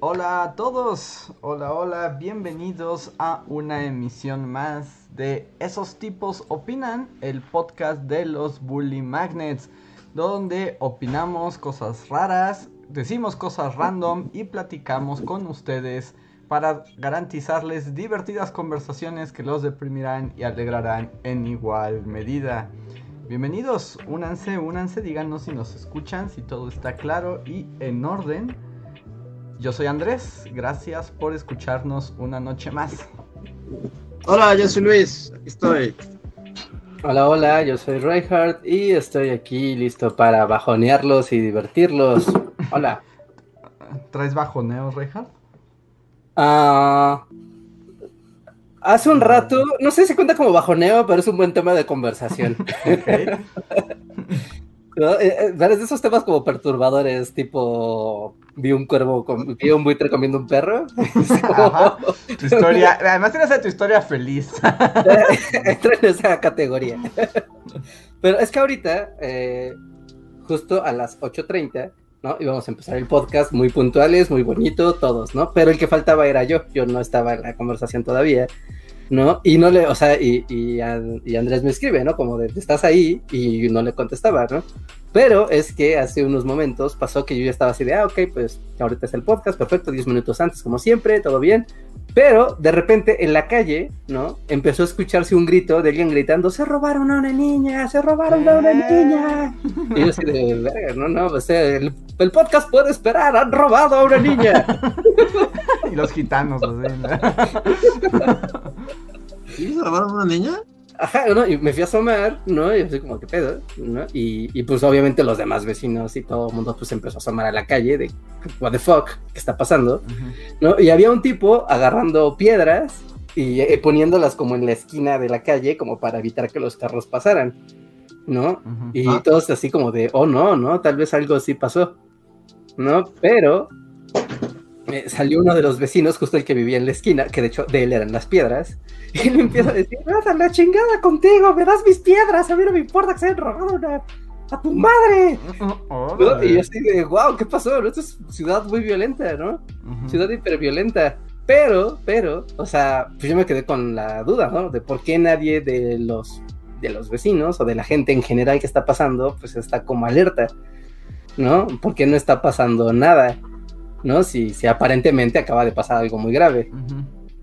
Hola a todos, hola hola, bienvenidos a una emisión más de Esos tipos opinan, el podcast de los Bully Magnets, donde opinamos cosas raras, decimos cosas random y platicamos con ustedes para garantizarles divertidas conversaciones que los deprimirán y alegrarán en igual medida. Bienvenidos, únanse, únanse, díganos si nos escuchan, si todo está claro y en orden. Yo soy Andrés, gracias por escucharnos una noche más. Hola, yo soy Luis, aquí estoy. Hola, hola, yo soy Reinhardt y estoy aquí listo para bajonearlos y divertirlos. Hola. ¿Traes bajoneos, Reinhardt? Ah, hace un rato, no sé si cuenta como bajoneo, pero es un buen tema de conversación. ¿No? Eh, eh, de esos temas como perturbadores, tipo vi un cuervo, vi un buitre comiendo un perro. Tu historia, además tienes tu historia feliz. Entra en esa categoría. Pero es que ahorita, eh, justo a las 8.30, ¿no? Íbamos a empezar el podcast muy puntuales, muy bonito, todos, ¿no? Pero el que faltaba era yo, yo no estaba en la conversación todavía. ¿No? Y no le, o sea, y, y, Andrés me escribe, ¿no? Como de, estás ahí y no le contestaba, ¿no? Pero es que hace unos momentos pasó que yo ya estaba así de, ah, ok, pues ahorita es el podcast, perfecto, 10 minutos antes, como siempre, todo bien. Pero de repente en la calle, ¿no? Empezó a escucharse un grito de alguien gritando, se robaron a una niña, se robaron a una niña. Y yo así de, verga, no, no, pues el, el, podcast puede esperar, han robado a una niña. y los gitanos, así, ¿Sí? ¿Se robaron a una niña? Ajá, ¿no? Y me fui a asomar, ¿no? Y así como, ¿qué pedo? ¿no? Y, y, pues obviamente los demás vecinos y todo el mundo pues empezó a asomar a la calle de, what the fuck, ¿qué está pasando? ¿No? Y había un tipo agarrando piedras y eh, poniéndolas como en la esquina de la calle como para evitar que los carros pasaran, ¿no? Y ah. todos así como de, oh no, ¿no? Tal vez algo así pasó, ¿no? Pero salió uno de los vecinos, justo el que vivía en la esquina, que de hecho de él eran las piedras, y le empieza a decir, vas a la chingada contigo, me das mis piedras, a mí no me importa que se hayan robado una, a tu madre. Y yo así de, wow, ¿qué pasó? Esta es ciudad muy violenta, ¿no? Ciudad hiperviolenta. Pero, pero, o sea, pues yo me quedé con la duda, ¿no? De por qué nadie de los, de los vecinos o de la gente en general que está pasando, pues está como alerta, ¿no? ¿Por qué no está pasando nada? ¿No? Si, si aparentemente acaba de pasar algo muy grave,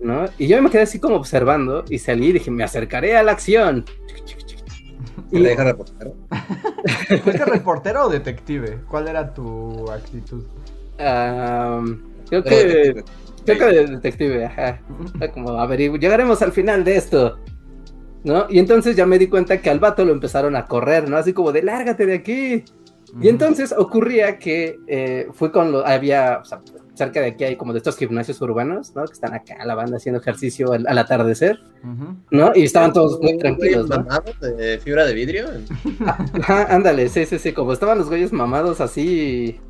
¿no? Y yo me quedé así como observando y salí y dije, me acercaré a la acción. ¿Y deja reportero? ¿Fuiste reportero o detective? ¿Cuál era tu actitud? creo que... Creo que de detective, ajá. Como, a ver, llegaremos al final de esto. ¿No? Y entonces ya me di cuenta que al vato lo empezaron a correr, ¿no? Así como de lárgate de aquí. Y entonces ocurría que eh, fui con los, había, o sea, cerca de aquí hay como de estos gimnasios urbanos, ¿no? Que están acá, la banda haciendo ejercicio al, atardecer, ¿no? Y estaban todos muy tranquilos, ¿no? mamados de fibra de vidrio? Ajá, ándale, sí, sí, sí, como estaban los güeyes mamados así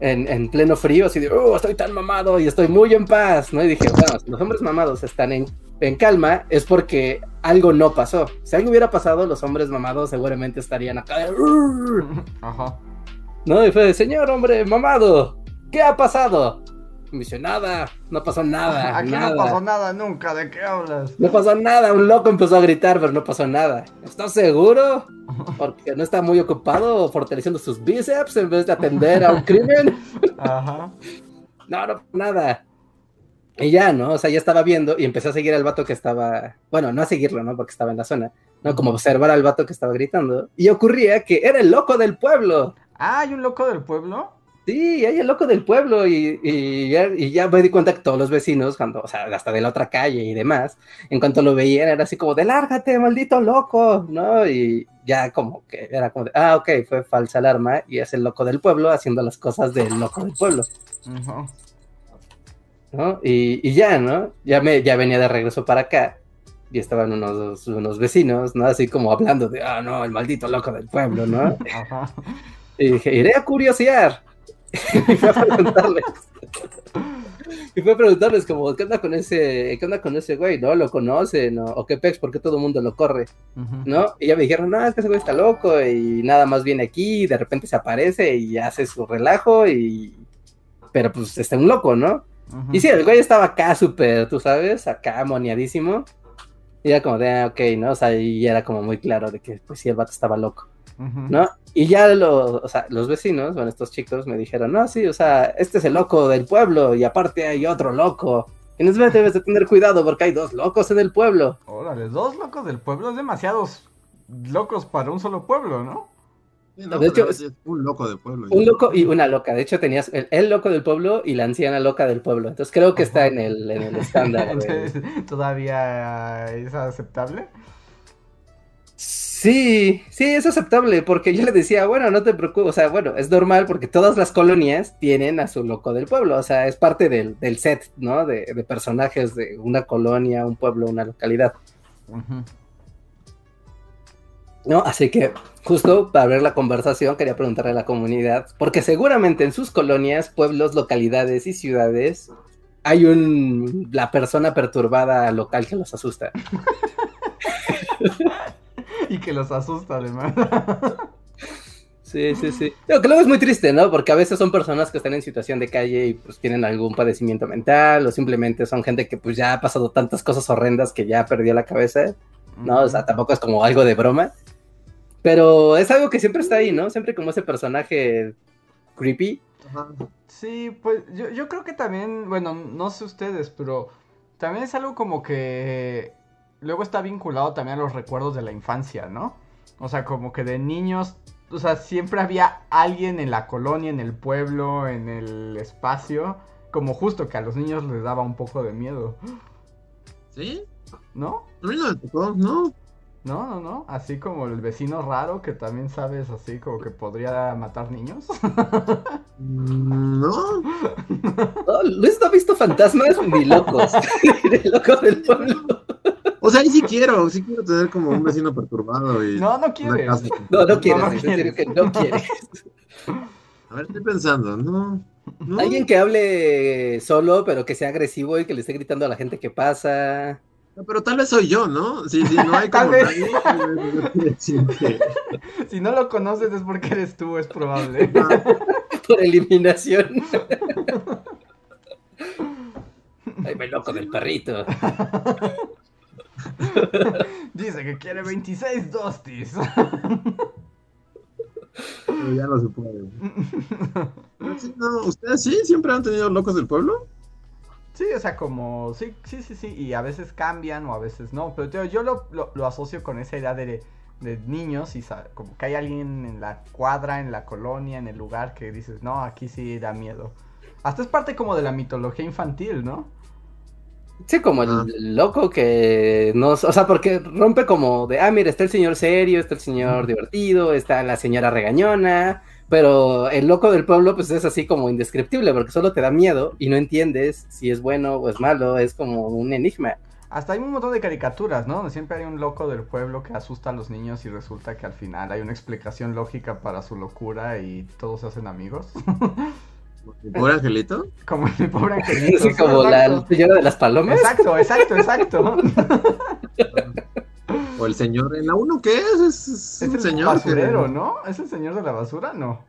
en, en, pleno frío, así de, oh, estoy tan mamado y estoy muy en paz, ¿no? Y dije, bueno, los hombres mamados están en, en calma, es porque algo no pasó. Si algo hubiera pasado, los hombres mamados seguramente estarían acá Ajá. No, y fue de, señor hombre mamado, ¿qué ha pasado? Me dice, nada, no pasó nada. Aquí no pasó nada nunca, ¿de qué hablas? No pasó nada, un loco empezó a gritar, pero no pasó nada. ¿Estás seguro? Porque no está muy ocupado fortaleciendo sus bíceps en vez de atender a un crimen. Ajá. No, no, nada. Y ya, ¿no? O sea, ya estaba viendo y empecé a seguir al vato que estaba, bueno, no a seguirlo, ¿no? Porque estaba en la zona, ¿no? Como observar al vato que estaba gritando. Y ocurría que era el loco del pueblo. Ah, ¿hay un loco del pueblo? Sí, hay el loco del pueblo y, y, ya, y, ya, me di cuenta que todos los vecinos, cuando, o sea, hasta de la otra calle y demás, en cuanto lo veían era así como de lárgate, maldito loco, ¿no? Y ya como que era como de, ah, ok, fue falsa alarma y es el loco del pueblo haciendo las cosas del loco del pueblo. ¿No? Y, y ya, ¿no? Ya, me, ya venía de regreso para acá y estaban unos, unos vecinos, ¿no? Así como hablando de, ah, no, el maldito loco del pueblo, ¿no? Ajá. Y dije, iré a curiosear. y fui a preguntarles. y fue a preguntarles como, ¿qué onda con ese, qué onda con ese güey? ¿No? ¿Lo conocen? ¿O, o qué pex? ¿Por qué todo el mundo lo corre? ¿No? Y ya me dijeron, no, es que ese güey está loco y nada más viene aquí y de repente se aparece y hace su relajo y... Pero pues está un loco, ¿no? Y sí, el güey estaba acá súper, tú sabes, acá moniadísimo. Y era como de, ah, ok, ¿no? O sea, y era como muy claro de que, pues sí, el vato estaba loco. ¿no? Y ya lo, o sea, los vecinos, bueno, estos chicos me dijeron, no, sí, o sea, este es el loco del pueblo y aparte hay otro loco. Y nos debes de tener cuidado porque hay dos locos en el pueblo. Órale, dos locos del pueblo es demasiados locos para un solo pueblo, ¿no? No, De hecho, es un loco de pueblo. Un loco y una loca. De hecho, tenías el, el loco del pueblo y la anciana loca del pueblo. Entonces creo que está en el, en el estándar. de- ¿Todavía es aceptable? Sí, sí, es aceptable, porque yo le decía, bueno, no te preocupes, o sea, bueno, es normal porque todas las colonias tienen a su loco del pueblo, o sea, es parte del, del set, ¿no? De, de personajes de una colonia, un pueblo, una localidad, Ujú. ¿No? Así que, justo para ver la conversación, quería preguntarle a la comunidad, porque seguramente en sus colonias, pueblos, localidades y ciudades hay un, la persona perturbada local que los asusta. Y que los asusta además. Sí, sí, sí. Digo que luego es muy triste, ¿no? Porque a veces son personas que están en situación de calle y pues tienen algún padecimiento mental o simplemente son gente que pues ya ha pasado tantas cosas horrendas que ya perdió la cabeza, ¿no? O sea, tampoco es como algo de broma. Pero es algo que siempre está ahí, ¿no? Siempre como ese personaje creepy. Ajá. Sí, pues yo, yo creo que también, bueno, no sé ustedes, pero también es algo como que luego está vinculado también a los recuerdos de la infancia, ¿no? O sea, como que de niños, o sea, siempre había alguien en la colonia, en el pueblo, en el espacio, como justo que a los niños les daba un poco de miedo, ¿Sí? ¿no? A mí no me tocó, ¿no? No, no, no, así como el vecino raro que también sabes así como que podría matar niños. No. No, Luis no ha visto fantasmas ni locos. Ni locos del pueblo. O sea, ahí sí quiero, sí quiero tener como un vecino perturbado y... No, no quieres. No, no quieres, no en serio quieres. que no quieres. A ver, estoy pensando, no. no. Alguien que hable solo, pero que sea agresivo y que le esté gritando a la gente que pasa. No, Pero tal vez soy yo, ¿no? Sí, sí, no hay como nadie. que- Si no lo conoces es porque eres tú, es probable. Por eliminación. Ay, me loco del perrito. Dice que quiere 26 dostis. Pero ya no se puede. No, ¿Ustedes sí siempre han tenido locos del pueblo? Sí, o sea, como, sí, sí, sí, sí, y a veces cambian o a veces no, pero tío, yo lo, lo, lo asocio con esa idea de, de niños y como que hay alguien en la cuadra, en la colonia, en el lugar que dices, no, aquí sí da miedo. Hasta es parte como de la mitología infantil, ¿no? Sí, como el Ah. loco que no, o sea, porque rompe como de, ah, mira, está el señor serio, está el señor divertido, está la señora regañona, pero el loco del pueblo pues es así como indescriptible porque solo te da miedo y no entiendes si es bueno o es malo, es como un enigma. Hasta hay un montón de caricaturas, ¿no? Donde siempre hay un loco del pueblo que asusta a los niños y resulta que al final hay una explicación lógica para su locura y todos se hacen amigos. ¿Mi pobre angelito? como el pobre angelito. Sí, como la exacto. señora de las palomas. Exacto, exacto, exacto. ¿O el señor en la 1 qué es? Es, es Es un el señor. que- basurero, ¿no? ¿Es el señor de la basura? No.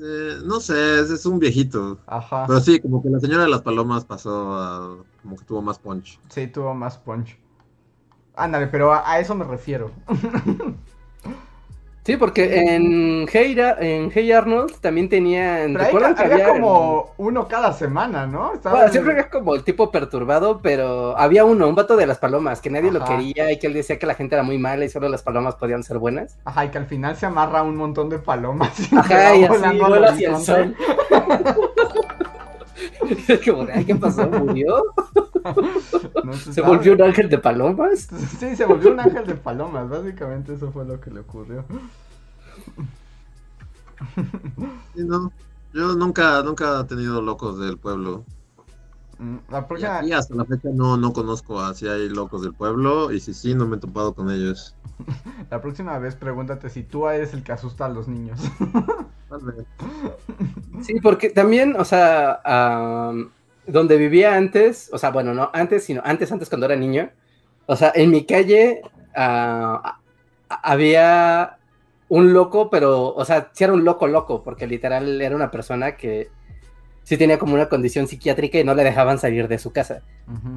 Eh, no sé, es, es un viejito. Ajá. Pero sí, como que la señora de las palomas pasó a. como que tuvo más punch. Sí, tuvo más punch. Ándale, pero a, a eso me refiero. Sí, porque en Hey, en hey Arnold también tenían, Pero ahí ¿recuerdan ca- que había había como uno cada semana, ¿no? Estaba Bueno, en- siempre era como el tipo perturbado, pero había uno, un vato de las palomas, que nadie lo quería y que él decía que la gente era muy mala y solo las palomas podían ser buenas. Ajá, y que al final se amarra un montón de palomas. y Ajá, y así volando hacia el sol. Como, ay, ¿qué pasó? ¿Murió? No ¿Se volvió un ángel de palomas? Sí, se volvió un ángel de palomas. Básicamente eso fue lo que le ocurrió. Sí, no. Yo nunca, nunca he tenido locos del pueblo. Mm, La Y próxima, hasta la fecha no, no conozco a si hay locos del pueblo y si sí, no me he topado con ellos. la próxima vez pregúntate si tú eres el que asusta a los niños. Sí, porque también, o sea, donde vivía antes, o sea, bueno, no antes, sino antes, antes cuando era niño, o sea, en mi calle ah, había un loco, pero, o sea, sí era un loco loco, porque literal era una persona que sí tenía como una condición psiquiátrica y no le dejaban salir de su casa,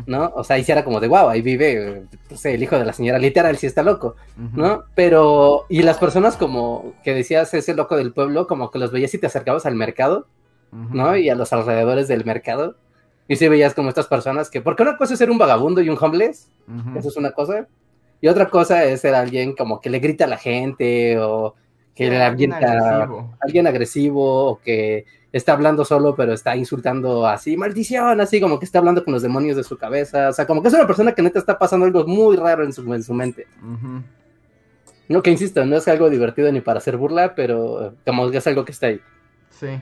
¿no? O sea, y sí era como de, wow, ahí vive, no sé, el hijo de la señora, literal, sí está loco. ¿no? Pero, y las personas como que decías ese loco del pueblo, como que los veías y te acercabas al mercado. ¿no? Y a los alrededores del mercado. Y sí veías como estas personas que, porque una cosa es ser un vagabundo y un homeless, eso es una cosa, y otra cosa es ser alguien como que le grita a la gente o que Sí, le avienta alguien agresivo o que está hablando solo pero está insultando así, maldición, así como que está hablando con los demonios de su cabeza, o sea, como que es una persona que neta está pasando algo muy raro en su, en su mente. No, que insisto, no es algo divertido ni para hacer burla, pero como que es algo que está ahí. Sí.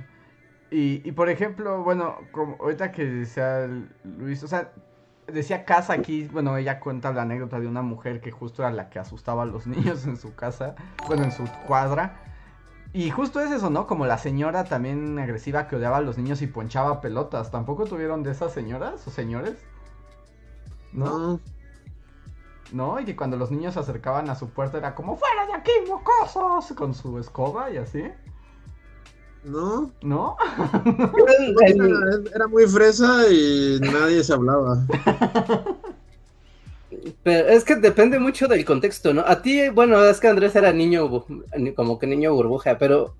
Y, y por ejemplo, bueno, como ahorita que decía Luis, o sea, decía casa aquí, bueno, ella cuenta la anécdota de una mujer que justo era la que asustaba a los niños en su casa, bueno, en su cuadra. Y justo es eso, ¿no? Como la señora también agresiva que odiaba a los niños y ponchaba pelotas. ¿Tampoco tuvieron de esas señoras o señores? ¿No? No. Y que cuando los niños se acercaban a su puerta era como, ¡fuera de aquí, mocosos! Con su escoba y así. no. ¿No? Era, era muy fresa y nadie se hablaba. Pero es que depende mucho del contexto, ¿no? A ti, bueno, es que Andrés era niño, como que niño burbuja, pero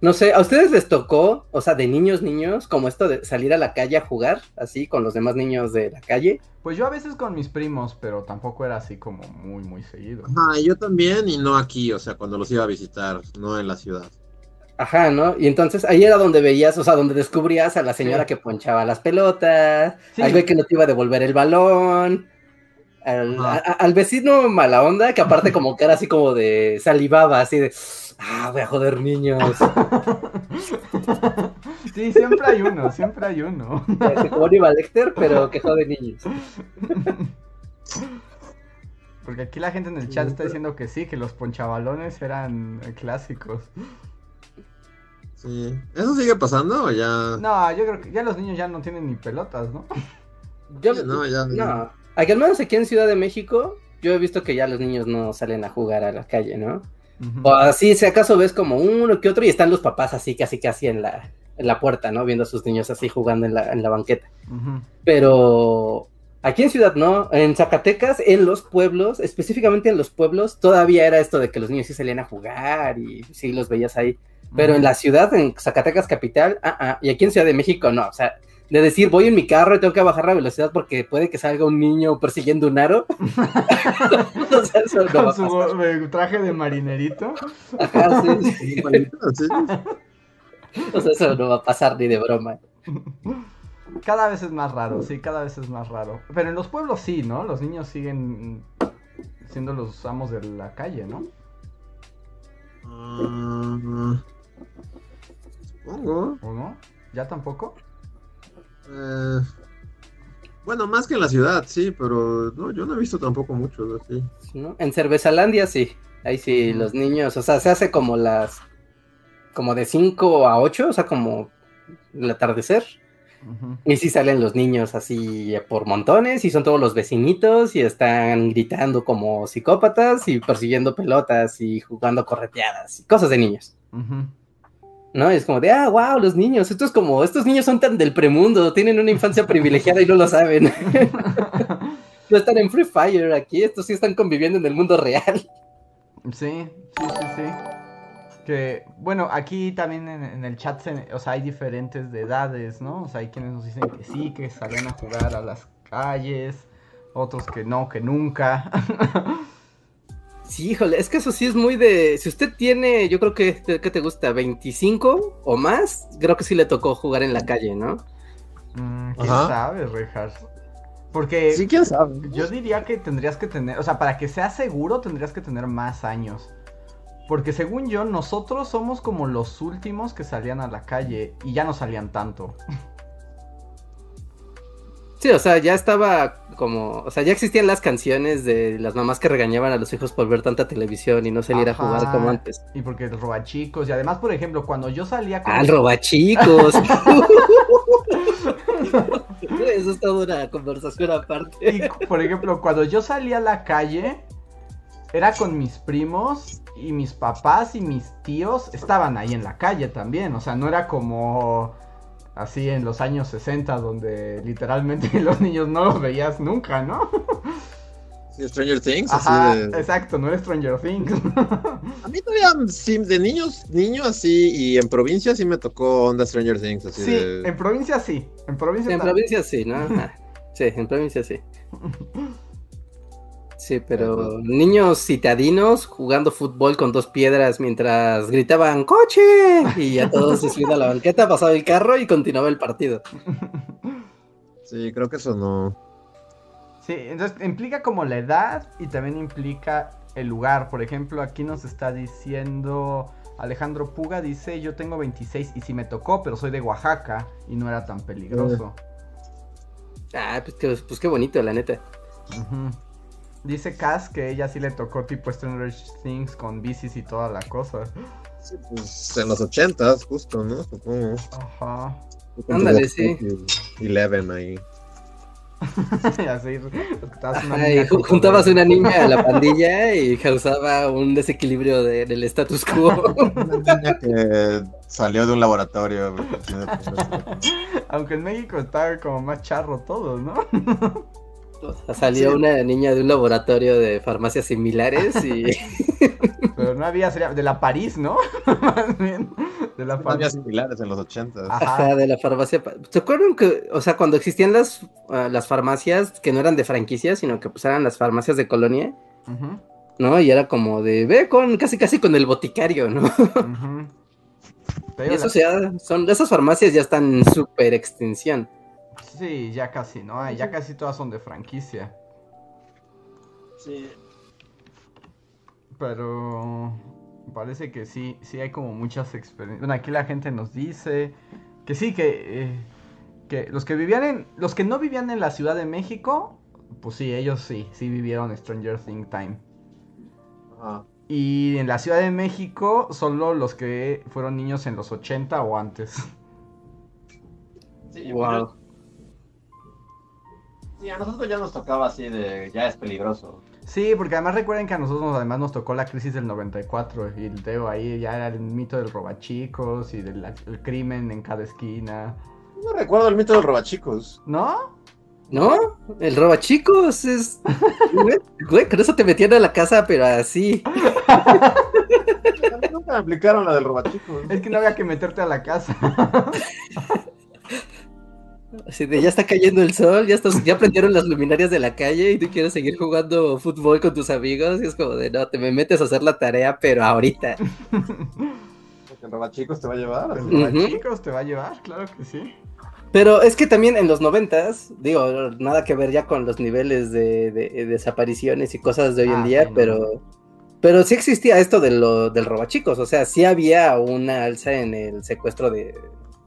no sé, ¿a ustedes les tocó, o sea, de niños, niños, como esto de salir a la calle a jugar, así, con los demás niños de la calle? Pues yo a veces con mis primos, pero tampoco era así como muy, muy seguido. Ajá, yo también y no aquí, o sea, cuando los iba a visitar, no en la ciudad. Ajá, ¿no? Y entonces ahí era donde veías, o sea, donde descubrías a la señora Sí. que ponchaba las pelotas, Sí. al güey que no te iba a devolver el balón, al, a- al vecino mala onda, que aparte como que era así como de salivaba, así de, ah, voy a joder niños. Sí, siempre hay uno, siempre hay uno. Como Aníbal Lecter, pero que jode niños. Porque aquí la gente en el chat está diciendo que sí, que los ponchabalones eran clásicos. Sí. ¿Eso sigue pasando o ya? No, yo creo que ya los niños ya no tienen ni pelotas, ¿no? Yo, no, ya- no, aquí al menos aquí en Ciudad de México, yo he visto que ya los niños no salen a jugar a la calle, ¿no? Ujú. O así, si acaso ves como uno que otro y están los papás así, casi casi en la, en la puerta, ¿no? Viendo a sus niños así jugando en la, en la banqueta. Pero aquí en Ciudad no, en Zacatecas, en los pueblos, específicamente en los pueblos, todavía era esto de que los niños sí salían a jugar y sí los veías ahí. Pero en la ciudad, en Zacatecas capital, ah, ah, y aquí en Ciudad de México no, o sea, de decir voy en mi carro y tengo que bajar la velocidad porque puede que salga un niño persiguiendo un aro. o sea, eso no va a Con su traje de marinerito. Ajá, sí, sí. Un palito, sí. O sea, eso no va a pasar ni de broma. Cada vez es más raro, sí, cada vez es más raro. Pero en los pueblos sí, ¿no? Los niños siguen siendo los amos de la calle, ¿no? Supongo. ¿O no? ¿Ya tampoco? Eh, bueno, más que en la ciudad, sí, pero no, yo no he visto tampoco muchos así. ¿no? En Cervezalandia sí, ahí sí, los niños, o sea, se hace como las, como de 5 a 8, o sea, como el atardecer. Y sí salen los niños así por montones y son todos los vecinitos y están gritando como psicópatas y persiguiendo pelotas y jugando correteadas y cosas de niños. ¿No? Es como de, ah, wow, los niños. Esto es como, estos niños son tan del premundo, tienen una infancia privilegiada y no lo saben. no están en Free Fire aquí, estos sí están conviviendo en el mundo real. Sí, sí, sí, sí. Que, bueno, aquí también en, en el chat, se- o sea, hay diferentes de edades, ¿no? O sea, hay quienes nos dicen que sí, que salen a jugar a las calles, otros que no, que nunca. Sí, híjole, es que eso sí es muy de. Si usted tiene, yo creo que, ¿qué te gusta? ¿25 o más? Creo que sí le tocó jugar en la calle, ¿no? Mm, ¿Quién Ajá. sabe, Rejas? Porque Sí, quién sabe. yo diría que tendrías que tener, o sea, para que sea seguro tendrías que tener más años. Porque según yo, nosotros somos como los últimos que salían a la calle y ya no salían tanto. Sí, o sea, ya estaba como, o sea, ya existían las canciones de las mamás que regañaban a los hijos por ver tanta televisión y no salir a jugar como antes. Y porque el robachicos. Y además, por ejemplo, cuando yo salía con. Ah, robachicos. Eso es toda una conversación aparte. Y, por ejemplo, cuando yo salía a la calle, era con mis primos y mis papás y mis tíos estaban ahí en la calle también. O sea, no era como así en los años 60 donde literalmente los niños no los veías nunca, ¿no? Sí, Stranger Things, Ajá, así de... exacto, no era Stranger Things. A mí todavía, sí, de niños, niño así, y en provincia sí me tocó onda Stranger Things, así Sí, de... en provincia sí. En provincia En ta- provincia sí, ¿no? Ah, Sí, en provincia sí. Sí, pero niños citadinos jugando fútbol con dos piedras mientras gritaban ¡Coche! Y ya todos se subían a la banqueta, pasaba el carro y continuaba el partido. Sí, creo que eso no... Sí, entonces implica como la edad y también implica el lugar. Por ejemplo, aquí nos está diciendo Alejandro Puga, dice, yo tengo 26 y sí me tocó, pero soy de Oaxaca y no era tan peligroso. Ah, pues, qué- pues qué bonito, la neta. Ujú. Dice Cass que ella sí le tocó tipo Stranger Things con bicis y toda la cosa. Sí, pues en los ochentas, justo, ¿no? Supongo. Ajá. Ándale, sí. Eleven ahí. y así, una Ay, juntabas una niña a la pandilla y causaba un desequilibrio de- del status quo. Una niña que salió de un laboratorio. Aunque en México está como más charro todo, ¿no? O sea, Salió una niña de un laboratorio de farmacias similares y Pero no había, sería de la París, ¿no? Más bien, de la No París. similares en los ochentas. Ajá. Ajá, de la farmacia. ¿Se acuerdan que, o sea, cuando existían las, ah, las farmacias que no eran de franquicia, sino que pues eran las farmacias de colonia, ¿no? Y era como de, ve con, casi casi con el boticario, ¿no? digo, eso la- ya, son, esas farmacias ya están en súper extinción. Sí, ya casi, ¿no? Ya casi todas son de franquicia. Sí. Pero parece que sí, sí hay como muchas experiencias. Bueno, aquí la gente nos dice que sí, que, eh, que los que vivían en, los que no vivían en la Ciudad de México, pues sí, ellos sí, sí vivieron Stranger Thing Time. Ajá. Y en la Ciudad de México, solo los que fueron niños en los 80 o antes. Sí, Wow. Sí, a nosotros ya nos tocaba así de ya es peligroso. Sí, porque además recuerden que a nosotros además nos tocó la crisis del 94 y el Teo ahí ya era el mito del robachicos y del el crimen en cada esquina. No recuerdo el mito del robachicos. ¿No? ¿No? El roba chicos es. Güey, con eso te metían a la casa, pero así. A mí nunca me aplicaron la del robachicos. Es que no había que meterte a la casa. Así de ya está cayendo el sol, ya estás, ya prendieron las luminarias de la calle y tú quieres seguir jugando fútbol con tus amigos. Y es como de no, te me metes a hacer la tarea, pero ahorita. Porque el robachicos te va a llevar. El así. Ujú. robachicos te va a llevar, claro que sí. Pero es que también en los noventas, digo, nada que ver ya con los niveles de, de- de desapariciones y cosas de hoy en Ah, día, sí, no. pero, pero sí existía esto de lo, del robachicos, o sea, sí había una alza en el secuestro de,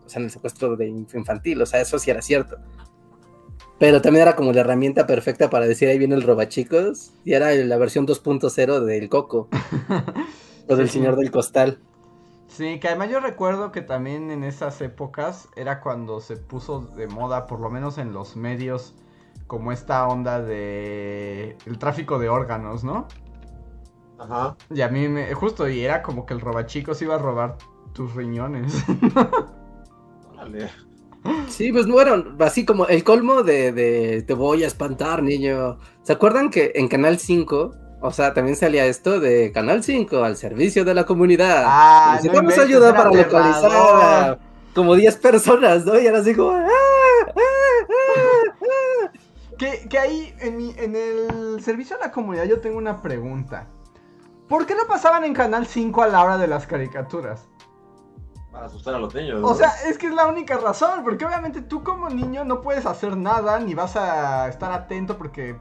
o sea, en el secuestro de inf- infantil, o sea, eso sí era cierto. Pero también era como la herramienta perfecta para decir ahí viene el robachicos, y era la versión 2.0 del Coco, o del Sí. señor del costal. Sí, que además yo recuerdo que también en esas épocas era cuando se puso de moda, por lo menos en los medios, como esta onda de el tráfico de órganos, ¿no? Ajá. Y a mí me, justo, y era como que el robachicos iba a robar tus riñones. Órale. Sí, pues bueno, así como el colmo de, de te voy a espantar, niño. ¿Se acuerdan que en Canal 5, o sea, también salía esto de Canal 5 al servicio de la comunidad? Ah, no vamos a ayudar para localizar a como 10 personas, ¿no? Y ahora así como, ¡ah! ¡ah! ¡ah! Que, que ahí, en, mi, en el servicio a la comunidad, yo tengo una pregunta. ¿Por qué no pasaban en Canal 5 a la hora de las caricaturas? Para asustar a los niños. ¿no? O sea, es que es la única razón, porque obviamente tú como niño no puedes hacer nada, ni vas a estar atento porque...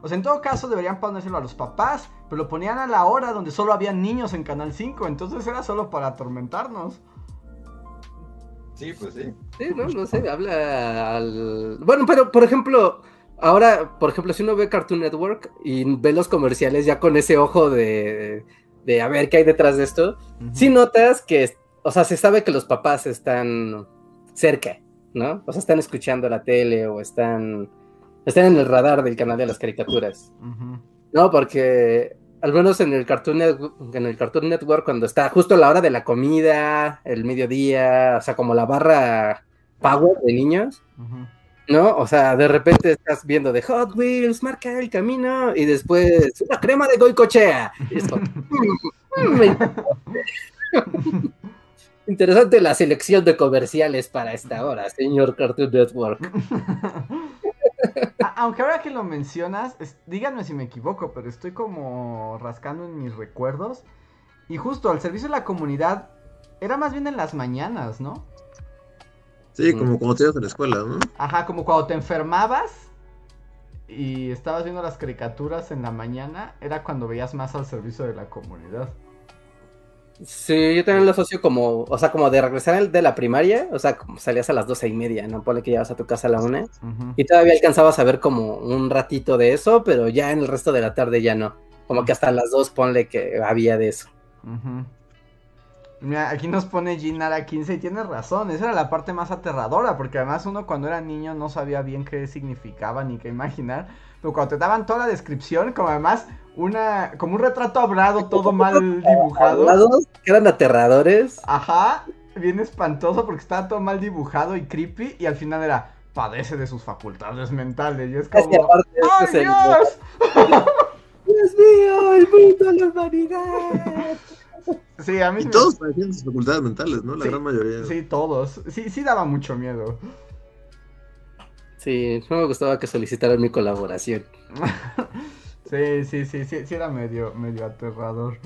O sea, en todo caso deberían ponérselo a los papás, pero lo ponían a la hora donde solo había niños en Canal 5, entonces era solo para atormentarnos. Sí, pues sí. Sí, no, no sé, habla al... Bueno, pero por ejemplo, ahora, por ejemplo, si uno ve Cartoon Network y ve los comerciales ya con ese ojo de, de a ver qué hay detrás de esto, sí notas que, o sea, se sabe que los papás están cerca, ¿no? O sea, están escuchando la tele o están, están en el radar del canal de las caricaturas. No, porque al menos en el Cartoon Network, en el Cartoon Network cuando está justo a la hora de la comida, el mediodía, o sea, como la barra power de niños, ¿no? O sea, de repente estás viendo de Hot Wheels, marca el camino, y después una crema de goicochea. Y es como, Interesante la selección de comerciales para esta hora, señor Cartoon Network. Aunque ahora que lo mencionas, díganme si me equivoco, pero estoy como rascando en mis recuerdos. Y justo al servicio de la comunidad era más bien en las mañanas, ¿no? Sí, como cuando te ibas a la escuela, ¿no? Ajá, como cuando te enfermabas y estabas viendo las caricaturas en la mañana, era cuando veías más al servicio de la comunidad. Sí, yo también lo asocio como, o sea, como de regresar de la primaria, o sea, como salías a las doce y media, ¿no? Pone que llevas a tu casa a la una, y todavía alcanzabas a ver como un ratito de eso, pero ya en el resto de la tarde ya no. Como que hasta las dos ponle que había de eso. Mira, aquí nos pone Ginara 15 y tienes razón, esa era la parte más aterradora, porque además uno cuando era niño no sabía bien qué significaba ni qué imaginar, pero cuando te daban toda la descripción, como además una como un retrato hablado todo mal dibujado. que eran aterradores. Ajá, bien espantoso porque estaba todo mal dibujado y creepy y al final era padece de sus facultades mentales y es como ¡Ay, este Dios! ¡Dios mío! ¡El mundo, la humanidad! Sí, a mí y todos padecían sus facultades mentales, ¿no? La gran mayoría. Sí, todos. Sí, sí daba mucho miedo. Sí, no me gustaba que solicitaran mi colaboración. Sí, sí, sí, sí, sí era medio, medio aterrador.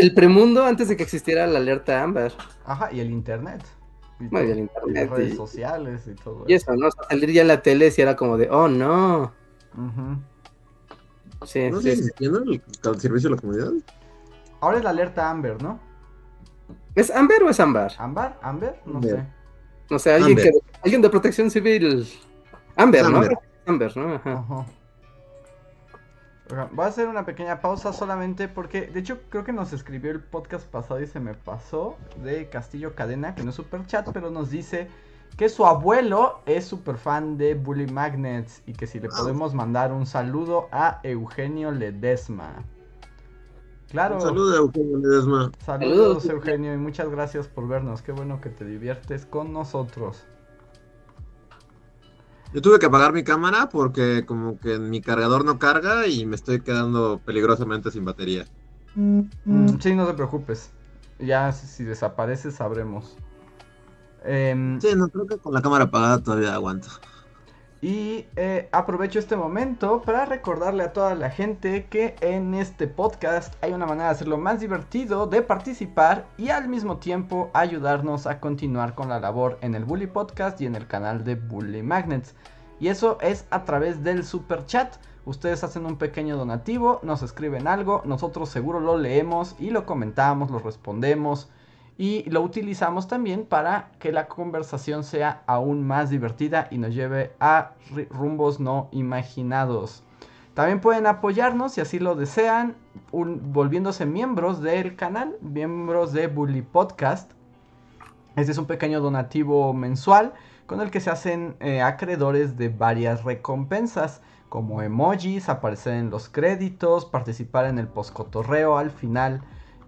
El premundo antes de que existiera la alerta Amber. Ajá, y el internet. Y, el internet. Y redes sociales y todo. Y eso, ¿no? salir ya en la tele si era como de, oh, no. Sí, ¿No sí, existiendo el, el, servicio de la comunidad? Ahora es la alerta Amber, ¿no? ¿Es Amber o es Amber? ¿Amber? ¿Amber? No sé. No sé, alguien, que, alguien de protección civil. Amber, ¿no? Amber, ¿no? Ajá. Voy a hacer una pequeña pausa solamente porque, de hecho, creo que nos escribió el podcast pasado y se me pasó de Castillo Cadena, que no es super chat, pero nos dice que su abuelo es súper fan de Bully Magnets y que si le podemos mandar un saludo a Eugenio Ledesma. Claro. Saludos a Eugenio Ledesma. Saludos, Eugenio, y muchas gracias por vernos. Qué bueno que te diviertes con nosotros. Yo tuve que apagar mi cámara porque como que mi cargador no carga y me estoy quedando peligrosamente sin batería. Mm, sí, no te preocupes. Ya si, desaparece sabremos. Em, sí, no creo que con la cámara apagada todavía aguanto. Y eh, aprovecho este momento para recordarle a toda la gente que en este podcast hay una manera de hacerlo más divertido, de participar y al mismo tiempo ayudarnos a continuar con la labor en el Bully Podcast y en el canal de Bully Magnets. Y eso es a través del super chat. Ustedes hacen un pequeño donativo, nos escriben algo, nosotros seguro lo leemos y lo comentamos, lo respondemos y lo utilizamos también para que la conversación sea aún más divertida y nos lleve a rumbos no imaginados. También pueden apoyarnos si así lo desean, volviéndose miembros del canal, miembros de Bully Podcast. Este es un pequeño donativo mensual con el que se hacen eh, acreedores de varias recompensas, como emojis, aparecer en los créditos, participar en el postcotorreo al final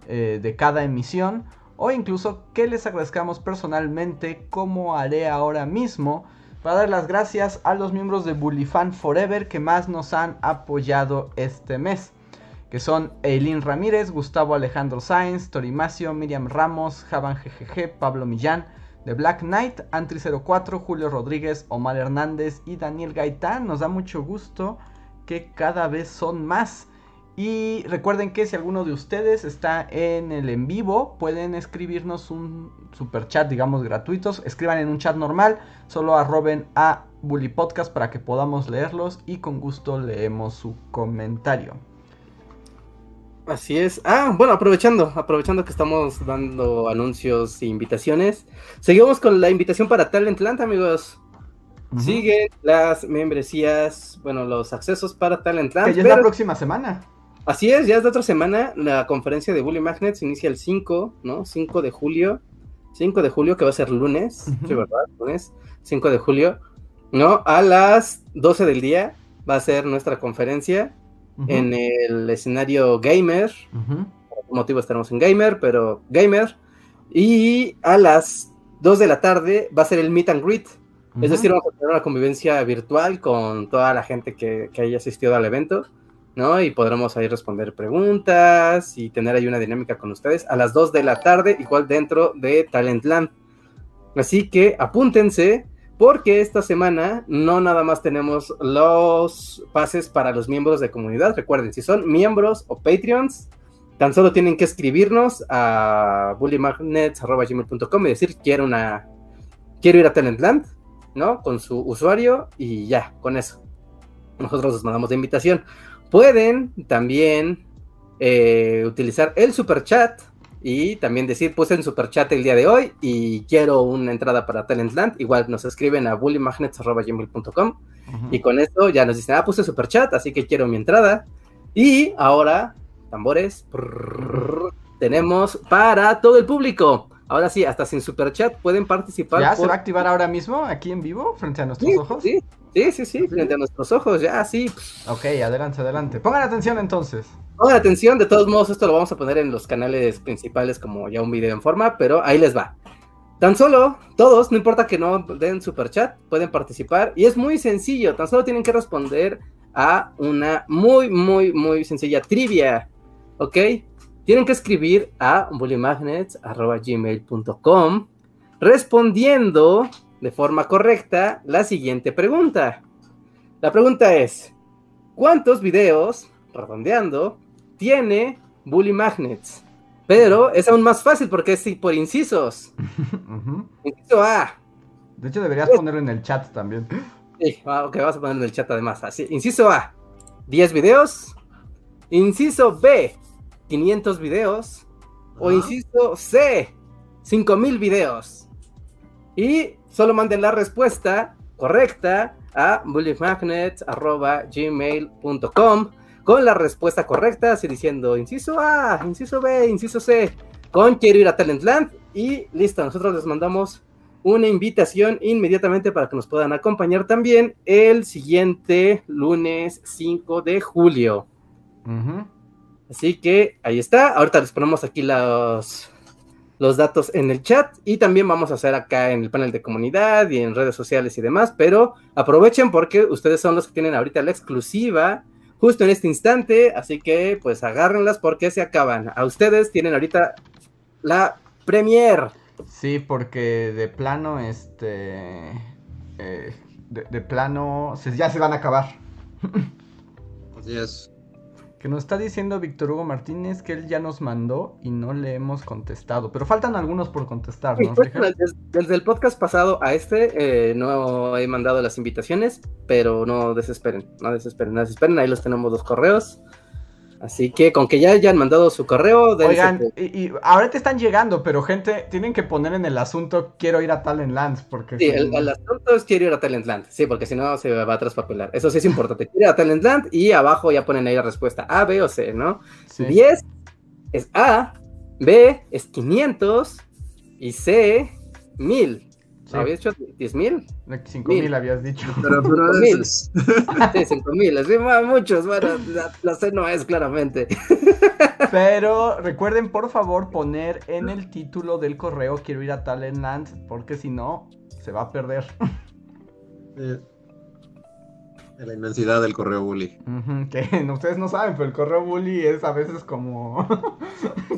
eh, de cada emisión o incluso que les agradezcamos personalmente como haré ahora mismo para dar las gracias a los miembros de Bullyfan Forever que más nos han apoyado este mes. Que son Eileen Ramírez, Gustavo Alejandro Sáenz, Torimacio, Miriam Ramos, Javan GGG, Pablo Millán, The Black Knight, Antri04, Julio Rodríguez, Omar Hernández y Daniel Gaitán. Nos da mucho gusto que cada vez son más. Y recuerden que si alguno de ustedes está en el en vivo, pueden escribirnos un super chat, digamos, gratuitos. Escriban en un chat normal, solo arroben a Bully Podcast para que podamos leerlos y con gusto leemos su comentario. Así es. Ah, bueno, aprovechando, aprovechando que estamos dando anuncios e invitaciones, seguimos con la invitación para Talentland, amigos. Siguen las membresías, bueno, los accesos para Talentland. Que ya es la próxima semana. Así es, ya es de otra semana. La conferencia de Bully Magnets inicia el 5, ¿no? 5 de julio. 5 de julio, que va a ser lunes. Sí, ¿verdad? Lunes. 5 de julio. ¿No? A las 12 del día va a ser nuestra conferencia en el escenario gamer. Por motivo estaremos en gamer, pero gamer. Y a las 2 de la tarde va a ser el meet and greet. Es decir, vamos a tener una convivencia virtual con toda la gente que, que haya asistido al evento. ¿No? Y podremos ahí responder preguntas y tener ahí una dinámica con ustedes a las 2 de la tarde, igual dentro de Talentland. Así que apúntense, porque esta semana no nada más tenemos los pases para los miembros de comunidad. Recuerden, si son miembros o Patreons, tan solo tienen que escribirnos a bullymagnets.com y decir quiero una quiero ir a Talentland, ¿no? Con su usuario y ya, con eso. Nosotros les mandamos la invitación. Pueden también eh, utilizar el super chat y también decir, puse en super chat el día de hoy y quiero una entrada para Talentland. Igual nos escriben a bullymagnets.com y con eso ya nos dicen, ah, puse super chat, así que quiero mi entrada. Y ahora, tambores, tenemos para todo el público. Ahora sí, hasta sin super chat pueden participar. ¿Ya se va a activar ahora mismo, aquí en vivo, frente a nuestros ojos? Sí, Sí, sí, sí, frente a nuestros ojos, ya, sí. Ok, adelante, adelante. Pongan atención entonces. Pongan atención, de todos modos, esto lo vamos a poner en los canales principales como ya un video en forma, pero ahí les va. Tan solo, todos, no importa que no den super chat, pueden participar y es muy sencillo, tan solo tienen que responder a una muy, muy, muy sencilla trivia, ¿ok? Tienen que escribir a bullymagnets.gmail.com respondiendo de forma correcta la siguiente pregunta. La pregunta es, ¿cuántos videos, redondeando, tiene Bully Magnets? Pero es aún más fácil porque es por incisos. Inciso A. De hecho, deberías ponerlo en el chat también. Sí, ah, ok, vamos a ponerlo en el chat además. Así, inciso A, 10 videos. Inciso B, 500 videos. O inciso C, 5000 videos. Y solo manden la respuesta correcta a bullymagnets.gmail.com con la respuesta correcta, así diciendo inciso A, inciso B, inciso C, con quiero ir a Talentland y listo, nosotros les mandamos una invitación inmediatamente para que nos puedan acompañar también el siguiente lunes 5 de julio. Así que ahí está, ahorita les ponemos aquí los, los datos en el chat y también vamos a hacer acá en el panel de comunidad y en redes sociales y demás, pero aprovechen porque ustedes son los que tienen ahorita la exclusiva justo en este instante, así que pues agárrenlas porque se acaban. A ustedes tienen ahorita la premier. Sí, porque de plano, este... Eh, de, de, plano, ya se van a acabar. Así es. Que nos está diciendo Víctor Hugo Martínez que él ya nos mandó y no le hemos contestado. Pero faltan algunos por contestar, ¿no? Pues, desde, el podcast pasado a este eh, no he mandado las invitaciones, pero no desesperen, no desesperen, no desesperen. Ahí los tenemos los correos. Así que con que ya hayan mandado su correo. Oigan, y, ahora te están llegando, pero gente, tienen que poner en el asunto quiero ir a Talentland. Porque sí, el, asunto es quiero ir a Talentland. Sí, porque si no se va a traspapelar. Eso sí es importante. quiero ir a Talentland y abajo ya ponen ahí la respuesta A, B o C, ¿no? 10 es A, B es 500 y C 1000. Sí. ¿Habías dicho 10 mil? 5 mil habías dicho. Pero, pero mil. Sí, 5 mil. Así muchos. Bueno, la, la, C no es claramente. Pero recuerden, por favor, poner en el título del correo quiero ir a Talentland, porque si no, se va a perder. Eh, la inmensidad del correo bully. Uh -huh, que ustedes no saben, pero el correo bully es a veces como,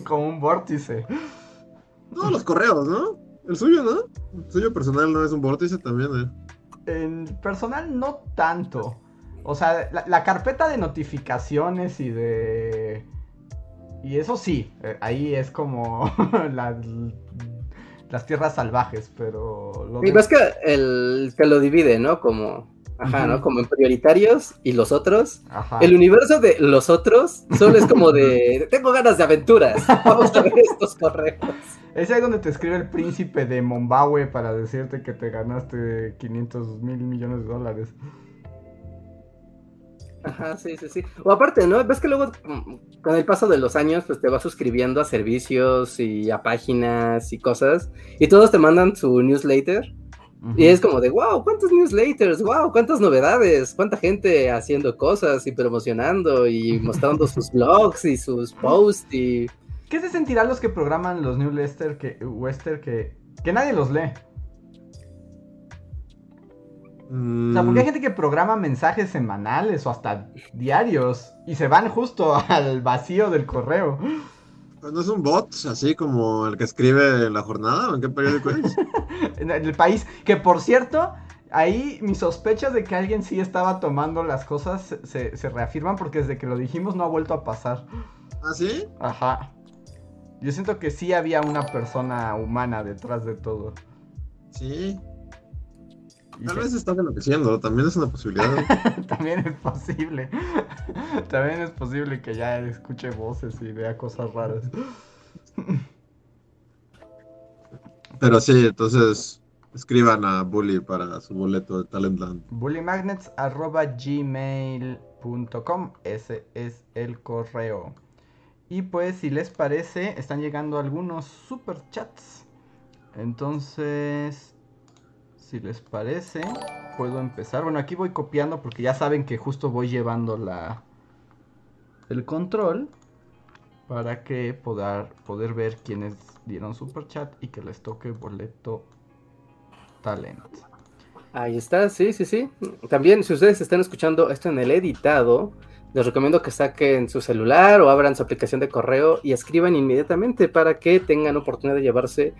como un vórtice. No, los correos, ¿no? El suyo, ¿no? El suyo personal no es un vórtice también, ¿eh? En personal no tanto. O sea, la, la, carpeta de notificaciones y de... Y eso sí, eh, ahí es como la, las tierras salvajes, pero... Lo y de... ves que el que lo divide, ¿no? Como Ajá, ¿no? Como en prioritarios y los otros. Ajá. El universo de los otros solo es como de, tengo ganas de aventuras. Vamos a ver estos correos. Es ahí donde te escribe el príncipe de Mombawe para decirte que te ganaste 500 mil millones de dólares. Ajá, sí, sí, sí. O aparte, ¿no? Ves que luego, mm, con el paso de los años, pues te vas suscribiendo a servicios y a páginas y cosas, y todos te mandan su newsletter. Y es como de, wow, ¿cuántos newsletters? Wow, ¿cuántas novedades? ¿Cuánta gente haciendo cosas y promocionando y mostrando sus blogs y sus posts y... ¿Qué se sentirán los que programan los newsletters que, Wester que, que nadie los lee? O sea, porque hay Mm, gente que programa mensajes semanales o hasta diarios y se van justo al vacío del correo. ¿No es un bot así como el que escribe La Jornada? ¿O en qué periódico es? En el país, que por cierto, ahí mis sospechas de que alguien sí estaba tomando las cosas se- se, se reafirman porque desde que lo dijimos no ha vuelto a pasar. ¿Ah, sí? Ajá. Yo siento que sí había una persona humana detrás de todo. Sí. Tal vez están enloqueciendo, también es una posibilidad. También es posible. También es posible que ya escuche voces y vea cosas raras. Pero sí, entonces escriban a Bully para su boleto de Talentland. bullymagnets.gmail.com Ese es el correo. Y pues si les parece, están llegando algunos superchats. Entonces, si les parece, puedo empezar. Bueno, aquí voy copiando porque ya saben que justo voy llevando la el control para que poder, poder ver quiénes dieron superchat y que les toque boleto talent. Ahí está, sí, sí, sí. También, si ustedes están escuchando esto en el editado, les recomiendo que saquen su celular o abran su aplicación de correo y escriban inmediatamente para que tengan oportunidad de llevarse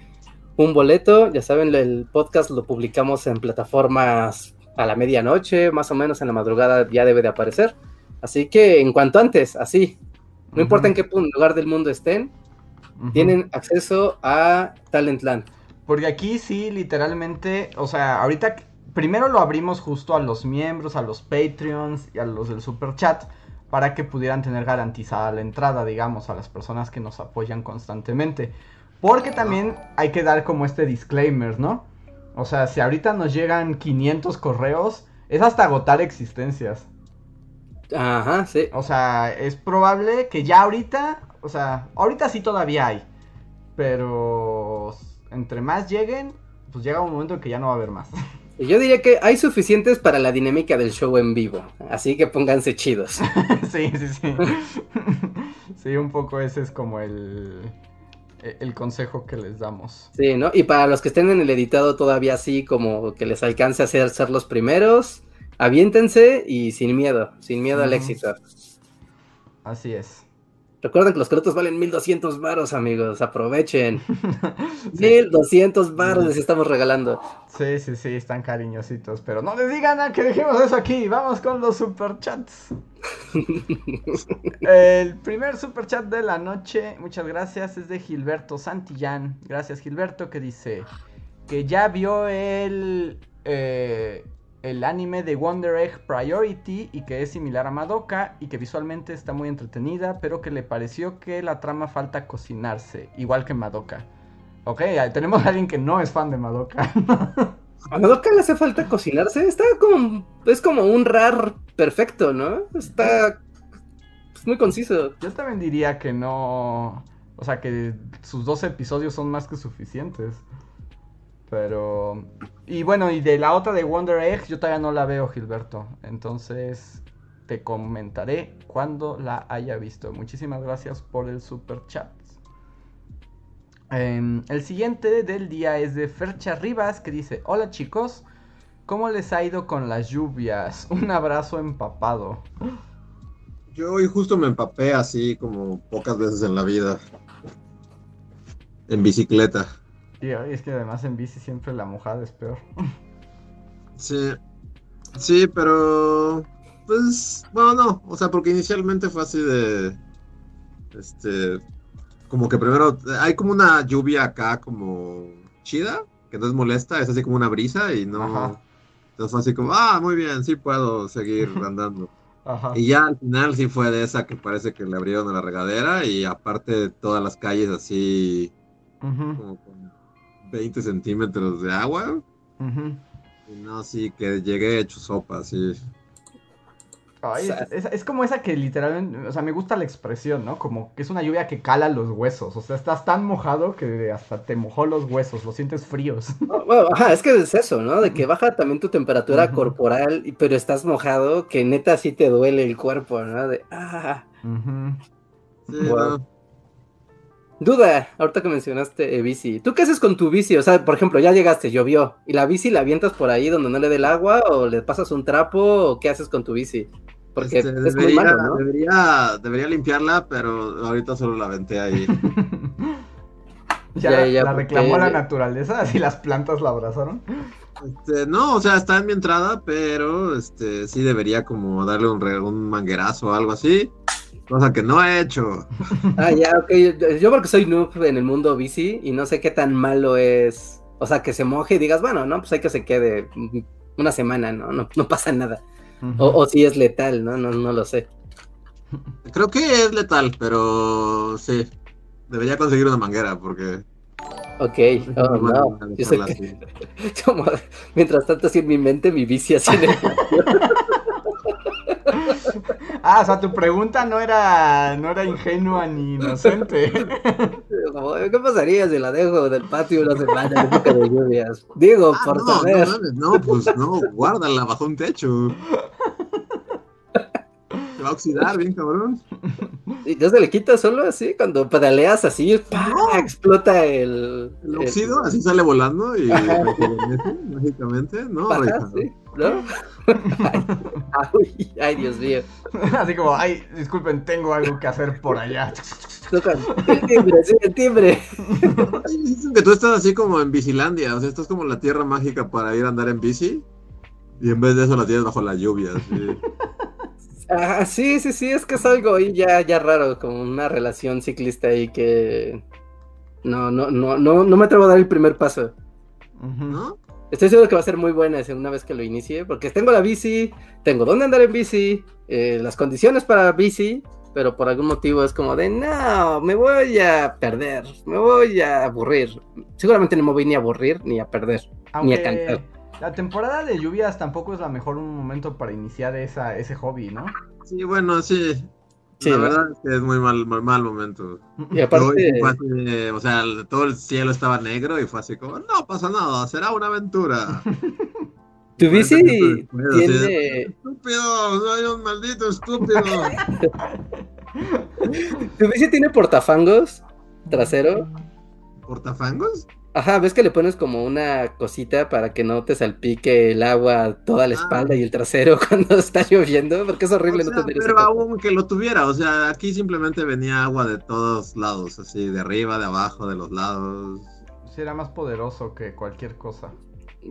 un boleto. Ya saben, el podcast lo publicamos en plataformas a la medianoche, más o menos en la madrugada ya debe de aparecer. Así que en cuanto antes, así, no importa en qué lugar del mundo estén, tienen acceso a Talentland. Porque aquí sí, literalmente, o sea, ahorita primero lo abrimos justo a los miembros, a los Patreons y a los del Super Chat para que pudieran tener garantizada la entrada, digamos, a las personas que nos apoyan constantemente. Porque también hay que dar como este disclaimer, ¿no? O sea, si ahorita nos llegan 500 correos, es hasta agotar existencias. Ajá, sí. O sea, es probable que ya ahorita, o sea, ahorita sí todavía hay. Pero entre más lleguen, pues llega un momento en que ya no va a haber más. Yo diría que hay suficientes para la dinámica del show en vivo, así que pónganse chidos. sí, sí, sí. sí, un poco ese es como el, el consejo que les damos. Sí, ¿no? Y para los que estén en el editado todavía así, como que les alcance a hacer ser los primeros, aviéntense y sin miedo, sin miedo al éxito. Así es. Recuerden que los crotos valen 1200 varos, amigos, aprovechen. Sí. 1200 varos les estamos regalando. Sí, sí, sí, están cariñositos. Pero no les digan a que dejemos eso aquí. Vamos con los superchats. El primer superchat de la noche, muchas gracias, es de Gilberto Santillán. Gracias, Gilberto, que dice que ya vio el, eh, el anime de Wonder Egg Priority y que es similar a Madoka y que visualmente está muy entretenida, pero que le pareció que la trama falta cocinarse, igual que Madoka. Ok, tenemos a alguien que no es fan de Madoka. A Madoka le hace falta cocinarse, está como, es como un rar perfecto, ¿no? Está pues, muy conciso. Yo también diría que no. O sea, que sus dos episodios son más que suficientes. Pero. Y bueno, y de la otra de Wonder Egg, yo todavía no la veo, Gilberto. Entonces, te comentaré cuando la haya visto. Muchísimas gracias por el super chat. Em, el siguiente del día es de Fercha Rivas que dice: Hola chicos, ¿cómo les ha ido con las lluvias? Un abrazo empapado. Yo hoy justo me empapé así como pocas veces en la vida. En bicicleta. Ay, es que además en bici siempre la mojada es peor. Sí. Sí, pero. Pues. Bueno, no. O sea, porque inicialmente fue así de. Este. Como que primero. Hay como una lluvia acá como chida. Que no es molesta. Es así como una brisa y no. Ajá. Entonces fue así como, ah, muy bien, sí puedo seguir andando. Ajá. Y ya al final sí fue de esa que parece que le abrieron a la regadera y aparte todas las calles así Ujú, como con 20 centímetros de agua. Y no, sí, que llegué hecho sopa, sí. Ay, O sea- es, como esa que literalmente, o sea, me gusta la expresión, ¿no? Como que es una lluvia que cala los huesos. O sea, estás tan mojado que hasta te mojó los huesos, los sientes fríos. Oh, Bueno, ajá, es que es eso, ¿no? De que baja también tu temperatura corporal, pero estás mojado, que neta sí te duele el cuerpo, ¿no? De, ah. Ujú. Sí, Wow. no. Duda, ahorita que mencionaste eh, bici, ¿tú qué haces con tu bici? O sea, por ejemplo, ya llegaste, llovió, y la bici la avientas por ahí donde no le dé el agua, o le pasas un trapo, o qué haces con tu bici? Porque Este, es muy debería, malo, ¿no? debería, debería limpiarla, pero ahorita solo la aventé ahí. ya, Ya, ya, la porque- reclamó la naturaleza, así las plantas la abrazaron. Este, no, o sea, está en mi entrada, pero este, sí debería como darle un, re- un manguerazo o algo así. Cosa que no he hecho. Ah, ya, ok. yo- porque soy noob en el mundo bici y no sé qué tan malo es. O sea, que se moje y digas, bueno, no, pues hay que se quede una semana, ¿no? No, no pasa nada. O, o si es letal, ¿no? No, no lo sé. Creo que es letal, pero sí. Debería conseguir una manguera porque. Ok, oh, no. Yo sé dejarla que, mientras tanto, así en mi mente, mi bici así en el- Ah, o sea, tu pregunta no era, no era ingenua ni inocente. ¿Qué pasaría si la dejo del patio una semana en época de lluvias? Digo, Ah, por no, saber. no, pues no, guárdala bajo un techo. Va a oxidar bien, cabrón. Y ya se le quita solo así, cuando pedaleas así, ¡pah! explota el... El óxido así sale volando y mágicamente, ¿no? Sí, ¿no? ay, ay, ay, Dios mío. Así como, ay, disculpen, tengo algo que hacer por allá. Tocan el timbre, sí, el timbre. Ay, Dicen que tú estás así como en Bicilandia, o sea, estás como la tierra mágica para ir a andar en bici. Y en vez de eso la tienes bajo la lluvia. así. Ah, sí, sí, sí, es que es algo ahí ya, ya raro, como una relación ciclista ahí que no, no, no, no, no me atrevo a dar el primer paso. Estoy seguro que va a ser muy buena una vez que lo inicie, porque tengo la bici, tengo dónde andar en bici, eh, las condiciones para bici, pero por algún motivo es como de, no, me voy a perder, me voy a aburrir. Seguramente no me voy ni a aburrir ni a perder. Ni a cantar. La temporada de lluvias tampoco es la mejor momento para iniciar esa, ese hobby, ¿no? Sí, bueno, sí. Sí, la ¿no? verdad es que es muy mal, mal, mal momento. Y Hoy aparte, fue así, o sea, el- todo el cielo estaba negro y fue así como, no pasa nada, será una aventura. tu Y 40 bici después, así tiene, Estúpido, soy un maldito estúpido. tu bici tiene portafangos trasero. ¿Portafangos? Ajá, ves que le pones como una cosita para que no te salpique el agua toda la Ah. espalda y el trasero cuando está lloviendo, porque es horrible O no tener pero cosa. aún que lo tuviera, o sea, aquí simplemente venía agua de todos lados, así, de arriba, de abajo, de los lados. Sí, era más poderoso que cualquier cosa.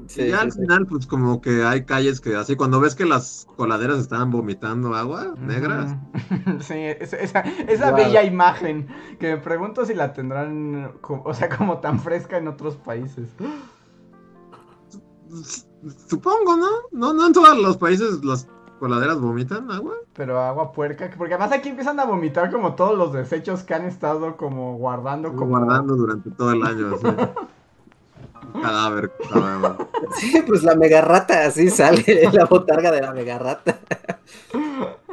Sí, y ya sí, al sí. final, pues como que hay calles que así, cuando ves que las coladeras estaban vomitando agua negras. Sí, esa, esa, esa Wow. bella imagen que me pregunto si la tendrán, o sea, como tan fresca en otros países. supongo, ¿no? ¿no? No en todos los países las coladeras vomitan agua. Pero agua puerca, porque además aquí empiezan a vomitar como todos los desechos que han estado como guardando, como Guardando durante todo el año, Cadáver, cadáver. Sí, pues la mega rata, así sale la botarga de la mega rata.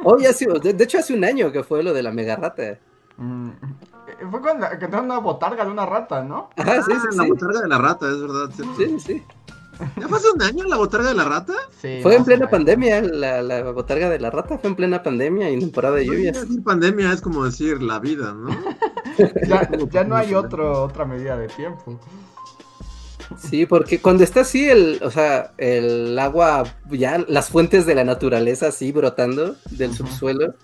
Hoy hace, de, de hecho hace un año que fue lo de la mega rata. Mm, Fue cuando que tenía una botarga de una rata, ¿no? Ajá, sí, Ah, sí, la sí. botarga de la rata, es verdad. Sí, sí. ¿Ya fue hace un año la botarga de la rata? Sí. Fue en plena pandemia, la, la botarga de la rata fue en plena pandemia y en temporada de No, lluvias. decir pandemia es como decir la vida, ¿no? Ya, ya no hay otro, otra medida de tiempo. Sí, porque cuando está así el, o sea, el agua, ya las fuentes de la naturaleza así brotando del subsuelo,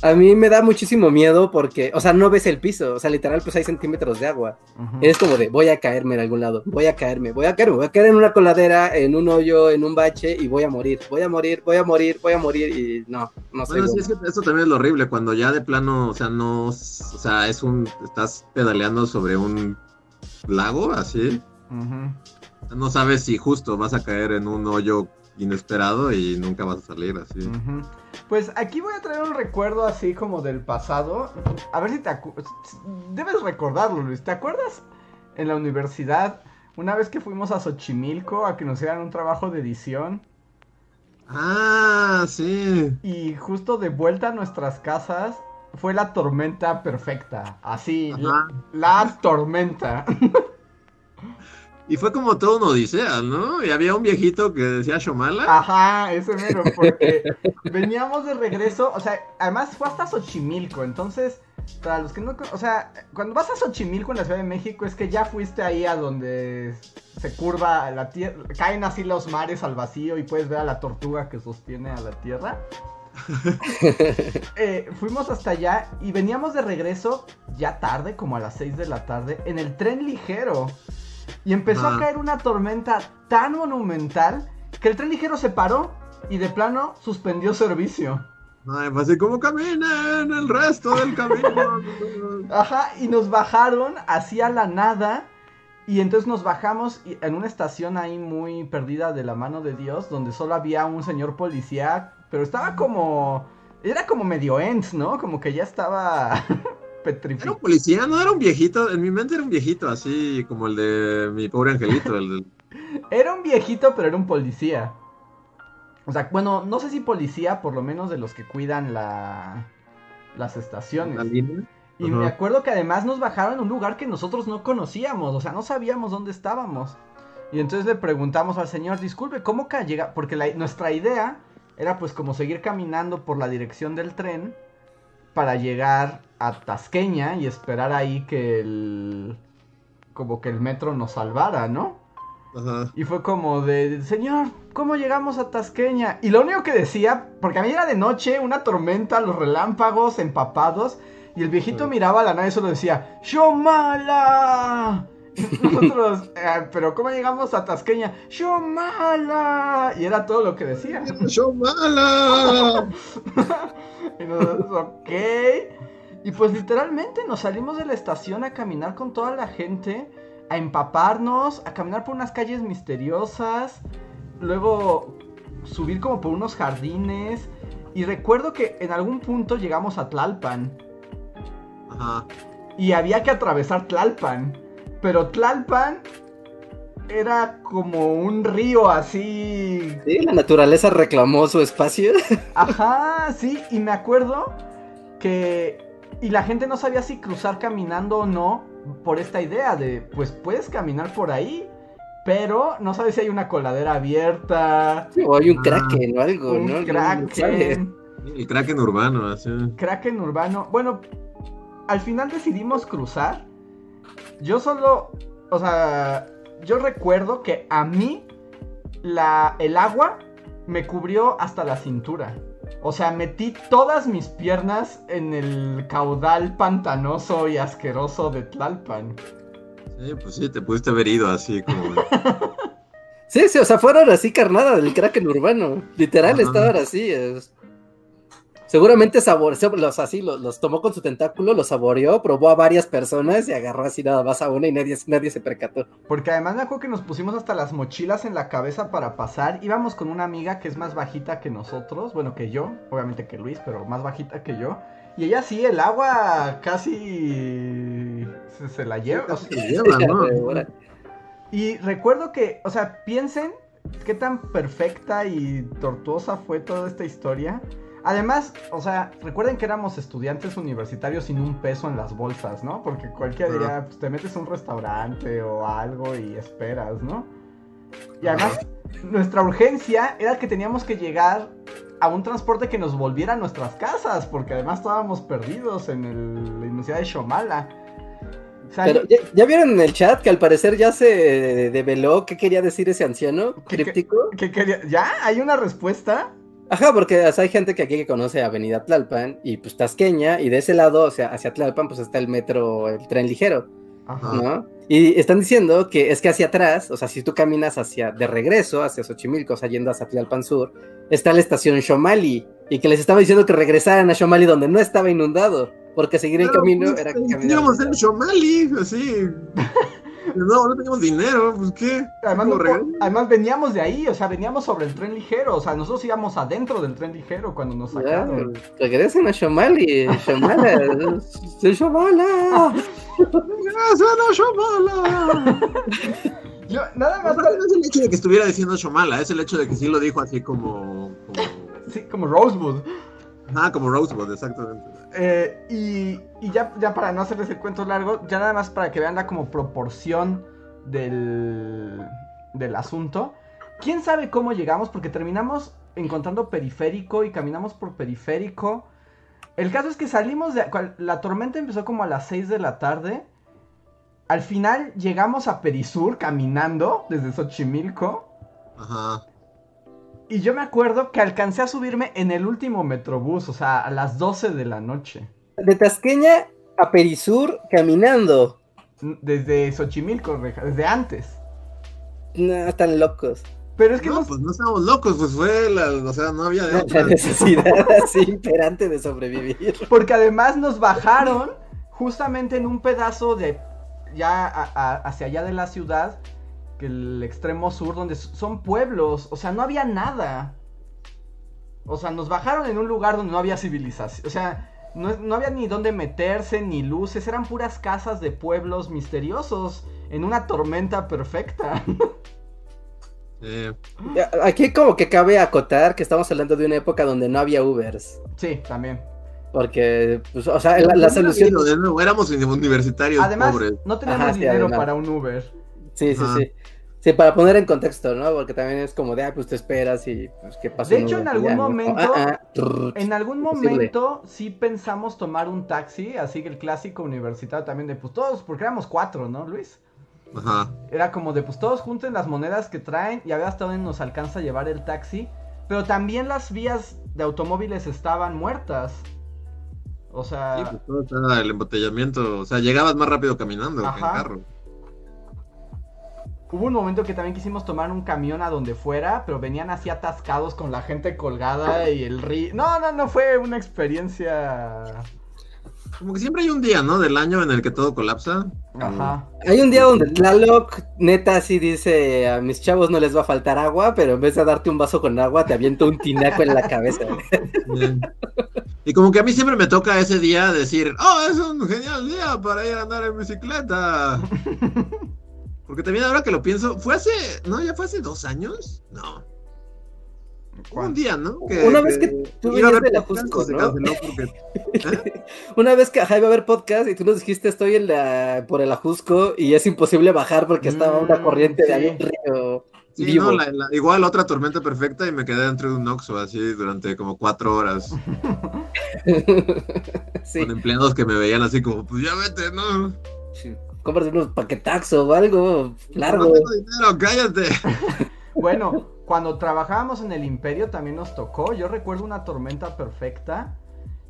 a mí me da muchísimo miedo porque, o sea, no ves el piso, o sea, literal pues hay centímetros de agua. Es como de, voy a caerme en algún lado, voy a caerme, voy a caerme, voy a caer en una coladera, en un hoyo, en un bache y voy a morir, voy a morir, voy a morir, voy a morir y no, no sé. Bueno, sí, es que eso también es lo horrible, cuando ya de plano, o sea, no, o sea, es un, estás pedaleando sobre un lago, así, No sabes si justo vas a caer en un hoyo inesperado y nunca vas a salir así. Pues aquí voy a traer un recuerdo así como del pasado. A ver si te acuerdas. Debes recordarlo, Luis. ¿Te acuerdas en la universidad una vez que fuimos a Xochimilco a que nos hicieran un trabajo de edición? Ah, sí. Y justo de vuelta a nuestras casas fue la tormenta perfecta. Así, la tormenta. Y fue como todo un odisea, ¿no? Y había un viejito que decía Shomala. Ajá, ese mero, porque veníamos de regreso, o sea, además fue hasta Xochimilco, entonces, para los que no, o sea, cuando vas a Xochimilco en la Ciudad de México es que ya fuiste ahí a donde se curva la tierra, caen así los mares al vacío y puedes ver a la tortuga que sostiene a la tierra. Eh, fuimos hasta allá y veníamos de regreso ya tarde, como a las 6 de la tarde, en el tren ligero. Y empezó a caer una tormenta tan monumental que el tren ligero se paró y de plano suspendió servicio. Ay, pues así como caminen el resto del camino. Ajá, y nos bajaron hacia la nada. Y entonces nos bajamos en una estación ahí muy perdida de la mano de Dios, donde solo había un señor policía, pero estaba como... Era como medio ends, ¿no? Como que ya estaba Era petrificado. un policía, no era un viejito. En mi mente era un viejito, así como el de mi pobre angelito. El del- Era un viejito, pero era un policía. O sea, bueno, no sé si policía, por lo menos de los que cuidan la... las estaciones. la línea. Y me acuerdo que además nos bajaron en un lugar que nosotros no conocíamos, o sea, no sabíamos dónde estábamos. Y entonces le preguntamos al señor, disculpe, ¿cómo que llega? Porque la- nuestra idea era pues como seguir caminando por la dirección del tren para llegar a Tasqueña y esperar ahí que el... como que el metro nos salvara, ¿no? Ajá. Y fue como de, señor, ¿cómo llegamos a Tasqueña? Y lo único que decía, porque a mí era de noche, una tormenta, los relámpagos empapados, y el viejito Sí. miraba la nave y solo decía, ¡Shomala! Nosotros, "Eh, pero ¿cómo llegamos a Tasqueña? ¡Shomala! Y era todo lo que decía. ¡Shomala! Y nosotros, ok. Y pues literalmente nos salimos de la estación a caminar con toda la gente, a empaparnos, a caminar por unas calles misteriosas, luego subir como por unos jardines. Y recuerdo que en algún punto llegamos a Tlalpan Ajá. y había que atravesar Tlalpan. Pero Tlalpan era como un río así Sí, la naturaleza reclamó su espacio. Ajá, sí, y me acuerdo que... Y la gente no sabía si cruzar caminando o no por esta idea de, pues puedes caminar por ahí, pero no sabes si hay una coladera abierta, O hay un Ah. kraken o algo, un ¿no? No- no kraken, El kraken urbano, así. kraken urbano. Bueno, al final decidimos cruzar. Yo solo, o sea, yo recuerdo que a mí la, el agua me cubrió hasta la cintura. O sea, metí todas mis piernas en el caudal pantanoso y asqueroso de Tlalpan. Sí, pues sí, te pudiste haber ido así como. Sí, sí, o sea, fueron así carnada del kraken urbano. Literal, Ajá. estaban así. es- Seguramente saboreó, los así, los, los tomó con su tentáculo, los saboreó, probó a varias personas y agarró así nada más a una y nadie, nadie se percató. Porque además me acuerdo que nos pusimos hasta las mochilas en la cabeza para pasar. Íbamos con una amiga que es más bajita que nosotros. Bueno, que yo. Obviamente que Luis, pero más bajita que yo. Y ella sí, el agua casi se, se la lleva. o sea, Se lleva, ¿no? Y recuerdo que, o sea, piensen qué tan perfecta y tortuosa fue toda esta historia. Además, o sea, recuerden que éramos estudiantes universitarios sin un peso en las bolsas, ¿no? Porque cualquiera diría, pues te metes a un restaurante o algo y esperas, ¿no? Y además, nuestra urgencia era que teníamos que llegar a un transporte que nos volviera a nuestras casas, porque además estábamos perdidos en el- la Universidad de Shomala. O sea, Pero ¿ya, ya vieron en el chat que al parecer ya se develó qué quería decir ese anciano ¿Qué- qué- críptico. ¿Ya? ¿Hay una respuesta? Ajá, porque o sea, hay gente que aquí que conoce Avenida Tlalpan y pues Tasqueña y de ese lado, o sea, hacia Tlalpan pues está el metro, el tren ligero, Ajá. ¿no? Y están diciendo que es que hacia atrás, o sea, si tú caminas hacia de regreso hacia Xochimilco, o sea, yendo hacia Tlalpan Sur, está la estación Shomali y que les estaba diciendo que regresaran a Shomali donde no estaba inundado, porque seguir el camino pues, era caminar. Íbamos en Shomali, así. No, no teníamos dinero, pues qué. Además, ¿Cómo no- veníamos de ahí, o sea, veníamos sobre el tren ligero, o sea, nosotros íbamos adentro del tren ligero cuando nos Ya, sacaron. regresen a Shomali, Shomala, soy Shomala. ¡Ah, suena Shomala! Yo, nada más, No es el hecho de que estuviera diciendo Shomala, es el hecho de que sí lo dijo así como. como sí, como Rosewood. ah, como Rosebud, exactamente. Eh, y ya, para no hacerles el cuento largo, ya nada más para que vean la como proporción del, del asunto. ¿Quién sabe cómo llegamos? Porque terminamos encontrando periférico y caminamos por periférico. El caso es que salimos de... La tormenta empezó como a las 6 de la tarde. Al final llegamos a Perisur caminando desde Xochimilco. Ajá. Y yo me acuerdo que alcancé a subirme en el último metrobús, o sea, a las 12 de la noche. De Tasqueña a Perisur caminando. Desde Xochimilco, desde antes. No, están locos. Pero es que no, nos- pues no estábamos locos, pues fue la. O sea, no había de otra. La necesidad así imperante de sobrevivir. Porque además nos bajaron justamente en un pedazo de ya a- a- hacia allá de la ciudad, el extremo sur, donde son pueblos, o sea, no había nada. O sea, nos bajaron en un lugar donde no había civilización, o sea, no, no había ni dónde meterse, ni luces, eran puras casas de pueblos misteriosos en una tormenta perfecta. Eh, Aquí como que cabe acotar que estamos hablando de una época donde no había Ubers. sí, también. Porque, pues, o sea, la, la solución... de nuevo, éramos universitarios Además, pobres. no teníamos Ajá, sí, dinero además. para un Uber. Sí, sí, sí. Sí, para poner en contexto, ¿no? Porque también es como de, ah, pues te esperas y pues qué pasa. De hecho, en algún momento- Ah, trrr. En algún momento sí pensamos tomar un taxi, así que el clásico universitario también de pues todos, porque éramos cuatro, ¿no, Luis? Ajá. Era como de pues todos junten las monedas que traen y a ver hasta dónde nos alcanza a llevar el taxi. Pero también las vías de automóviles estaban muertas. O sea, Sí, pues todo estaba el embotellamiento. O sea, llegabas más rápido caminando que en carro. Hubo un momento que también quisimos tomar un camión a donde fuera, pero venían así atascados con la gente colgada y el río. No, no, no fue una experiencia. Como que siempre hay un día, ¿no? Del año en el que todo colapsa. Ajá. Hay un día donde Tlaloc neta así dice a mis chavos no les va a faltar agua, pero en vez de darte un vaso con agua te aviento un tinaco en la cabeza. Bien. Y como que a mí siempre me toca ese día decir, oh, es un genial día para ir a andar en bicicleta. Porque también ahora que lo pienso, fue hace, no, ya fue hace dos años. No, un día, ¿no? Una vez que tú iba a venías de la Una vez que ajá, iba a haber podcast y tú nos dijiste estoy en la, por el Ajusco y es imposible bajar porque estaba una Mm, corriente de sí. un río Sí, vivo. no, la- la- igual otra tormenta perfecta y me quedé dentro de un Oxxo así durante como cuatro horas. sí, Con empleados que me veían así como, pues ya vete, ¿no? sí. Cómprate unos paquetaxos o algo largo. No tengo dinero, cállate. Bueno, cuando trabajábamos en el Imperio también nos tocó. Yo recuerdo una tormenta perfecta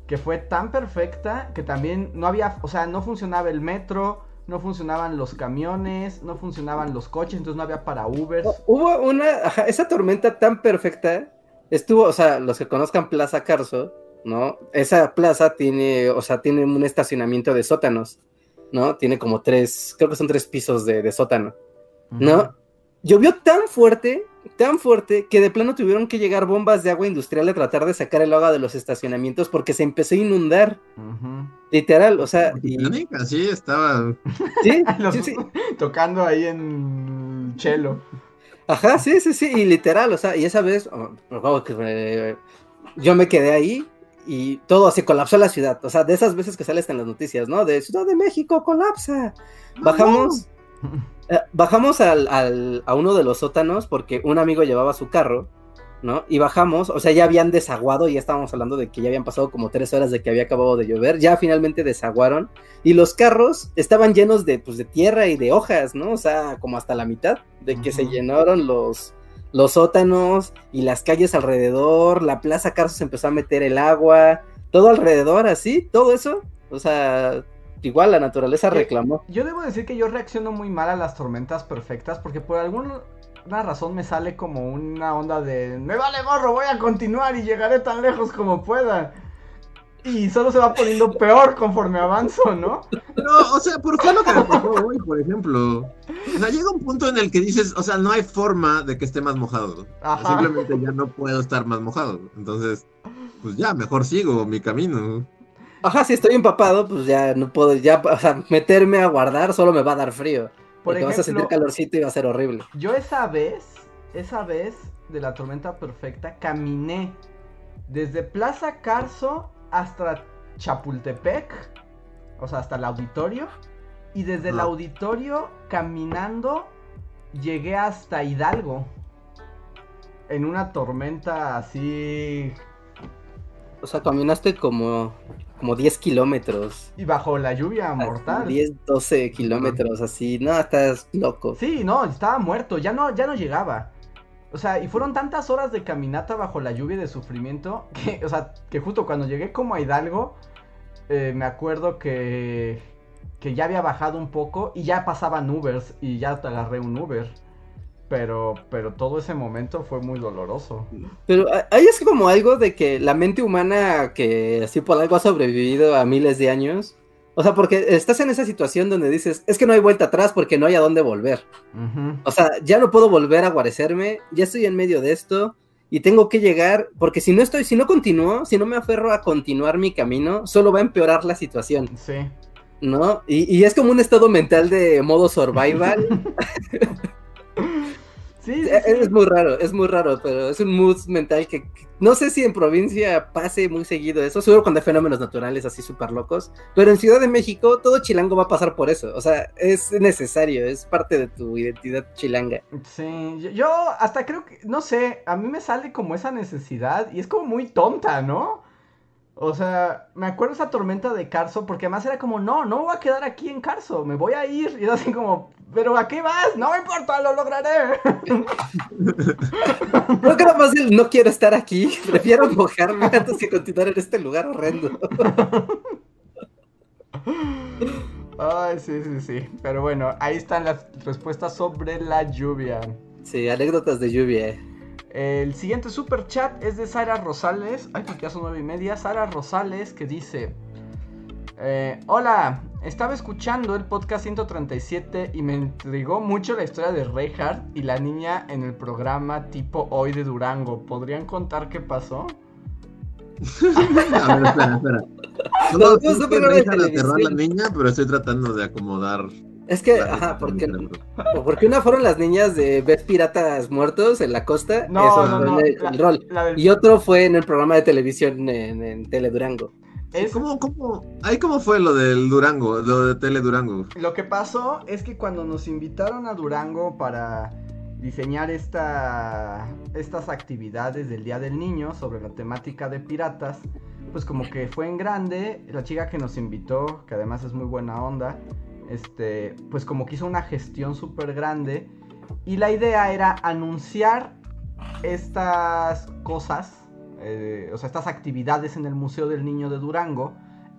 que fue tan perfecta que también no había, o sea, no funcionaba el metro, no funcionaban los camiones, no funcionaban los coches, entonces no había para Uber. Hubo una, ajá, esa tormenta tan perfecta, estuvo, o sea, los que conozcan Plaza Carso, ¿no? Esa plaza tiene, o sea, tiene un estacionamiento de sótanos, ¿no? Tiene como tres, creo que son tres pisos de, de sótano, ¿no? Llovió tan fuerte, tan fuerte, que de plano tuvieron que llegar bombas de agua industrial a tratar de sacar el agua de los estacionamientos porque se empezó a inundar, literal, o sea, y, así estaba. sí, Los- sí, sí. Tocando ahí en chelo. Ajá, sí, sí, sí, y literal, o sea, y esa vez, oh, eh, yo me quedé ahí y todo se colapsó la ciudad, o sea, de esas veces que sales en las noticias, ¿no? De Ciudad de México colapsa. Bajamos, eh, bajamos al, al- a uno de los sótanos porque un amigo llevaba su carro, ¿no? Y bajamos, o sea, ya habían desaguado, y ya estábamos hablando de que ya habían pasado como tres horas de que había acabado de llover, ya finalmente desaguaron, y los carros estaban llenos de, pues, de tierra y de hojas, ¿no? O sea, como hasta la mitad, de que se llenaron los, los sótanos y las calles alrededor, la plaza Carso se empezó a meter el agua, todo alrededor así, todo eso, o sea, igual la naturaleza reclamó. Yo debo decir que yo reacciono muy mal a las tormentas perfectas porque por alguna razón me sale como una onda de me vale gorro, voy a continuar y llegaré tan lejos como pueda. Y solo se va poniendo peor conforme avanzo, ¿no? No, o sea, por fue lo que me pasó hoy, por ejemplo. O sea, llega un punto en el que dices, o sea, no hay forma de que esté más mojado. Ajá. Simplemente ya no puedo estar más mojado. Entonces, pues ya, mejor sigo mi camino. Ajá, si estoy empapado, pues ya no puedo, ya, o sea, meterme a guardar solo me va a dar frío. Por porque vas a ejemplo- sentir calorcito y va a ser horrible. Yo esa vez, esa vez de la tormenta perfecta, caminé desde Plaza Carso hasta Chapultepec, o sea, hasta el auditorio, y desde el auditorio, caminando, llegué hasta Hidalgo. En una tormenta así. O sea, caminaste como, como 10 kilómetros. Y bajo la lluvia mortal. 10, 12 kilómetros, así. No, estás loco. Sí, no, estaba muerto, ya no, ya no llegaba. O sea, y fueron tantas horas de caminata bajo la lluvia de sufrimiento que, o sea, que justo cuando llegué como a Hidalgo, eh, me acuerdo que, que ya había bajado un poco y ya pasaban Ubers y ya te agarré un Uber. Pero, pero todo ese momento fue muy doloroso. Pero ah, ahí es como algo de que la mente humana que así por algo ha sobrevivido a miles de años. O sea, porque estás en esa situación donde dices, es que no hay vuelta atrás porque no hay a dónde volver. O sea, ya no puedo volver a guarecerme, ya estoy en medio de esto y tengo que llegar, porque si no estoy, si no continúo, si no me aferro a continuar mi camino, solo va a empeorar la situación, Sí. ¿no? Y, y es como un estado mental de modo survival. Sí, sí, es, sí. es muy raro, es muy raro, pero es un mood mental que, que no sé si en provincia pase muy seguido eso, seguro cuando hay fenómenos naturales así súper locos, pero en Ciudad de México todo chilango va a pasar por eso, o sea, es necesario, es parte de tu identidad chilanga. Sí, yo hasta creo que, no sé, a mí me sale como esa necesidad y es como muy tonta, ¿no? O sea, me acuerdo esa tormenta de Carso porque además era como, no, no me voy a quedar aquí en Carso, me voy a ir. Y era así como, pero ¿a qué vas? No me importa, lo lograré. Creo que no quiero estar aquí, prefiero mojarme antes que continuar en este lugar horrendo. Ay, sí, sí, sí. Pero bueno, ahí están las respuestas sobre la lluvia. Sí, anécdotas de lluvia. El siguiente super chat es de Sara Rosales. Ay, porque ya son nueve y media. Sara Rosales que dice: eh, Hola, estaba escuchando el podcast 137 y me intrigó mucho la historia de Reinhardt y la niña en el programa tipo Hoy de Durango. ¿Podrían contar qué pasó? A ver, espera, espera. No, no, no, aterrar a la niña, pero estoy tratando de acomodar. Es que, la ajá, porque, una fueron las niñas de ver piratas muertos en la costa, No, eso no, no. en el, la- el rol. la del- Y otro fue en el programa de televisión en, en Tele Durango. es- ¿Cómo, cómo? Ahí cómo fue lo del Durango, lo de Tele Durango. Lo que pasó es que cuando nos invitaron a Durango para diseñar esta, estas actividades del Día del Niño sobre la temática de piratas, pues como que fue en grande, la chica que nos invitó, que además es muy buena onda, este, pues como que hizo una gestión súper grande y la idea era anunciar estas cosas, eh, o sea, estas actividades en el Museo del Niño de Durango,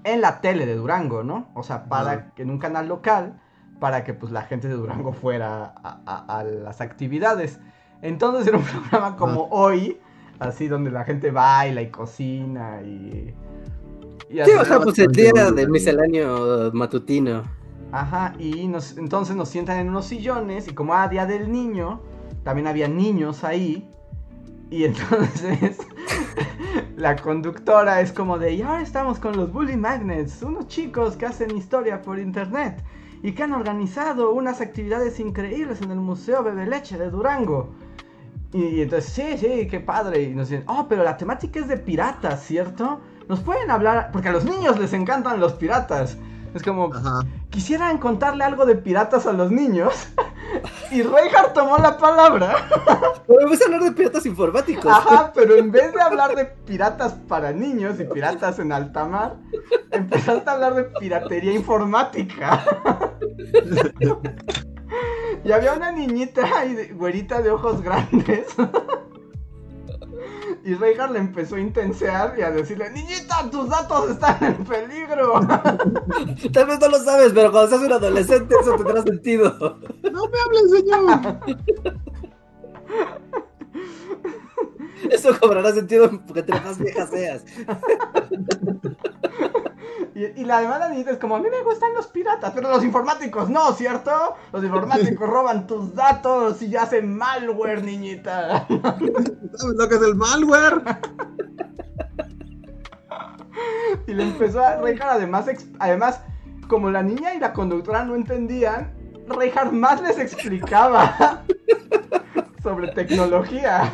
en la tele de Durango, ¿no? O sea, para que en un canal local, para que pues la gente de Durango fuera a, a- a las actividades. Entonces era un programa como hoy, así donde la gente baila y cocina y... y Sí, o sea, pues el día del misceláneo matutino. Ajá, y nos, entonces nos sientan en unos sillones y como era Día del Niño, también había niños ahí. Y entonces la conductora es como de, y ahora estamos con los Bully Magnets, unos chicos que hacen historia por internet y que han organizado unas actividades increíbles en el Museo Bebe Leche de Durango. Y entonces, sí, sí, qué padre. Y nos dicen, oh, pero la temática es de piratas, ¿cierto? Nos pueden hablar, porque a los niños les encantan los piratas. Es como, Ajá. quisieran contarle algo de piratas a los niños. y Reinhardt tomó la palabra. Pero vamos a hablar de piratas informáticos. Ajá, pero en vez de hablar de piratas para niños y piratas en alta mar, empezaste a hablar de piratería informática. y había una niñita ahí, de- güerita de ojos grandes. Y Reinhardt le empezó a intensear y a decirle, niñita, tus datos están en peligro. Tal vez no lo sabes, pero cuando seas un adolescente eso tendrá sentido. No me hables, señor. Eso cobrará sentido porque entre más vieja seas. Y, y la demás la niñita es como, a mí me gustan los piratas, pero los informáticos no, ¿cierto? Los informáticos roban tus datos y hacen malware, niñita. ¿Sabes lo que es el malware? Y le empezó a... Reinhardt además, además, como la niña y la conductora no entendían, Reinhardt más les explicaba sobre tecnología.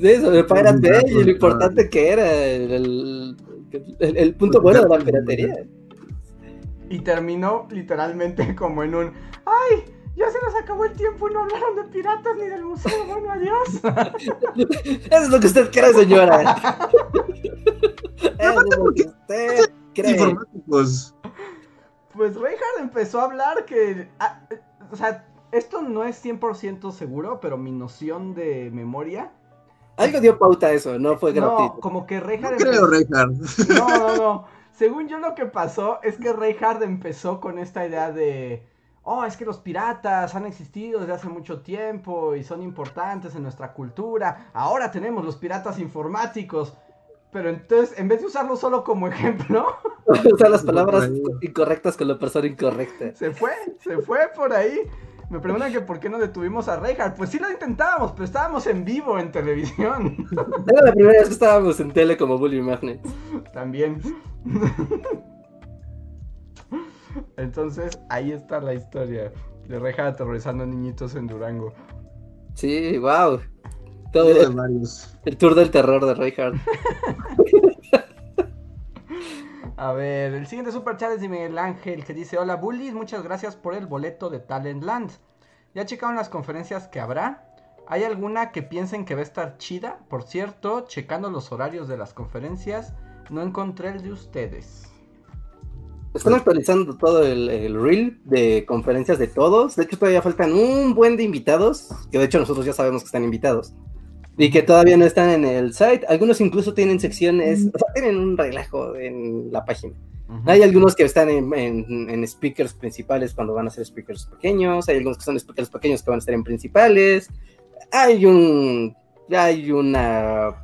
Sí, sobre Pirate Bay y lo importante que era el, el- el- el punto bueno de la piratería. Y terminó literalmente como en un... ¡Ay! Ya se nos acabó el tiempo y no hablaron de piratas ni del museo. Bueno, adiós. Eso es lo que usted cree, señora. Eso es lo que usted cree. Informáticos. Pues Reinhardt empezó a hablar que... ah, o sea, esto no es 100% seguro, pero mi noción de memoria... Algo dio pauta a eso, no fue No, gratuito. como que No Reinhardt... creo, empezó- Reinhardt. No, no, no. Según yo lo que pasó es que Reinhardt empezó con esta idea de... Oh, es que los piratas han existido desde hace mucho tiempo y son importantes en nuestra cultura. Ahora tenemos los piratas informáticos. Pero entonces, en vez de usarlo solo como ejemplo, Usar las palabras incorrectas con la persona incorrecta. se fue, se fue por ahí. Me preguntan que por qué no detuvimos a Reinhardt. Pues sí lo intentábamos, pero estábamos en vivo en televisión. Era la primera vez que estábamos en tele como Bully Magnet. También. Entonces, ahí está la historia de Reja aterrorizando niñitos en Durango. Sí, wow. Todo varios. el tour del terror de Reinhardt. A ver, el siguiente super chat es de Miguel Ángel que dice: Hola Bullies, muchas gracias por el boleto de Talent Land. ¿Ya checaron las conferencias que habrá? ¿Hay alguna que piensen que va a estar chida? Por cierto, checando los horarios de las conferencias, no encontré el de ustedes. Están actualizando todo el, el reel de conferencias de todos. De hecho, todavía faltan un buen de invitados. Que de hecho nosotros ya sabemos que están invitados. Y que todavía no están en el site. Algunos incluso tienen secciones, o sea, tienen un relajo en la página. Hay algunos que están en, en- en speakers principales cuando van a ser speakers pequeños. Hay algunos que son speakers pequeños que van a estar en principales. Hay un. Hay una.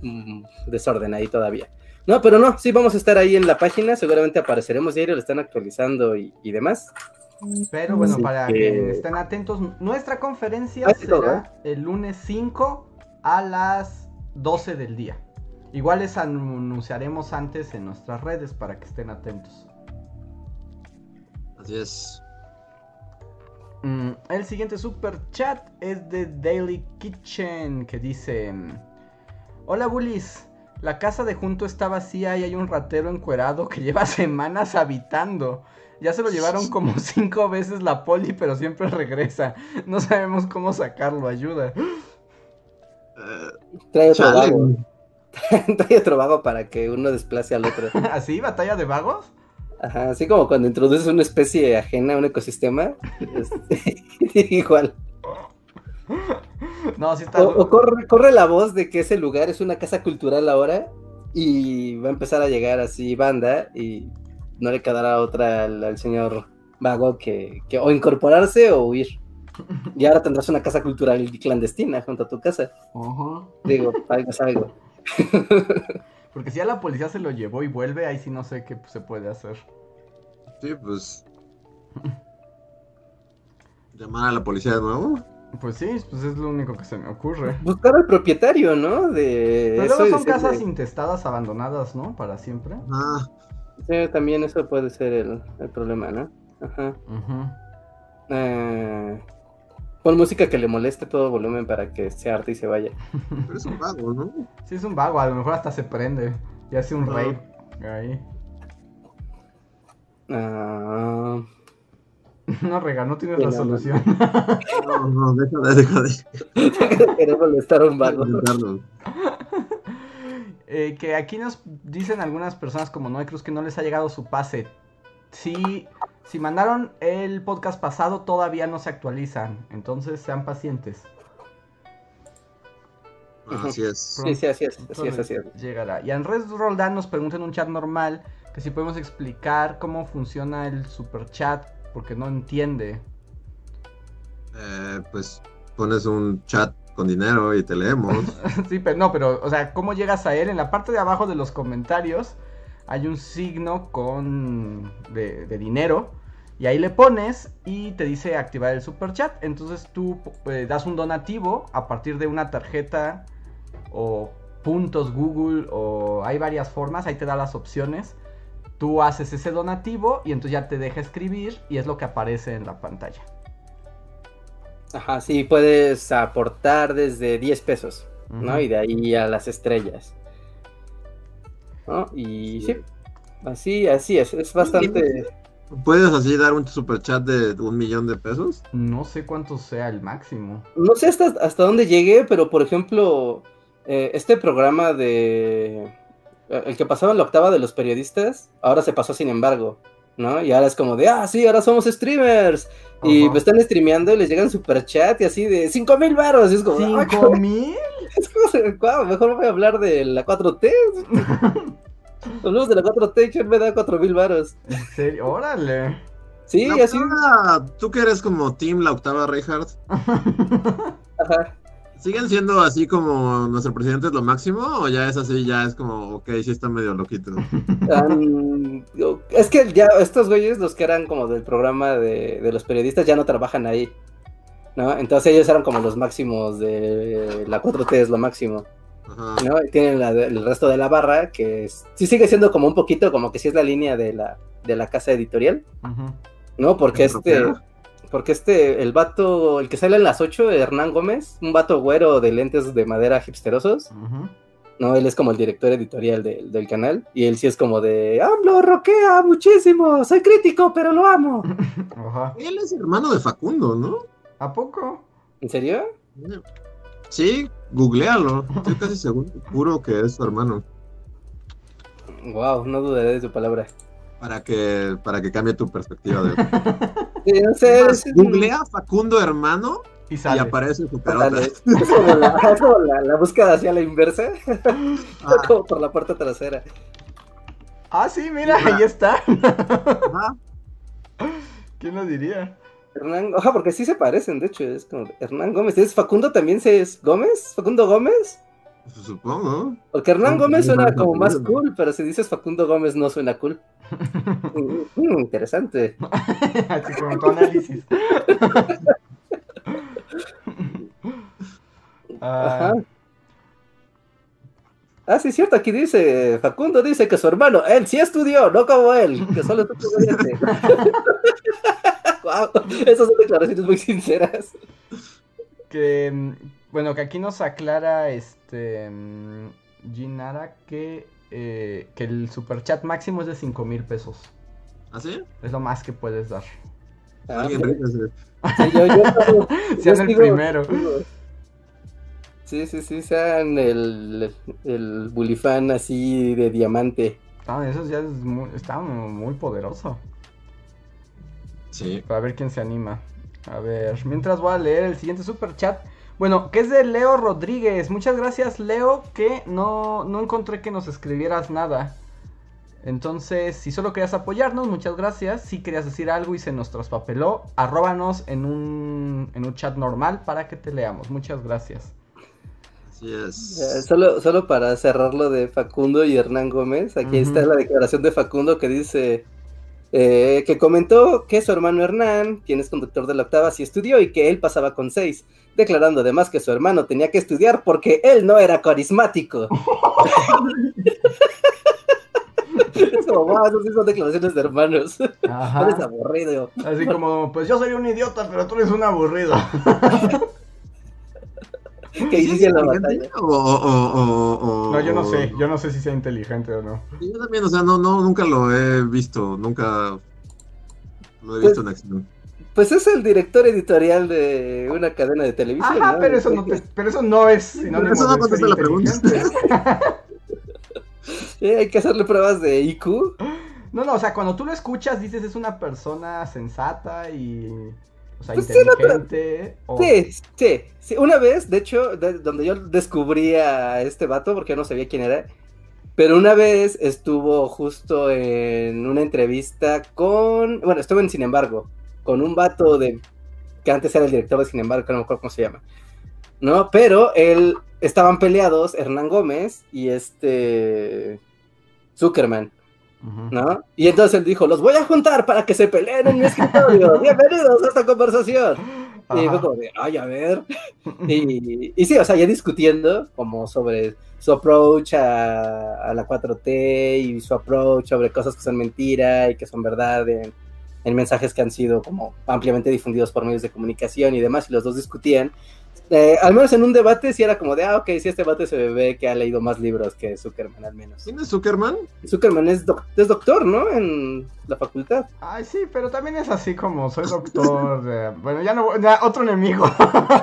mm, desorden ahí todavía. No, pero no, sí vamos a estar ahí en la página. Seguramente apareceremos diario, lo están actualizando y, y demás. Pero bueno, Así para que- que estén atentos, nuestra conferencia sí, todo, será el lunes 5 a las 12 del día. Igual les anunciaremos antes en nuestras redes para que estén atentos. Así es. Mm, el siguiente super chat es de Daily Kitchen que dice: Hola Bullies, la casa de junto está vacía y hay un ratero encuerado que lleva semanas habitando. Ya se lo llevaron como cinco veces la poli, pero siempre regresa. No sabemos cómo sacarlo, ayuda. Trae otro chale. vago. Trae otro vago para que uno desplace al otro. ¿Así? ¿Batalla de vagos? Ajá, así como cuando introduces una especie ajena a un ecosistema. este, igual. No, sí está. O, o corre, corre la voz de que ese lugar es una casa cultural ahora y va a empezar a llegar así banda y no le quedará otra al, al señor vago que, que o incorporarse o huir. Y ahora tendrás una casa cultural clandestina junto a tu casa. Ajá. Digo, algo es algo. Porque si ya la policía se lo llevó y vuelve, ahí sí no sé qué se puede hacer. Sí, pues. Llamar a la policía de nuevo. Pues sí, pues es lo único que se me ocurre. Buscar al propietario, ¿no? De Pero eso luego y son casas intestadas, abandonadas, ¿no? Para siempre. Ah, Sí, también eso puede ser el, el problema, ¿no? Ajá. Ujú. Eh, pon música que le moleste todo volumen para que se arte y se vaya. pero es un vago, ¿no? Sí, es un vago, a lo mejor hasta se prende. Y hace un Ah. rape ahí. Ah, No, Rega, no tienes la no, no. solución. No, no, deja de, deja de. molestar a un vago. Eh, que aquí nos dicen algunas personas como Noé Cruz que no les ha llegado su pase. Sí, si mandaron el podcast pasado, todavía no se actualizan. Entonces sean pacientes. Así es. Sí, sí, así es, así es, así es. les Llegará. Y Andrés Roldán nos pregunta en un chat normal que si podemos explicar cómo funciona el super chat porque no entiende. Eh, pues pones un chat con dinero y te leemos. sí, pero no, pero, o sea, ¿cómo llegas a él? En la parte de abajo de los comentarios hay un signo con de, de dinero y ahí le pones y te dice activar el super chat. Entonces tú eh, das un donativo a partir de una tarjeta o puntos Google o hay varias formas, ahí te da las opciones. Tú haces ese donativo y entonces ya te deja escribir y es lo que aparece en la pantalla. Ajá, sí, puedes aportar desde 10 pesos, ¿no? Y de ahí a las estrellas. ¿No? Y sí, así, así es, es bastante... ¿Puedes así dar un super chat de un millón de pesos? No sé cuánto sea el máximo. No sé hasta, hasta dónde llegué, pero por ejemplo, eh, este programa de... El que pasaba en la octava de los periodistas, ahora se pasó sin embargo, ¿no? Y ahora es como de, ah, sí, ahora somos streamers. Y me están streameando y les llegan super chat y así de 5 mil baros. es como, ¿5 mil? Es como, mejor voy a hablar de la 4T. Hablamos de la 4T, que me da 4 mil baros. ¿En serio? Órale. Sí, la así. Octava, ¿Tú que eres como Team la octava Reinhardt? Ajá. ¿Siguen siendo así como nuestro presidente es lo máximo? ¿O ya es así, ya es como, ok, sí está medio loquito? Um, es que ya estos güeyes, los que eran como del programa de, de, los periodistas, ya no trabajan ahí. ¿No? Entonces ellos eran como los máximos de la 4T es lo máximo. Ajá. ¿no? Y tienen la, el resto de la barra, que es, sí sigue siendo como un poquito, como que sí es la línea de la, de la casa editorial. Ajá. ¿No? Porque este... Propia? Porque este, el vato, el que sale en las 8, Hernán Gómez, un vato güero de lentes de madera hipsterosos. Uh -huh. No, él es como el director editorial de, del canal. Y él sí es como de, AMLO roquea muchísimo, soy crítico, pero lo amo. Ajá. Él es hermano de Facundo, ¿no? ¿A poco? ¿En serio? Sí, googlealo. Estoy casi seguro que es su hermano. Wow, no dudaré de su palabra. Para que, para que cambie tu perspectiva de Sí, no sé, Más, Googlea Facundo hermano y, y aparece su pelota. Es como, la, es como la, la, búsqueda hacia la inversa. Ah. como por la puerta trasera. Ah, sí, mira, ahí está. Ah. ¿Quién lo diría? Hernán, oja, porque sí se parecen, de hecho, es como Hernán Gómez. ¿Es Facundo también se es Gómez? ¿Facundo Gómez? Supongo. Porque Hernán Gómez suena como más cool, pero si dices Facundo Gómez no suena cool. mm, interesante. Así como tu análisis. Ajá. Ah, sí, es cierto, aquí dice, Facundo dice que su hermano, él sí estudió, no como él, que solo estudió estudiante. wow, esas son declaraciones muy sinceras. Que, bueno, que aquí nos aclara este Ginara que, eh, que el superchat máximo es de 5 mil pesos. ¿Ah, sí? Es lo más que puedes dar. Ah, Alguien rígase. Sí, yo, yo, yo, Sean el primero. Sí, sí, sí, sean el, el bulifán así de diamante. Ah, eso ya es muy, está muy poderoso. Sí. A ver quién se anima. A ver, mientras voy a leer el siguiente super chat. Bueno, que es de Leo Rodríguez. Muchas gracias, Leo, que no, no encontré que nos escribieras nada. Entonces, si solo querías apoyarnos, muchas gracias. Si querías decir algo y se nos traspapeló, arróbanos en un, en un chat normal para que te leamos. Muchas gracias. Eh, solo, solo para cerrar lo de Facundo y Hernán Gómez, aquí uh -huh. está la declaración de Facundo que dice eh, que comentó que su hermano Hernán, quien es conductor de la octava, sí estudió y que él pasaba con seis, declarando además que su hermano tenía que estudiar porque él no era carismático. es como, wow, esas son declaraciones de hermanos. Ajá. Eres aburrido. Así como, pues yo soy un idiota, pero tú eres un aburrido. que inicia la batalla. O, o, o, no, yo no sé, yo no sé si sea inteligente o no. Yo también, o sea, no, no, nunca lo he visto, nunca lo he visto pues, en acción. Pues es el director editorial de una cadena de televisión. Ajá, ¿no? pero, eso no te, pero eso no es sinónimo Eso no contesta la pregunta. sí, hay que hacerle pruebas de IQ. No, no, o sea, cuando tú lo escuchas dices es una persona sensata y... O sea, Pues sí, inteligente. o- Sí, sí, sí. Una vez, de hecho, de- donde yo descubrí a este vato, porque yo no sabía quién era, pero una vez estuvo justo en una entrevista con, bueno, estuvo en Sin embargo, con un vato de, que antes era el director de Sin embargo, que no me acuerdo cómo se llama. ¿no? Pero él estaban peleados Hernán Gómez y este Zuckerman, ¿no? Y entonces él dijo, los voy a juntar para que se peleen en mi escritorio. Bienvenidos a esta conversación. Y fue como de, ay, a ver. Y, y, sí, o sea, ya discutiendo como sobre su approach a, a, la 4T y su approach sobre cosas que son mentira y que son verdad en, en mensajes que han sido como ampliamente difundidos por medios de comunicación y demás, y los dos discutían. Eh, al menos en un debate sí era como de, ah, ok, si este debate se ve que ha leído más libros que Zuckerman al menos. ¿Quién es Zuckerman? Zuckerman es, doc es doctor, ¿no? En la facultad. Ay, sí, pero también es así como soy doctor. eh, bueno, ya no, ya otro enemigo.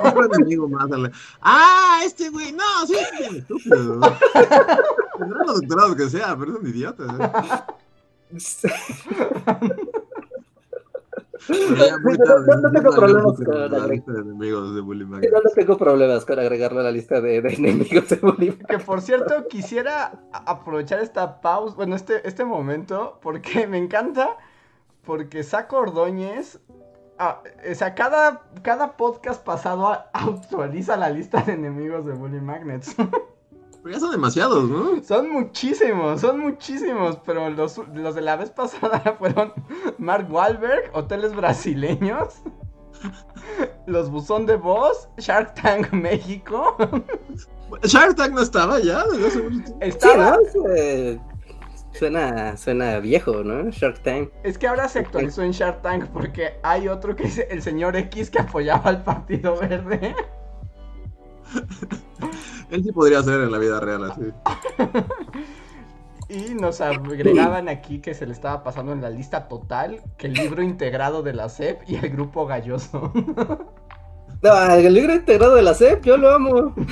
otro enemigo más. Dale. Ah, este güey, no, sí, es estúpido. Tendrá los doctorados que sea, pero es un idiota. ¿eh? No, tengo problemas con No, tengo problemas con agregarlo a la lista de, de enemigos de Bully Que por cierto, quisiera aprovechar esta pausa, bueno, este, este momento, porque me encanta, porque Saco Ordóñez, ah, o sea, cada, cada podcast pasado actualiza la lista de enemigos de Bully Magnets. Pero ya son demasiados, ¿no? Son muchísimos, son muchísimos, pero los, los de la vez pasada fueron Mark Wahlberg, Hoteles Brasileños, Los Buzón de Voz, Shark Tank México. Shark Tank no estaba ya, Estaba. Sí, ¿no? eh, suena, suena viejo, ¿no? Shark Tank. Es que ahora se actualizó en Shark Tank porque hay otro que es el señor X que apoyaba al Partido Verde. Él sí podría ser en la vida real así. y nos agregaban aquí que se le estaba pasando en la lista total que el libro integrado de la CEP y el grupo galloso. no, el libro integrado de la CEP, yo lo amo.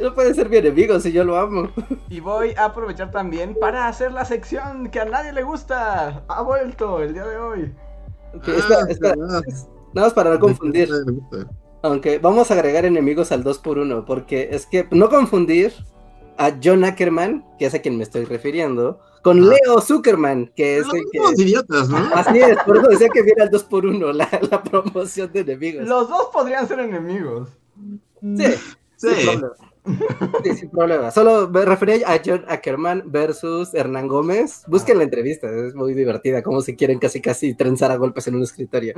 No puede ser mi enemigo si yo lo amo. Y voy a aprovechar también para hacer la sección que a nadie le gusta. Ha vuelto el día de hoy. Okay, espera, espera. Nada más para no confundir. Aunque vamos a agregar enemigos al 2x1, porque es que no confundir a John Ackerman, que es a quien me estoy refiriendo, con ah. Leo Zuckerman, que es el que... idiotas, ¿no? Así es, por eso decía que viene al 2x1 la, la, promoción de enemigos. Los dos podrían ser enemigos. Sí, sí. Sin problema. Sí, sin problema. Solo me refería a John Ackerman versus Hernán Gómez. Busquen la entrevista, es muy divertida, como si quieren casi casi trenzar a golpes en un escritorio.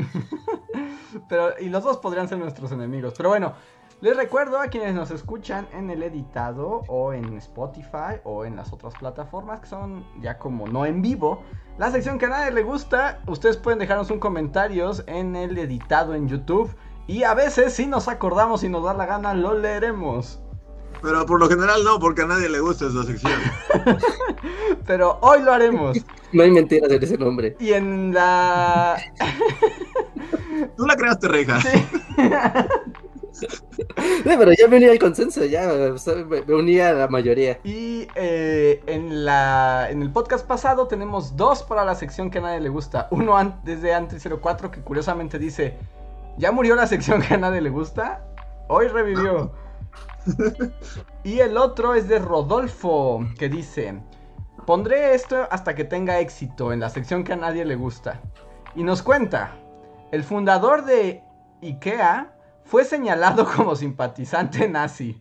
Pero, y los dos podrían ser nuestros enemigos. Pero bueno, les recuerdo a quienes nos escuchan en el editado o en Spotify o en las otras plataformas que son ya como no en vivo. La sección que a nadie le gusta, ustedes pueden dejarnos un comentario en el editado en YouTube. Y a veces, si nos acordamos y nos da la gana, lo leeremos. Pero por lo general no, porque a nadie le gusta esa sección. Pero hoy lo haremos. No hay mentiras en ese nombre. Y en la. Tú la creaste, Reja. Sí. pero ya me uní al consenso, ya me uní a la mayoría. Y eh, en, la, en el podcast pasado tenemos dos para la sección que a nadie le gusta. Uno an desde antes 04 que curiosamente dice, ¿ya murió la sección que a nadie le gusta? Hoy revivió. y el otro es de Rodolfo, que dice, pondré esto hasta que tenga éxito en la sección que a nadie le gusta. Y nos cuenta, el fundador de IKEA fue señalado como simpatizante nazi.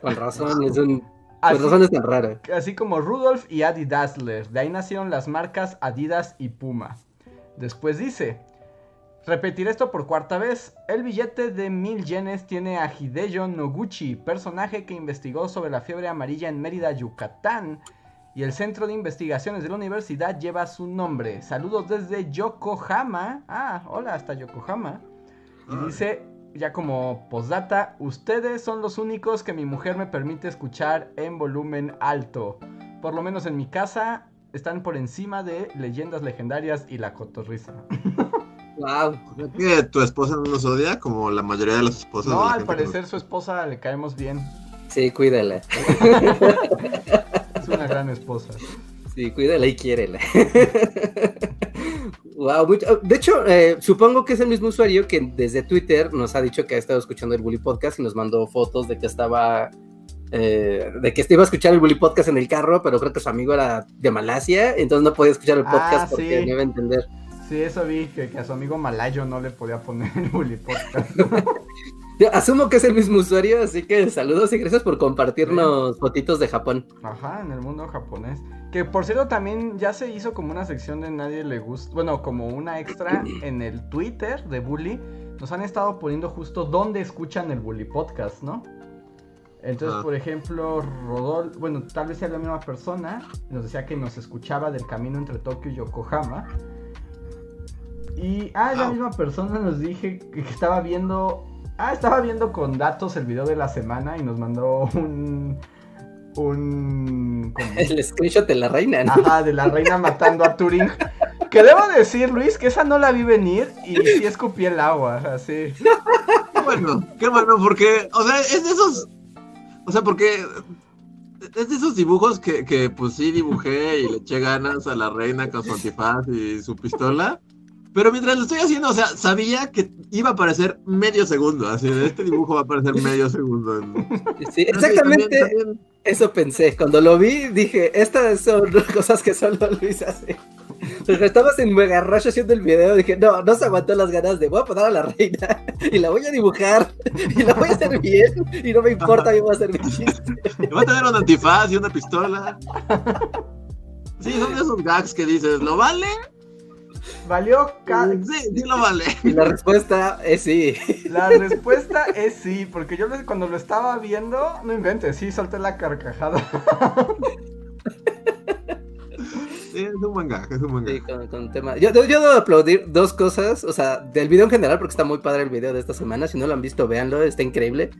Con razón, es un... Así, razón es tan rara. Así como Rudolf y Adi Dassler. De ahí nacieron las marcas Adidas y Puma. Después dice, Repetir esto por cuarta vez. El billete de mil yenes tiene a Hideyo Noguchi, personaje que investigó sobre la fiebre amarilla en Mérida, Yucatán. Y el centro de investigaciones de la universidad lleva su nombre. Saludos desde Yokohama. Ah, hola, hasta Yokohama. Y dice, ya como postdata, ustedes son los únicos que mi mujer me permite escuchar en volumen alto. Por lo menos en mi casa están por encima de leyendas legendarias y la cotorriza. Wow. que tu esposa no nos odia como la mayoría de las esposas? No, la al parecer nos... su esposa le caemos bien. Sí, cuídala. una gran esposa. Sí, cuídala y quiérela. wow, mucho... de hecho, eh, supongo que es el mismo usuario que desde Twitter nos ha dicho que ha estado escuchando el Bully Podcast y nos mandó fotos de que estaba eh, de que iba a escuchar el Bully Podcast en el carro, pero creo que su amigo era de Malasia, entonces no podía escuchar el podcast ah, porque sí. no iba a entender. Sí, eso vi, que, que, a su amigo malayo no le podía poner el bully podcast. Yo asumo que es el mismo usuario, así que saludos y gracias por compartirnos fotitos de Japón. Ajá, en el mundo japonés. Que por cierto también ya se hizo como una sección de Nadie le gusta. Bueno, como una extra en el Twitter de Bully. Nos han estado poniendo justo dónde escuchan el Bully Podcast, ¿no? Entonces, Ah. por ejemplo, Rodolfo, bueno, tal vez sea la misma persona, nos decía que nos escuchaba del camino entre Tokio y Yokohama. Y, ah, la misma persona nos dije que estaba viendo, ah, estaba viendo con datos el video de la semana y nos mandó un, un, como- El screenshot de la reina, ¿no? ajá, de la reina matando a Turing. Que debo decir, Luis, que esa no la vi venir y sí escupí el agua, así. Qué bueno, qué bueno, porque, o sea, es de esos. O sea, porque. Es de esos dibujos que, que pues sí dibujé y le eché ganas a la reina con su antifaz y su pistola. Pero mientras lo estoy haciendo, o sea, sabía que iba a aparecer medio segundo. Así de este dibujo va a aparecer medio segundo. en- Sí, exactamente También- también- eso pensé. Cuando lo vi, dije, estas son cosas que solo Luis hace. Porque estabas en mega rush haciendo el video, dije, no, no se aguantó las ganas de voy a poner a la reina y la voy a dibujar y la voy a hacer bien y no me importa, yo voy a hacer mi chiste. Va a tener un antifaz y una pistola. Sí, son de esos gags que dices, ¿lo vale? Valió Sí, sí lo vale. Y la respuesta es sí. La respuesta es sí, porque yo cuando lo estaba viendo, no inventes, sí, solté la carcajada. Sí, es un gag, es un buen Sí, con, con tema. Yo, yo debo aplaudir dos cosas, o sea, del video en general, porque está muy padre el video de esta semana. Si no lo han visto, véanlo, está increíble.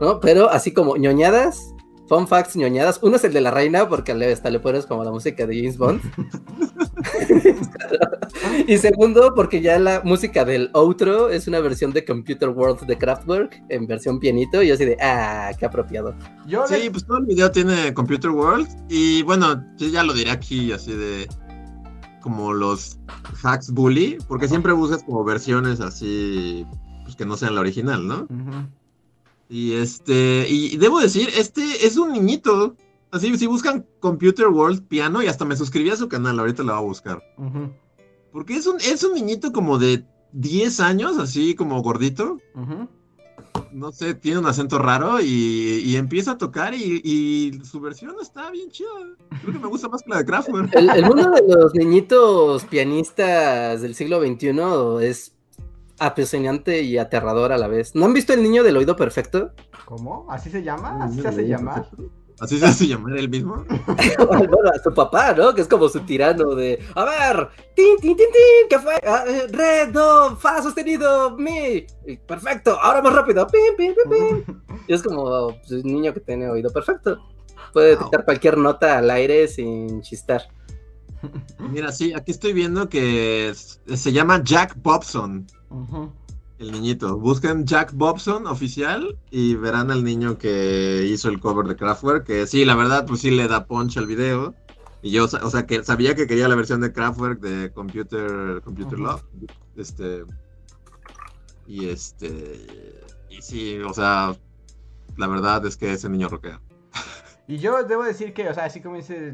¿No? Pero así como ñoñadas, fun facts ñoñadas. Uno es el de la reina, porque le, hasta le pones como la música de James Bond. y segundo, porque ya la música del outro es una versión de Computer World de Kraftwerk en versión pianito. Y yo así de, ah, qué apropiado. Yo Sí, le- pues todo el video tiene Computer World. Y bueno, yo ya lo diré aquí, así de. Como los hacks bully. Porque siempre buscas como versiones así. Pues que no sean la original, ¿no? Ujú. Y este. Y debo decir, este es un niñito. Así, si buscan Computer World Piano, y hasta me suscribí a su canal, ahorita lo voy a buscar. Porque es un, es un niñito como de 10 años, así como gordito. No sé, tiene un acento raro y, y empieza a tocar y, y su versión está bien chida. Creo que me gusta más que la de Kraftwerk. El, el mundo de los niñitos pianistas del siglo XXI es apasionante y aterrador a la vez. ¿No han visto el niño del oído perfecto? ¿Cómo? ¿Así se llama? ¿Así se hace llamar? ¿Así se hace llamar él mismo? bueno, a su papá, ¿no? Que es como su tirano de, a ver, tin, tin, tin, tin, ¿qué fue? Ah, eh, re, do, fa sostenido, mi. Perfecto, ahora más rápido. Pim, pim, pim, pim. Y es como pues, un niño que tiene oído perfecto. Puede Wow. detectar cualquier nota al aire sin chistar. Mira, sí, aquí estoy viendo que se llama Jack Bobson, El niñito. Busquen Jack Bobson oficial y verán al niño que hizo el cover de Kraftwerk, que sí, la verdad, pues sí le da punch al video. Y yo, o sea, que sabía que quería la versión de Kraftwerk de Computer, Computer. Love. Este. Y este. Y sí, o sea, la verdad es que ese niño rockea. Y yo debo decir que, o sea, así como dice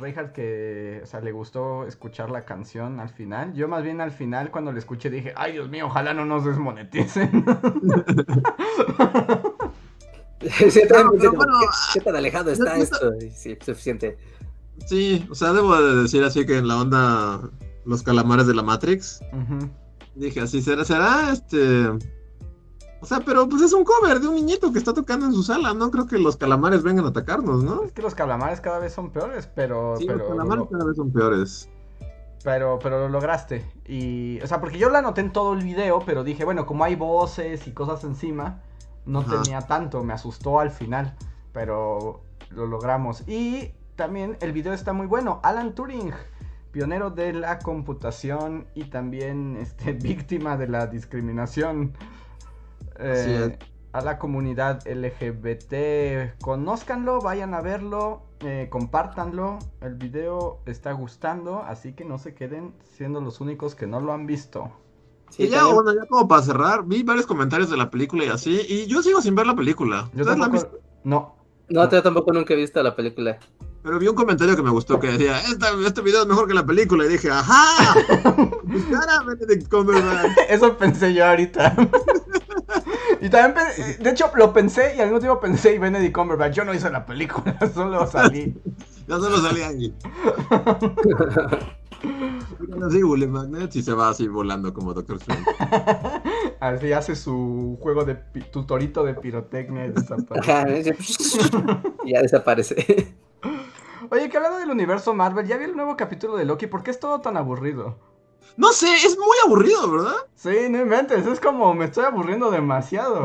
Reinhardt que, o sea, le gustó escuchar la canción al final. Yo más bien al final cuando la escuché dije, ay Dios mío, ojalá no nos desmoneticen. Sí, bueno, ¿qué, qué tan alejado está esto? Sí, suficiente. Sí, o sea, debo de decir así que en la onda Los calamares de la Matrix. Dije, así será, será este. O sea, pero pues es un cover de un niñito que está tocando en su sala. No creo que los calamares vengan a atacarnos, ¿no? Es que los calamares cada vez son peores, pero, Sí, los calamares lo, cada vez son peores. pero, pero lo lograste. Y, o sea, porque yo la anoté en todo el video, pero dije, bueno, como hay voces y cosas encima, no Ajá. tenía tanto, me asustó al final, pero lo logramos. Y también el video está muy bueno. Alan Turing, pionero de la computación y también este, víctima de la discriminación. Eh, a la comunidad LGBT. Conózcanlo, vayan a verlo, eh, compártanlo. El video está gustando, así que no se queden siendo los únicos que no lo han visto. Sí, y ya, también- bueno, ya como para cerrar, vi varios comentarios de la película y así, y yo sigo sin ver la película. No. No, yo tampoco nunca he visto la película. Pero vi un comentario que me gustó que decía, "Esta- este video es mejor que la película, y dije, ¡ajá! Pues cara, Benedict Cumberbatch. Eso pensé yo ahorita. Y también, de hecho, lo pensé y al mismo tiempo pensé y Benedict Cumberbatch, yo no hice la película, solo salí. Ya solo salía ahí. así, Bully Magnet y se va así volando como Doctor Strange. Así hace su juego de pi- tu torito de pirotecnia y desaparece. Ya desaparece. Oye, que hablando del universo Marvel, ya vi el nuevo capítulo de Loki, ¿por qué es todo tan aburrido? No sé, es muy aburrido, ¿verdad? Sí, no inventes, es como me estoy aburriendo demasiado.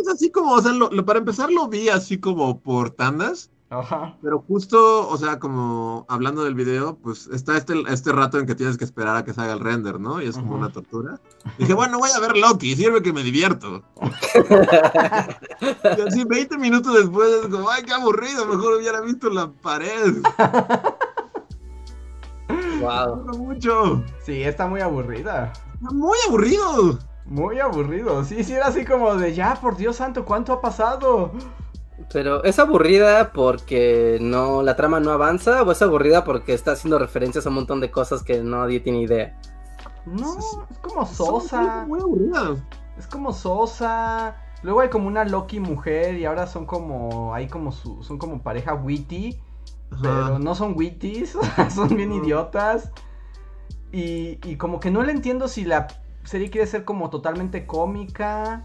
Es así como, o sea, lo- lo- para empezar lo vi así como por tandas. Ajá. Pero justo, o sea, como hablando del video, pues está este, este rato en que tienes que esperar a que se haga el render, ¿no? Y es como una tortura. Dije, bueno, voy a ver Loki, sirve que me divierto. y así 20 minutos después es como, ay, qué aburrido, mejor hubiera visto la pared. Wow. mucho. Sí, está muy aburrida. Está muy aburrido. Muy aburrido. Sí, sí, era así como de ya, por Dios santo, ¿cuánto ha pasado? Pero es aburrida porque no la trama no avanza o es aburrida porque está haciendo referencias a un montón de cosas que nadie tiene idea. No, es como sosa. muy aburridas. Es como sosa. Luego hay como una Loki mujer y ahora son como. Hay como su, son como pareja witty. Pero no son witties, son bien idiotas. Y, y como que no le entiendo si la serie quiere ser como totalmente cómica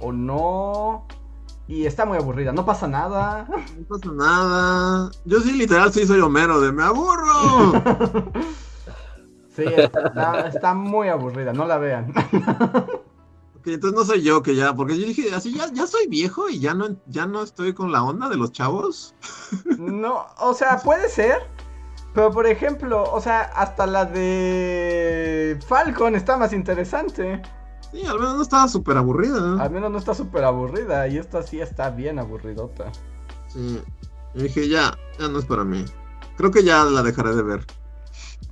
o no. Y está muy aburrida, no pasa nada. No pasa nada. Yo sí, literal, sí soy Homero de me aburro. Sí, está, está muy aburrida, no la vean. Ok, entonces no soy yo que ya, porque yo dije, así ya, ya soy viejo y ya no, ya no estoy con la onda de los chavos. No, o sea, puede ser. Pero por ejemplo, o sea, hasta la de Falcon está más interesante. Sí, al menos no estaba súper aburrida. Al menos no está súper aburrida. Y esta sí está bien aburridota. Sí. Y dije, ya, ya no es para mí. Creo que ya la dejaré de ver.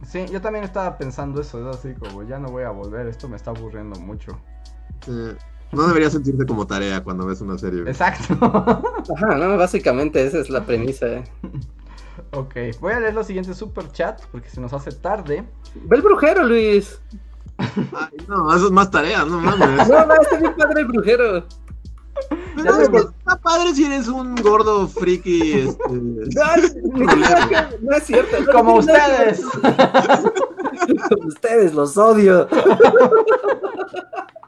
Sí, yo también estaba pensando eso, es así como ya no voy a volver, esto me está aburriendo mucho. Sí. No debería sentirse como tarea cuando ves una serie. Exacto. Ajá, no, básicamente esa es la premisa. eh. ok, voy a leer los siguientes super chats porque se nos hace tarde. Ve el brujero, Luis. Ay, no, eso es más tarea, no mames. No, no, está bien padre el brujero. Pero es que está padre si eres un gordo friki. Este... No, no es cierto. no Como ustedes. Como ustedes, los odio.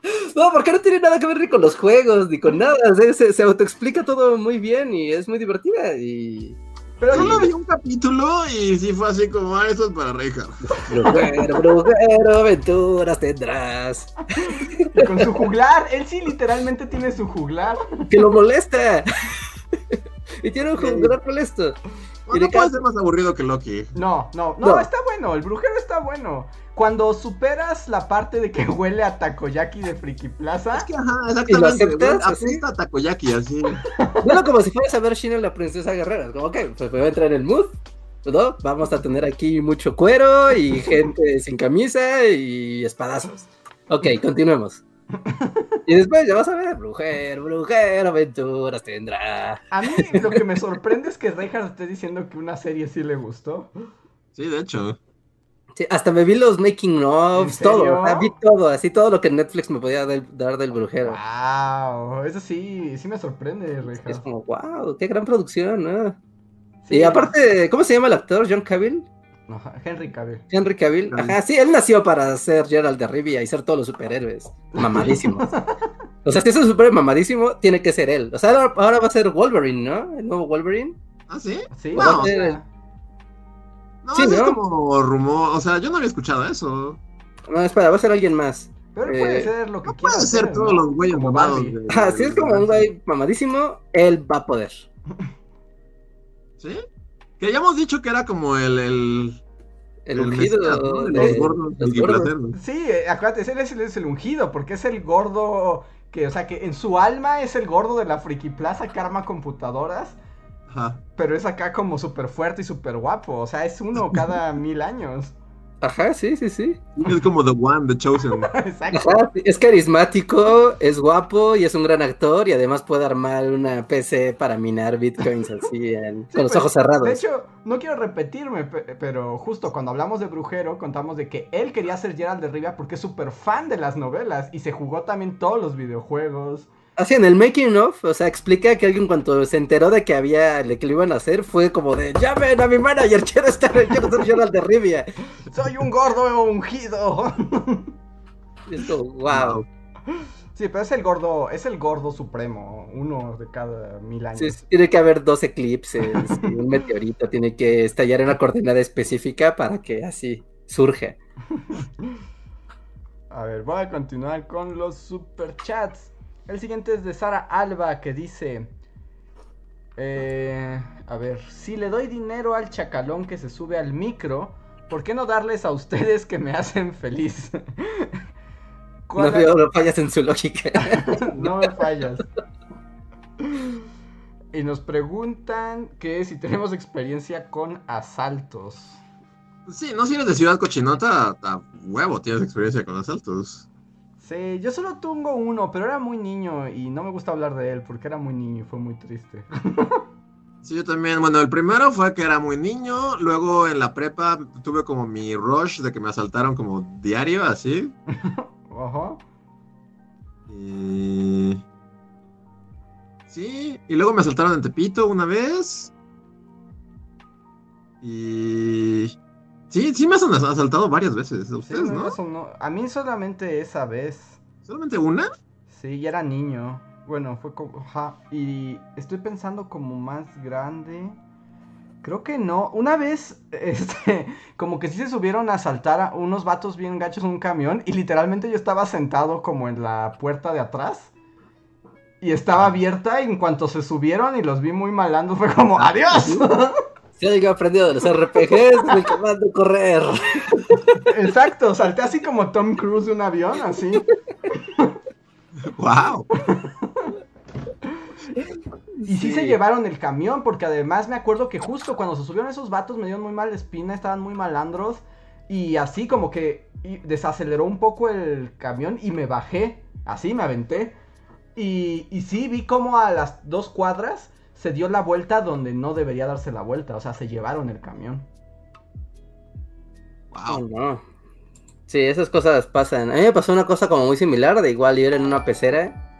No, porque no tiene nada que ver ni con los juegos, ni con nada. Se, se, se autoexplica todo muy bien y es muy divertida. Y. Pero Solo vi un capítulo y sí fue así como, ah, eso es para Reja. Brujero, brujero, aventuras tendrás. y con su juglar, él sí literalmente tiene su juglar. Que lo molesta. Y tiene un juglar molesto. No, no puede ser más aburrido que Loki. No, no, no, No. está bueno, el brujero está bueno. Cuando superas la parte de que huele a takoyaki de Friki Plaza, Es que, ajá, ¿Y lo exactamente. aceptas, así? Apesta a takoyaki, así. Bueno, como si fueras a ver Shin la princesa guerrera. Como, ok, pues me voy a entrar en el mood. ¿no? Vamos a tener aquí mucho cuero y gente sin camisa y espadazos. Ok, continuemos. Y después ya vas a ver, brujero, brujero, aventuras tendrá. a mí lo que me sorprende es que Reinhardt esté diciendo que una serie sí le gustó. Sí, de hecho. Sí, hasta me vi los making ¿En ofs, todo, o sea, vi todo, así todo lo que Netflix me podía del- dar del brujero. Wow, eso sí, sí me sorprende, Es como, wow, qué gran producción, ¿no? Sí, y aparte, ¿cómo se llama el actor? John Cavill. Henry Cavill. Henry Cavill. Cavill. Ajá, sí, él nació para ser Gerald de Rivia y ser todos los superhéroes. Mamadísimos. o sea, si es un superhéroe mamadísimo, tiene que ser él. O sea, ahora, ahora va a ser Wolverine, ¿no? El nuevo Wolverine. ¿Ah, sí? Sí, No, o sea, No, Sí, eso ¿no? es como rumor. O sea, yo no había escuchado eso. No, espera, va a ser alguien más. pero él puede eh, ser lo que No quiera puede ser todos ¿no? los güeyes mamados. De- si es como un güey mamadísimo, él va a poder. ¿Sí? Que ya hemos dicho que era como el. El, El ungido de de los gordos. los el gordos. placer, ¿no? Sí, acuérdate, él es, él es el ungido, porque es el gordo que, o sea, que en su alma es el gordo de la Friki Plaza que arma computadoras, Ajá. pero es acá como súper fuerte y súper guapo, o sea, es uno cada mil años. Ajá, sí, sí, sí. Es como The One, The Chosen. Exacto. Ajá, es carismático, es guapo y es un gran actor y además puede armar una PC para minar bitcoins así en- Sí, con los pues, ojos cerrados. De hecho, no quiero repetirme, pe- pero justo cuando hablamos de Brujero, contamos de que él quería ser Gerald de Rivia porque es súper fan de las novelas y se jugó también todos los videojuegos. Así en el making of, o sea, explica que alguien cuando se enteró de que había, de que lo iban a hacer, fue como de llamen a mi manager, quiero estar, quiero ser de Rivia. Soy un gordo ungido. Y es como, wow. Sí, pero es el gordo, es el gordo supremo, uno de cada mil años. Sí, tiene que haber dos eclipses, y un meteorito, tiene que estallar en una coordenada específica para que así surja. A ver, voy a continuar con los superchats. El siguiente es de Sara Alba que dice... eh, a ver, si le doy dinero al chacalón que se sube al micro, ¿por qué no darles a ustedes que me hacen feliz? No, ¿Cuál- veo, no fallas en su lógica. no me fallas. Y nos preguntan que si tenemos experiencia con asaltos. Sí, no si eres de Ciudad Cochinota, a huevo tienes experiencia con asaltos. Sí, yo solo tengo uno, pero era muy niño y no me gusta hablar de él porque era muy niño y fue muy triste. Sí, yo también. Bueno, el primero fue que era muy niño. Luego en la prepa tuve como mi rush de que me asaltaron como diario, así. Ajá. Y... Sí, y luego me asaltaron en Tepito una vez. Y... Sí, sí me han as- asaltado varias veces, a ustedes, no, ¿no? eso no- A mí solamente esa vez. ¿Solamente una? Sí, ya era niño. Bueno, fue como... Ajá. Y estoy pensando como más grande. Creo que no. Una vez, este, como que sí se subieron a asaltar a unos vatos bien gachos en un camión y literalmente yo estaba sentado como en la puerta de atrás. Y estaba abierta y en cuanto se subieron y los vi muy malandros fue como ¡Adiós! Alguien ha aprendido de los RPGs, me comando correr. Exacto, salté así como Tom Cruise de un avión, así. ¡Wow! Y sí, se llevaron el camión, porque además me acuerdo que justo cuando se subieron esos vatos me dieron muy mal espina, estaban muy malandros. Y así como que desaceleró un poco el camión y me bajé, así me aventé. Y, y sí, vi como a las dos cuadras se dio la vuelta donde no debería darse la vuelta, o sea, se llevaron el camión. Oh, ¡Wow! no. Sí, esas cosas pasan. A mí me pasó una cosa como muy similar, de igual ir en una pecera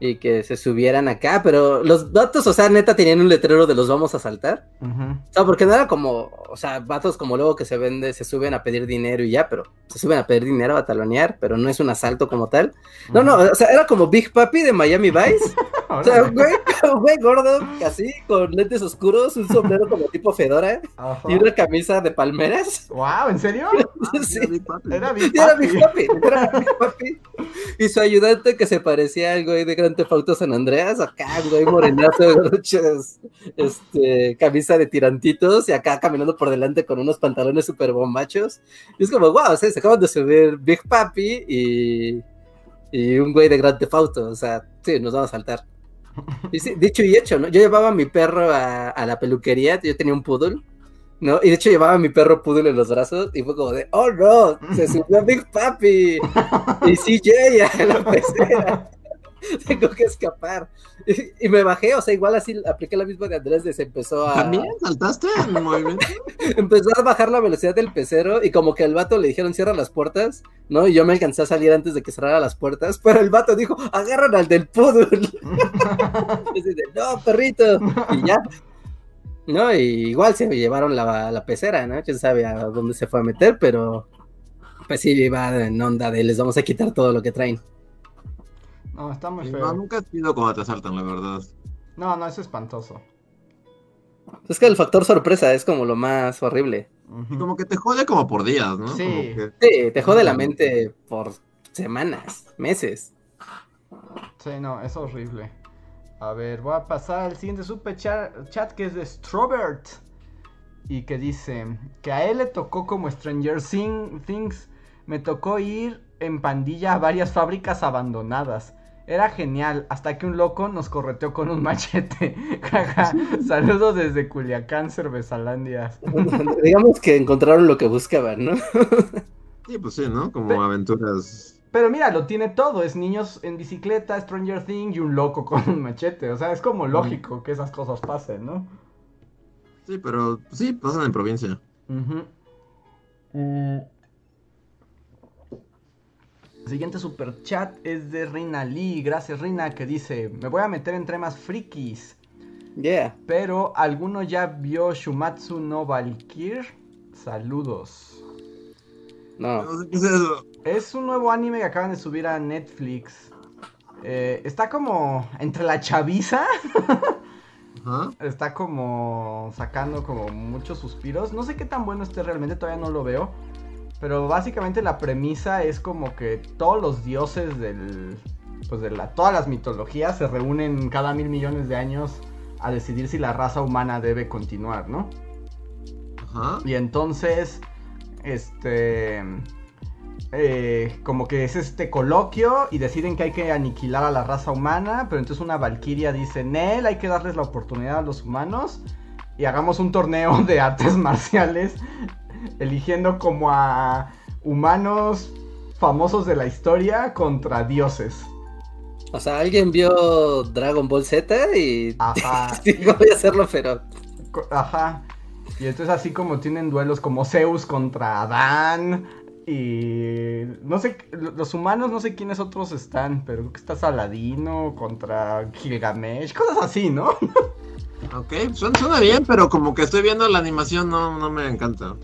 y que se subieran acá, pero los vatos, o sea, neta tenían un letrero de los vamos a saltar. O sea, porque no era como, o sea, vatos como luego que se vende, se suben a pedir dinero y ya, pero se suben a pedir dinero a talonear, pero no es un asalto como tal. No, no, o sea, era como Big Papi de Miami Vice. O sea, güey, un güey gordo, así, con lentes oscuros, un sombrero como tipo Fedora y una camisa de palmeras. Wow, ¿en serio? Sí. Era Big Papi. Era. Big Papi, era Big Papi. Y su ayudante que se parecía al güey de Grand Theft Auto San Andreas, acá, güey, morenazo, este, camisa de tirantitos y acá caminando por delante con unos pantalones súper bombachos. Y es como, wow, o sea, se acaban de subir Big Papi y, y un güey de Grand Theft Auto, o sea, sí, nos van a saltar. Y sí, dicho y hecho, ¿no? Yo llevaba a mi perro a, a la peluquería, yo tenía un poodle. ¿no? Y de hecho llevaba a mi perro poodle en los brazos y fue como de, oh no, se subió Big Papi y CJ a la pecera. Tengo que escapar. Y, y me bajé, o sea, igual así apliqué la misma de Andrés, de se empezó a... ¿También saltaste en movimiento? Empezó a bajar la velocidad del pecero y como que al vato le dijeron cierra las puertas, ¿no? Y yo me alcancé a salir antes de que cerrara las puertas, pero el vato dijo, agarran al del poodle. Y no, perrito. Y ya. No, y igual se llevaron la, la pecera, ¿no? Quién sabe a dónde se fue a meter, pero pues sí, iba en onda de les vamos a quitar todo lo que traen. No, está muy No, feo. nunca he sido cuando te asaltan, la verdad. No, no, es espantoso. Es que el factor sorpresa es como lo más horrible. Y como que te jode como por días, ¿no? Sí. Como que- Sí, te jode la mente por semanas, meses. Sí, no, es horrible. A ver, voy a pasar al siguiente super cha- chat que es de Strobert. Y que dice que a él le tocó como Stranger Thing- Things. Me tocó ir en pandilla a varias fábricas abandonadas. Era genial, hasta que un loco nos correteó con un machete. Saludos desde Culiacán, Cervezalandia. Digamos que encontraron lo que buscaban, ¿no? Sí, pues sí, ¿no? Como aventuras. Pero mira, lo tiene todo. Es niños en bicicleta, Stranger Thing y un loco con un machete. O sea, es como lógico que esas cosas pasen, ¿no? Sí, pero sí, pasan en provincia. Ujú. Mm. El siguiente super chat es de Rina Lee. Gracias, Rina, que dice: Me voy a meter en temas frikis. Yeah. Pero, ¿alguno ya vio Shumatsu no Valkyr? Saludos. No. No sé qué es eso. Es un nuevo anime que acaban de subir a Netflix. Eh, está como entre la chaviza. Está como sacando como muchos suspiros. No sé qué tan bueno esté realmente, todavía no lo veo. Pero básicamente la premisa es como que todos los dioses del. Pues de la, todas las mitologías se reúnen cada mil millones de años a decidir si la raza humana debe continuar, ¿no? Ajá. Y entonces, este, eh, como que es este coloquio y deciden que hay que aniquilar a la raza humana, pero entonces una valquiria dice, Nel, hay que darles la oportunidad a los humanos y hagamos un torneo de artes marciales, eligiendo como a humanos famosos de la historia contra dioses. O sea, alguien vio Dragon Ball Z y Ajá. digo, voy a hacerlo, pero Ajá. Y entonces así como tienen duelos como Zeus contra Adán. Y no sé, los humanos no sé quiénes otros están, pero creo que está Saladino contra Gilgamesh, cosas así, ¿no? Ok, suena, suena bien, pero como que estoy viendo la animación, no, no me encanta.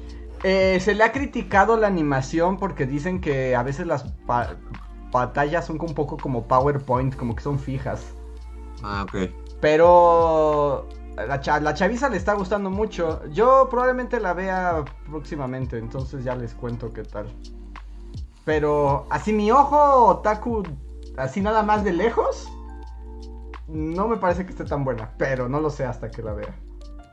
Eh, se le ha criticado la animación porque dicen que a veces las pa- batallas son un poco como PowerPoint, como que son fijas. Ah, ok. Pero la, cha- la chaviza le está gustando mucho. Yo probablemente la vea próximamente, entonces ya les cuento qué tal. Pero así mi ojo otaku, así nada más de lejos, no me parece que esté tan buena, pero no lo sé hasta que la vea.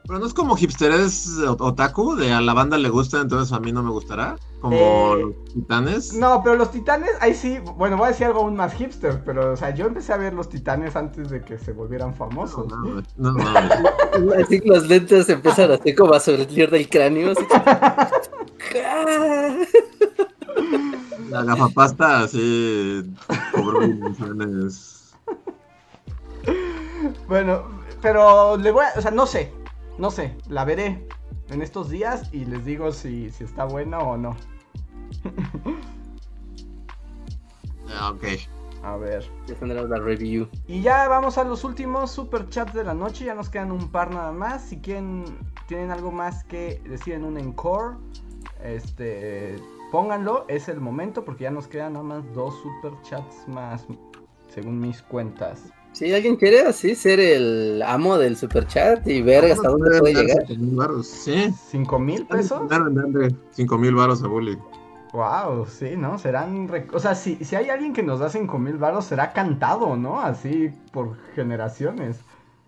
Pero no es como hipsteres o- otaku, de a la banda le gusta, entonces a mí no me gustará. Como Eh, los titanes. No, pero los titanes, ahí sí, bueno, voy a decir algo aún más hipster, pero o sea, yo empecé a ver los titanes antes de que se volvieran famosos. No, no, no, no. así que los lentes empiezan así como a salir del cráneo. así que- La gafapasta así cobró. Bueno, pero le voy a, o sea, no sé, no sé, la veré en estos días y les digo si, si está buena o no. Ok. A ver. Ya tendremos la review. Y ya vamos a los últimos super chats de la noche, ya nos quedan un par nada más. Si quieren, tienen algo más que decir en un encore, este, pónganlo, es el momento porque ya nos quedan nada más dos super chats más, según mis cuentas. Si alguien quiere así ser el amo del super chat y ver hasta dónde puede llegar. Sí. ¿Cinco mil pesos? 5 mil varos a Bully. Wow, sí, ¿no? Serán... rec- O sea, si, si hay alguien que nos da 5 mil baros, será cantado, ¿no? Así por generaciones.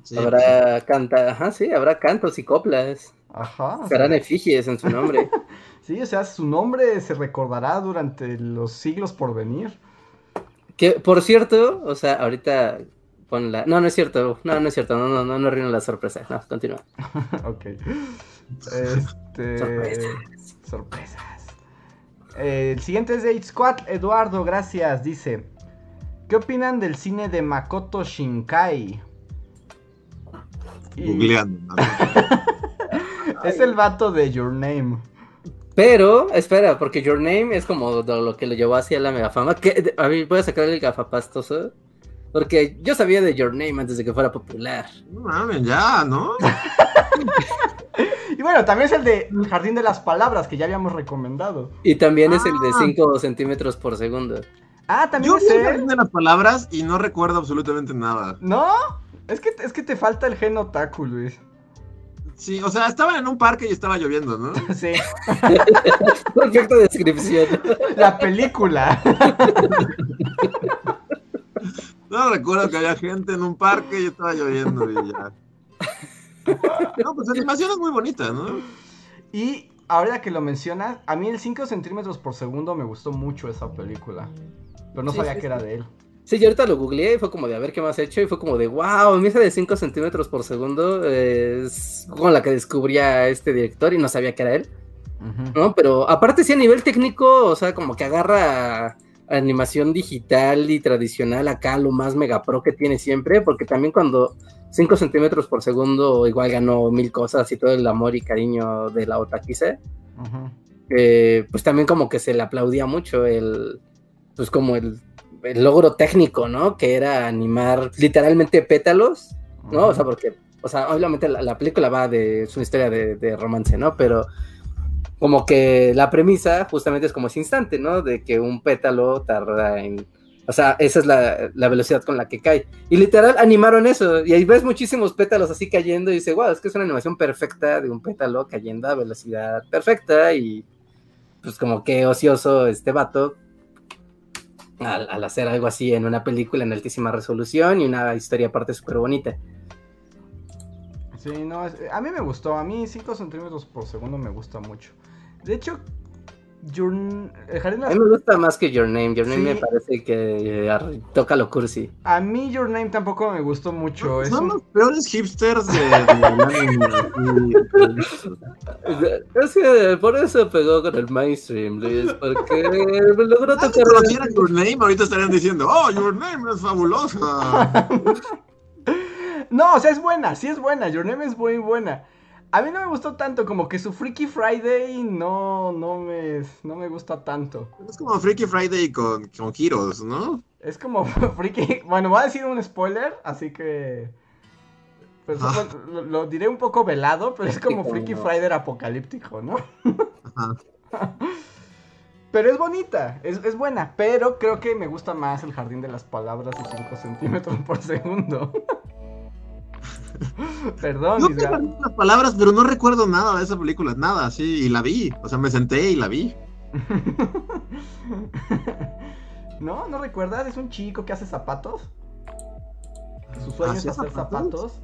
Sí, Habrá canta, ajá, sí, habrá cantos y coplas. Ajá. Serán efigies en su nombre. sí, o sea, su nombre se recordará durante los siglos por venir. Que, por cierto, o sea, ahorita pon la... No, no es cierto, no, no es cierto, no, no, no, no la sorpresa. No, continúa. ok. Este... Sorpresas. Sorpresas. Eh, el siguiente es de Hate Squad. Eduardo, gracias. Dice... ¿Qué opinan del cine de Makoto Shinkai? Googleando. Es el vato de Your Name. Pero, espera, porque Your Name es como lo, lo que lo llevó hacia la megafama. Que, a mí, voy a sacar el gafapastoso. Porque yo sabía de Your Name antes de que fuera popular. No mames, ya, ¿no? Y bueno, también es el de Jardín de las Palabras que ya habíamos recomendado. Y también es el de Ah. 5 centímetros por segundo. Ah, también Yo es vi el jardín de las palabras y no recuerdo absolutamente nada. ¿No? Es que, es que te falta el gen otaku, Luis. Sí, o sea, estaba en un parque y estaba lloviendo, ¿no? Sí, Perfecta descripción. la película. No recuerdo que había gente en un parque y estaba lloviendo y ya. No, pues la animación es muy bonita, ¿no? Y ahora que lo mencionas, a mí el 5 centímetros por segundo me gustó mucho esa película. Pero no Sí, sabía sí, que era de él. Sí, yo ahorita lo googleé y fue como de a ver qué más he hecho. Y fue como de wow, mi esa de 5 centímetros por segundo es con la que descubrí a este director y no sabía que era él. ¿no? Pero aparte sí a nivel técnico, o sea, como que agarra animación digital y tradicional acá, lo más mega pro que tiene siempre, porque también cuando 5 centímetros por segundo igual ganó mil cosas y todo el amor y cariño de la otaquiza, Ujú. eh, pues también como que se le aplaudía mucho el, pues como el, el logro técnico, ¿no? Que era animar literalmente pétalos, ¿no? O sea, porque, o sea, obviamente la, la película va de, es una historia de, de romance, ¿no? Pero como que la premisa justamente es como ese instante, ¿no? De que un pétalo tarda en... O sea, esa es la, la velocidad con la que cae. Y literal animaron eso. Y ahí ves muchísimos pétalos así cayendo y dice, wow, es que es una animación perfecta de un pétalo cayendo a velocidad perfecta. Y pues como que ocioso este vato al, hacer algo así en una película en altísima resolución y una historia aparte súper bonita. Sí, no, a mí me gustó. A mí 5 centímetros por segundo me gusta mucho. De hecho, Your- jardín A mí me gusta más que Your Name. Your Name Sí. me parece que eh, toca lo cursi. a mí Your Name tampoco me gustó mucho. Es Son un- los peores hipsters de. Es que por eso pegó con el mainstream, Luis, porque logró si tocar. conocieran Your Name, ahorita estarían diciendo, oh, Your Name es fabulosa. No, o sea, es buena, sí es buena. Your Name es muy buena. A mí no me gustó tanto, como que su Freaky Friday no, no me, no me gusta tanto. Es como Freaky Friday con, con giros, ¿no? Es como Freaky. Bueno, voy a decir un spoiler, así que. pues, Ah. lo, lo diré un poco velado, pero es como Freaky Friday apocalíptico, ¿no? Ajá. Pero es bonita, es, es buena, pero creo que me gusta más el jardín de las palabras y 5 centímetros por segundo. Perdón, No mis las palabras, pero no recuerdo nada de esa película, nada, sí, y la vi. O sea, me senté y la vi. ¿No? ¿No recuerdas? Es un chico que hace zapatos. Que Su sueño es ¿Hacía hacer zapatos? zapatos.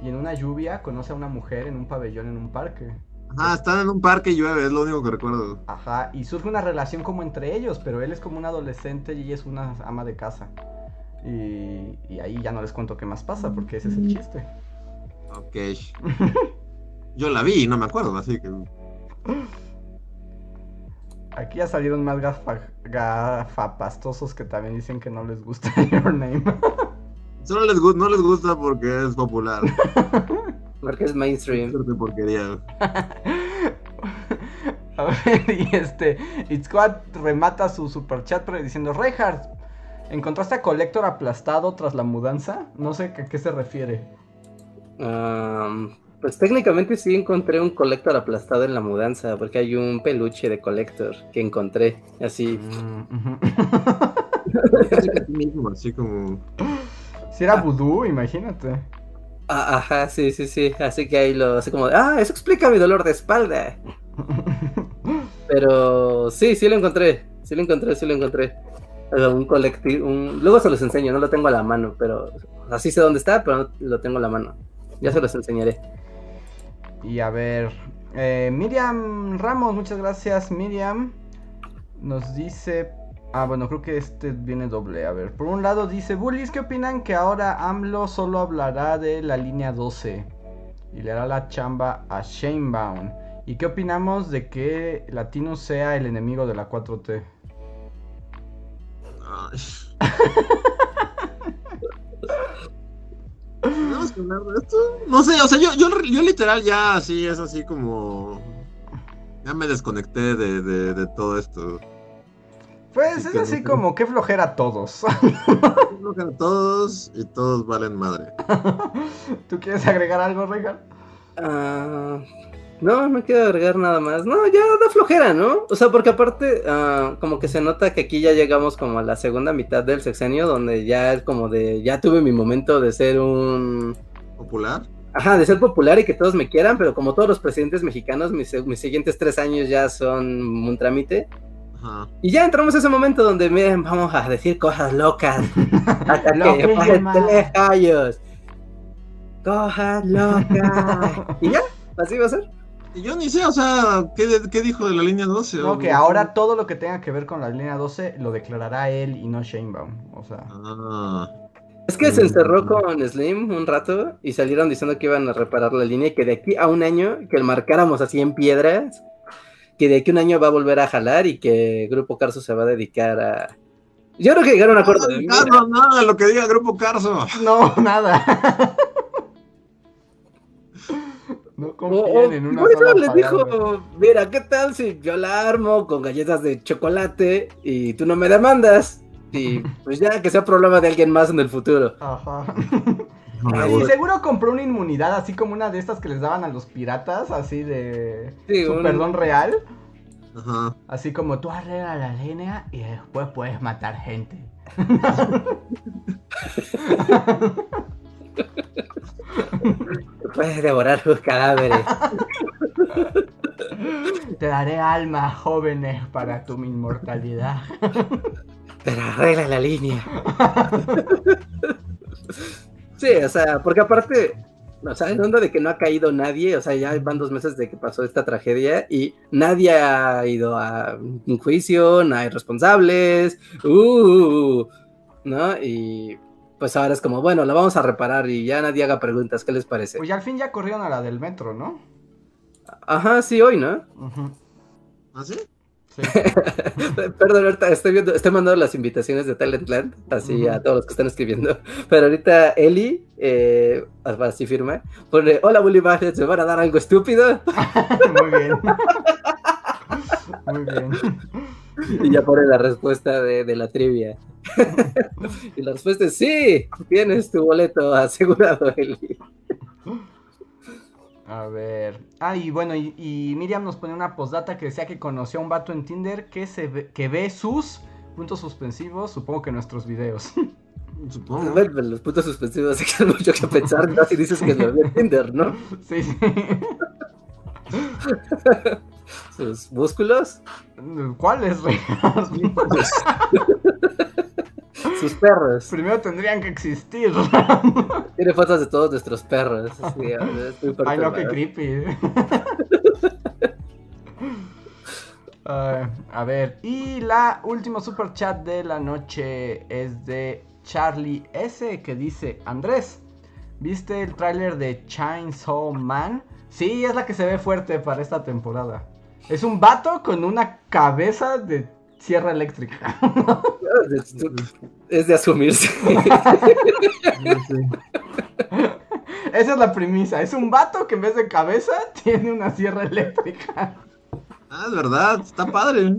Y en una lluvia conoce a una mujer en un pabellón en un parque. Ajá, están en un parque y llueve, es lo único que recuerdo. Ajá, y surge una relación como entre ellos, pero él es como un adolescente y ella es una ama de casa. Y, y ahí ya no les cuento qué más pasa, porque ese es el chiste. Ok. Yo la vi y no me acuerdo, así que. Aquí ya salieron más gafa, gafapastosos que también dicen que no les gusta Your Name. Solo les no les gusta porque es popular. Porque es mainstream. Porquería. A ver, y este, Itzcoat remata su super chat diciendo, Reinhardt, ¿encontraste a Collector aplastado tras la mudanza? No sé a qué se refiere. Um, pues técnicamente sí encontré un colector aplastado en la mudanza, porque hay un peluche de colector que encontré. Así. Mismo, así como. si era vudú, imagínate. Ah, ajá, sí, sí, sí. Así que ahí lo así como, ah, eso explica mi dolor de espalda. Pero sí, sí lo encontré. Sí lo encontré, sí lo encontré. Un colectivo, un... luego se los enseño, no lo tengo a la mano, pero así sé dónde está, pero no lo tengo a la mano. Ya se los enseñaré. Y a ver, eh, Miriam Ramos, muchas gracias Miriam. Nos dice... Ah, bueno, creo que este viene doble. A ver, por un lado dice, Bullies, ¿qué opinan que ahora AMLO solo hablará de la línea 12? Y le hará la chamba a Shamebound. ¿Y qué opinamos de que Latino sea el enemigo de la 4T? Ay. ¿Tenemos que hablar de esto? No sé, o sea, yo, yo, yo literal ya así, es así como. Ya me desconecté de, de, de todo esto. Pues es que así no- como, qué flojera todos. Enojan a todos y todos valen madre. ¿Tú quieres agregar algo, Regal? Ah, no, no quiero agregar nada más. No, ya da flojera, ¿no? O sea, porque aparte, ah, como que se nota que aquí ya llegamos como a la segunda mitad del sexenio, donde ya es como de, ya tuve mi momento de ser un... ¿Popular? Ajá, de ser popular y que todos me quieran, pero como todos los presidentes mexicanos, mis, mis siguientes tres años ya son un trámite. Ajá. Y ya entramos a ese momento donde, miren, vamos a decir cosas locas. Hasta que pasen tres años. Cosas locas. y ya, así va a ser. Yo ni sé, o sea, ¿qué, qué dijo de la línea 12? No, O- que ahora todo lo que tenga que ver con la línea 12 lo declarará él y no Shanebaum. O sea, Ah, Es que se encerró con Slim un rato y salieron diciendo que iban a reparar la línea y que de aquí a un año, que lo marcáramos así en piedras, que de aquí a un año va a volver a jalar y que Grupo Carso se va a dedicar a... Yo creo que llegaron a acuerdo. de, mira, Carso, nada, lo que diga Grupo Carso. no, nada. No O- confíen o en una por eso sola les palabra. dijo, mira, ¿qué tal si yo la armo con galletas de chocolate y tú no me demandas? Y pues ya que sea problema de alguien más en el futuro. Ajá. Y seguro compró una inmunidad así como una de estas que les daban a los piratas, así de Sí, su un- perdón real. Ajá. Así como tú arreglas la línea y después puedes matar gente. Puedes devorar sus cadáveres. Te daré almas jóvenes para tu inmortalidad. Pero arregla la línea. Sí, o sea, porque aparte, o sea, en onda de que no ha caído nadie, o sea, ya van dos meses de que pasó esta tragedia y nadie ha ido a un juicio, no hay responsables, uh, ¿no? Y pues ahora es como, bueno, la vamos a reparar y ya nadie haga preguntas, ¿qué les parece? Pues ya al fin ya corrieron a la del metro, ¿no? Ajá, sí, hoy, ¿no? Ujú, ¿Ah, sí? sí. Perdón, ahorita estoy viendo, estoy mandando las invitaciones de Talentland, así a todos los que están escribiendo. Pero ahorita Eli, eh, así firma, pone, hola Bully Magnets, ¿me van a dar algo estúpido? Muy bien. Muy bien. Y ya pone la respuesta de, de la trivia. y la respuesta es sí, tienes tu boleto asegurado, Eli. A ver. Ah, y bueno, y, y Miriam nos pone una postdata que decía que conoció a un vato en Tinder que se ve, que ve sus puntos suspensivos, supongo que nuestros videos. Supongo. Bueno, los puntos suspensivos dejan mucho que pensar, ¿no? Si dices que lo vio en Tinder, ¿no? sí, sí. Sus músculos, ¿Cuáles, rey? sus perros. Primero tendrían que existir. Tiene fotos de todos nuestros perros. muy Ay, no, qué creepy. A ver, y la último super chat de la noche es de Charlie S que dice, Andrés, ¿viste el tráiler de Chainsaw Man? Sí, es la que se ve fuerte para esta temporada. Es un vato con una cabeza de sierra eléctrica. Es de asumirse. Esa es la premisa. Es un vato que en vez de cabeza tiene una sierra eléctrica. Ah, es verdad, está padre.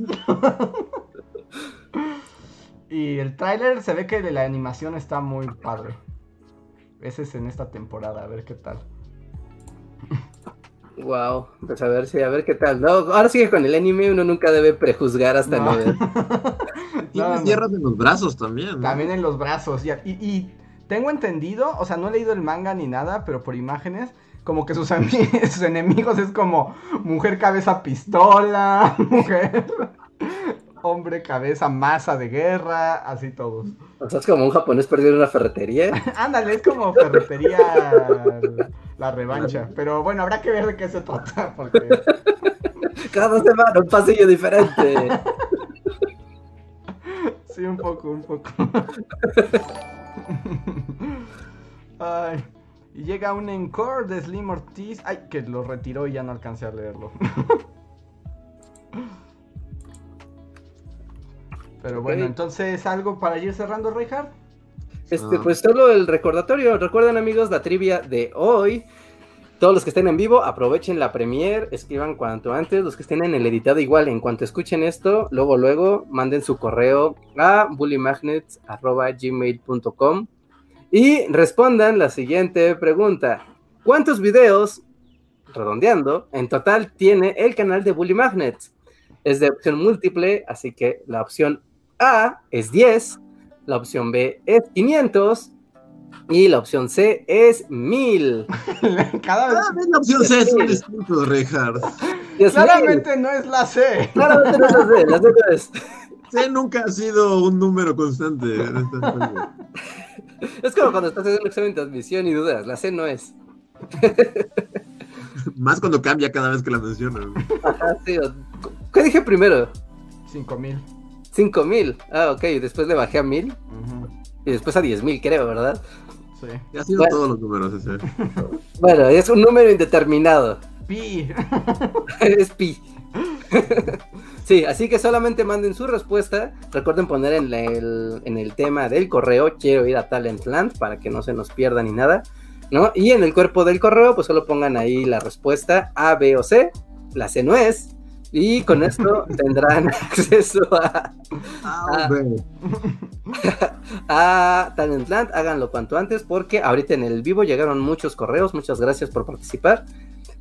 Y el tráiler se ve que la animación está muy padre. Ese es en esta temporada, a ver qué tal. Wow, pues a ver si, a ver qué tal. No, ahora sigue con el anime, uno nunca debe prejuzgar hasta no, No. ver. Tiene sierras en los brazos también. ¿no? También en los brazos. Y, y- y tengo entendido, o sea, no he leído el manga ni nada, pero por imágenes, como que sus, sus enemigos es como mujer cabeza pistola, mujer hombre cabeza masa de guerra, así todos. O sea, es como un japonés perdido en una ferretería. Ándale, es como ferretería la revancha. Pero bueno, habrá que ver de qué se trata, porque... Cada semana un pasillo diferente. Sí, un poco, un poco. Ay, y llega un encore de Slim Ortiz. Ay, que lo retiró y ya no alcancé a leerlo. Pero bueno, entonces, ¿algo para ir cerrando, Reinhardt? Este, Ah. pues solo el recordatorio. Recuerden, amigos, la trivia de hoy. Todos los que estén en vivo, aprovechen la premiere, escriban cuanto antes. Los que estén en el editado, igual, en cuanto escuchen esto, luego, luego, manden su correo a bullymagnets.gmail.com y respondan la siguiente pregunta. ¿Cuántos videos, redondeando, en total tiene el canal de Bully Magnets? Es de opción múltiple, así que la opción A es 10, la opción B es 500 y la opción C es 1000. Cada vez... La opción C son distintos, Richard. 10,000. Claramente no es la C. Claramente no es la C, la C no es. C nunca ha sido un número constante. en este. Es como cuando estás haciendo un examen de admisión y dudas, la C no es. Más cuando cambia cada vez que la mencionan. Ajá, sí, o- ¿Qué dije primero? 5000. 5000. Ah, ok, y después le bajé a 1000 y después a 10000, creo, ¿verdad? Sí. Ha sido Bueno. todos los números ese. Bueno, es un número indeterminado. Pi. es pi. sí, así que solamente manden su respuesta. Recuerden poner en el, en el tema del correo, quiero ir a Talentland para que no se nos pierda ni nada. ¿no? Y en el cuerpo del correo, pues solo pongan ahí la respuesta A, B o C. La C no es. Y con esto tendrán acceso a, Ah, a, a Talentland. Háganlo cuanto antes porque ahorita en el vivo llegaron muchos correos. Muchas gracias por participar.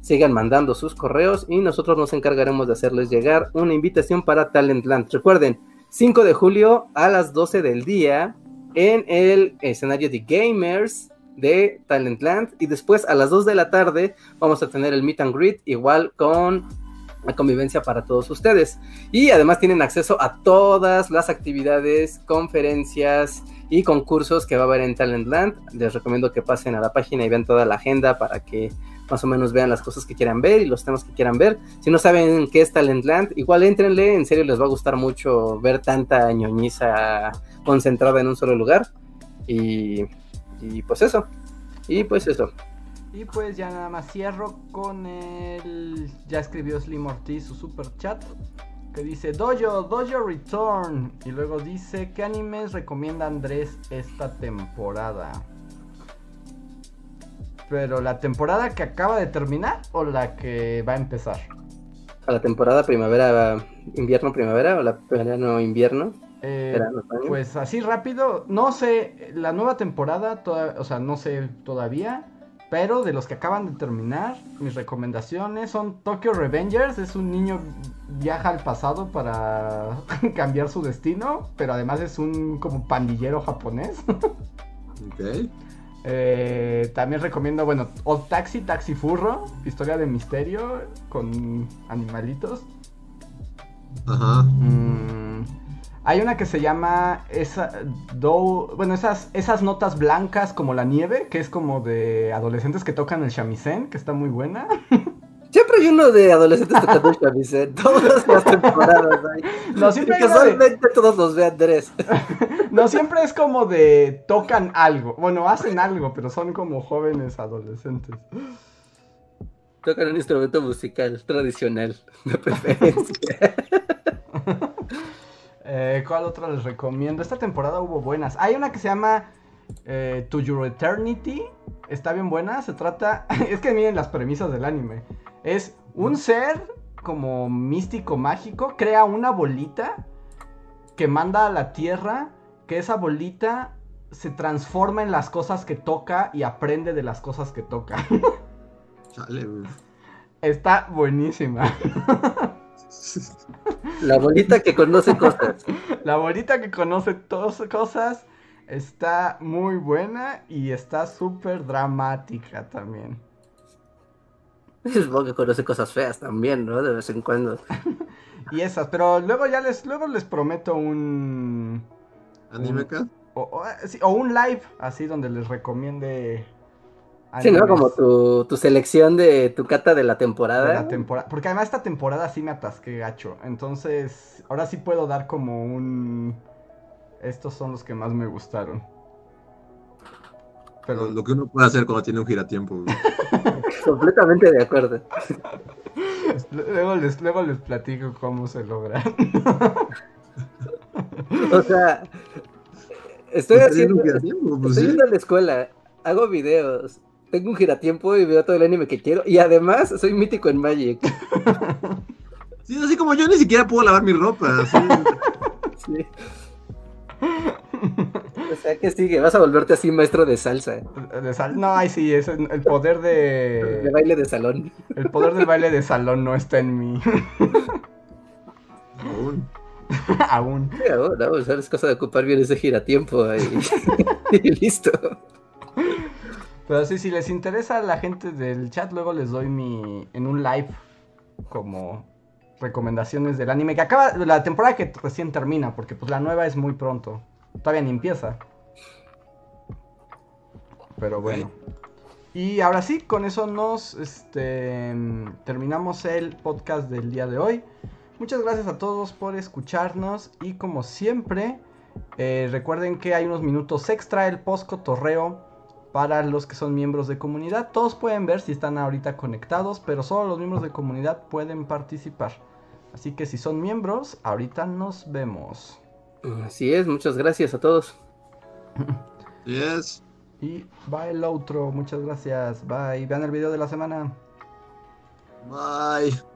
Sigan mandando sus correos y nosotros nos encargaremos de hacerles llegar una invitación para Talentland. Recuerden, 5 de julio a las 12 del día en el escenario de Gamers de Talentland y después a las 2 de la tarde vamos a tener el meet and greet igual con la convivencia para todos ustedes y además tienen acceso a todas las actividades, conferencias y concursos que va a haber en Talentland. Les recomiendo que pasen a la página y vean toda la agenda para que más o menos vean las cosas que quieran ver y los temas que quieran ver. Si no saben qué es Talentland, igual entrenle, en serio les va a gustar mucho ver tanta ñoñiza concentrada en un solo lugar. Y, y pues eso. Y pues eso. Y pues ya nada más cierro con el. Ya escribió Slim Ortiz su super chat. Que dice Dojo, Dojo Return. Y luego dice: ¿Qué animes recomienda Andrés esta temporada? Pero la temporada que acaba de terminar o la que va a empezar? A la temporada primavera, invierno, primavera o la verano, invierno. Eh, Verano, pues así rápido, no sé, la nueva temporada, toda- o sea, no sé todavía, pero de los que acaban de terminar, mis recomendaciones son Tokyo Revengers, es un niño viaja al pasado para cambiar su destino, pero además es un como pandillero japonés. Ok. Eh, también recomiendo, bueno, Old Taxi, Taxi Furro, historia de misterio con animalitos. Ajá. Mm, hay una que se llama esa, do- bueno, esas, esas notas blancas como la nieve, que es como de adolescentes que tocan el shamisen, que está muy buena. Siempre hay uno de adolescentes tocando el chamisén, todas las temporadas hay. No Y siempre, de- todos los ve Andrés. no, siempre es como de tocan algo. Bueno, hacen algo, pero son como jóvenes adolescentes. Tocan un instrumento musical tradicional, de preferencia. Eh, ¿Cuál otra les recomiendo? Esta temporada hubo buenas. Hay una que se llama eh, To Your Eternity. Está bien buena. Se trata. Es que miren las premisas del anime. Es un ser como místico mágico. Crea una bolita que manda a la tierra. Que esa bolita se transforma en las cosas que toca y aprende de las cosas que toca. Chale. Está buenísima. La bolita que conoce cosas. La bolita que conoce todas cosas está muy buena y está súper dramática también. Supongo que conoce cosas feas también, ¿no? De vez en cuando. Y esas, pero luego ya les, luego les prometo un, ¿Anime acá? o, o- sí, o un live así donde les recomiende. Sí, ¿no? Como tu, tu selección de tu cata de la de temporada. la temporada, porque además esta temporada sí me atasqué gacho, entonces ahora sí puedo dar como un, estos son los que más me gustaron. Pero Lo, que uno puede hacer cuando tiene un giratiempo. Completamente de acuerdo. luego les, luego les platico cómo se logra. O sea, estoy Pues haciendo. pues Estoy sí. yendo a la escuela, hago videos, tengo un giratiempo y veo todo el anime que quiero. Y además soy mítico en Magic. Sí, así como yo ni siquiera puedo lavar mi ropa. así. Sí. O sea, ¿qué sigue? Vas a volverte así maestro de salsa, De sal- No, ay sí, es el poder de de... baile de salón. El poder del baile de salón no está en mí. Aún. Aún. Sí, o sea, es cosa de ocupar bien ese giratiempo y, y listo. Pero sí, si les interesa a la gente del chat, luego les doy mi... En un live como recomendaciones del anime que acaba... La temporada que recién termina, porque pues la nueva es muy pronto. Todavía ni empieza. Pero bueno. Y ahora sí, con eso nos este, terminamos el podcast del día de hoy. Muchas gracias a todos por escucharnos y como siempre, eh, recuerden que hay unos minutos extra el post cotorreo para los que son miembros de comunidad. Todos pueden ver si están ahorita conectados, pero solo los miembros de comunidad pueden participar. Así que si son miembros, ahorita nos vemos. Así es, muchas gracias a todos. Yes. Y va el otro. Muchas gracias. Bye. Vean el video de la semana. Bye.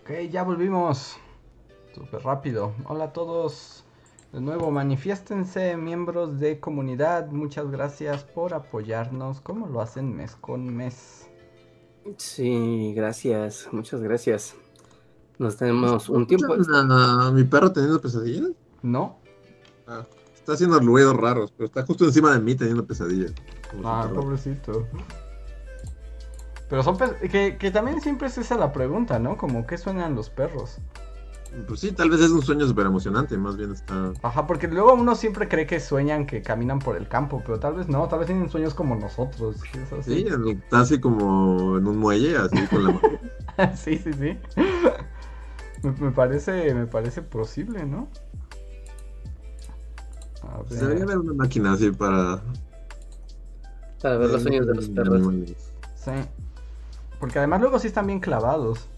Ok, ya volvimos. Súper rápido. Hola a todos. De nuevo, manifiéstense, miembros de comunidad. Muchas gracias por apoyarnos, como lo hacen mes con mes. Sí, gracias. Muchas gracias. Nos tenemos un tiempo. ¿Escuchan a mi perro teniendo pesadillas? ¿No? Ah, está haciendo ruidos raros, pero está justo encima de mí teniendo pesadillas. Ah, pobrecito. Pero son que, que también siempre es esa la pregunta, ¿no? Como qué suenan los perros. Pues sí, tal vez es un sueño súper emocionante, más bien está... Ajá, porque luego uno siempre cree que sueñan que caminan por el campo, pero tal vez no, tal vez tienen sueños como nosotros. que es así. Sí, está así como en un muelle, así con la mano. sí, sí, sí. me, me parece, me parece posible, ¿no? A ver. debería haber una máquina así para... Para ver los sueños de los perros. Sí. Porque además luego sí están bien clavados.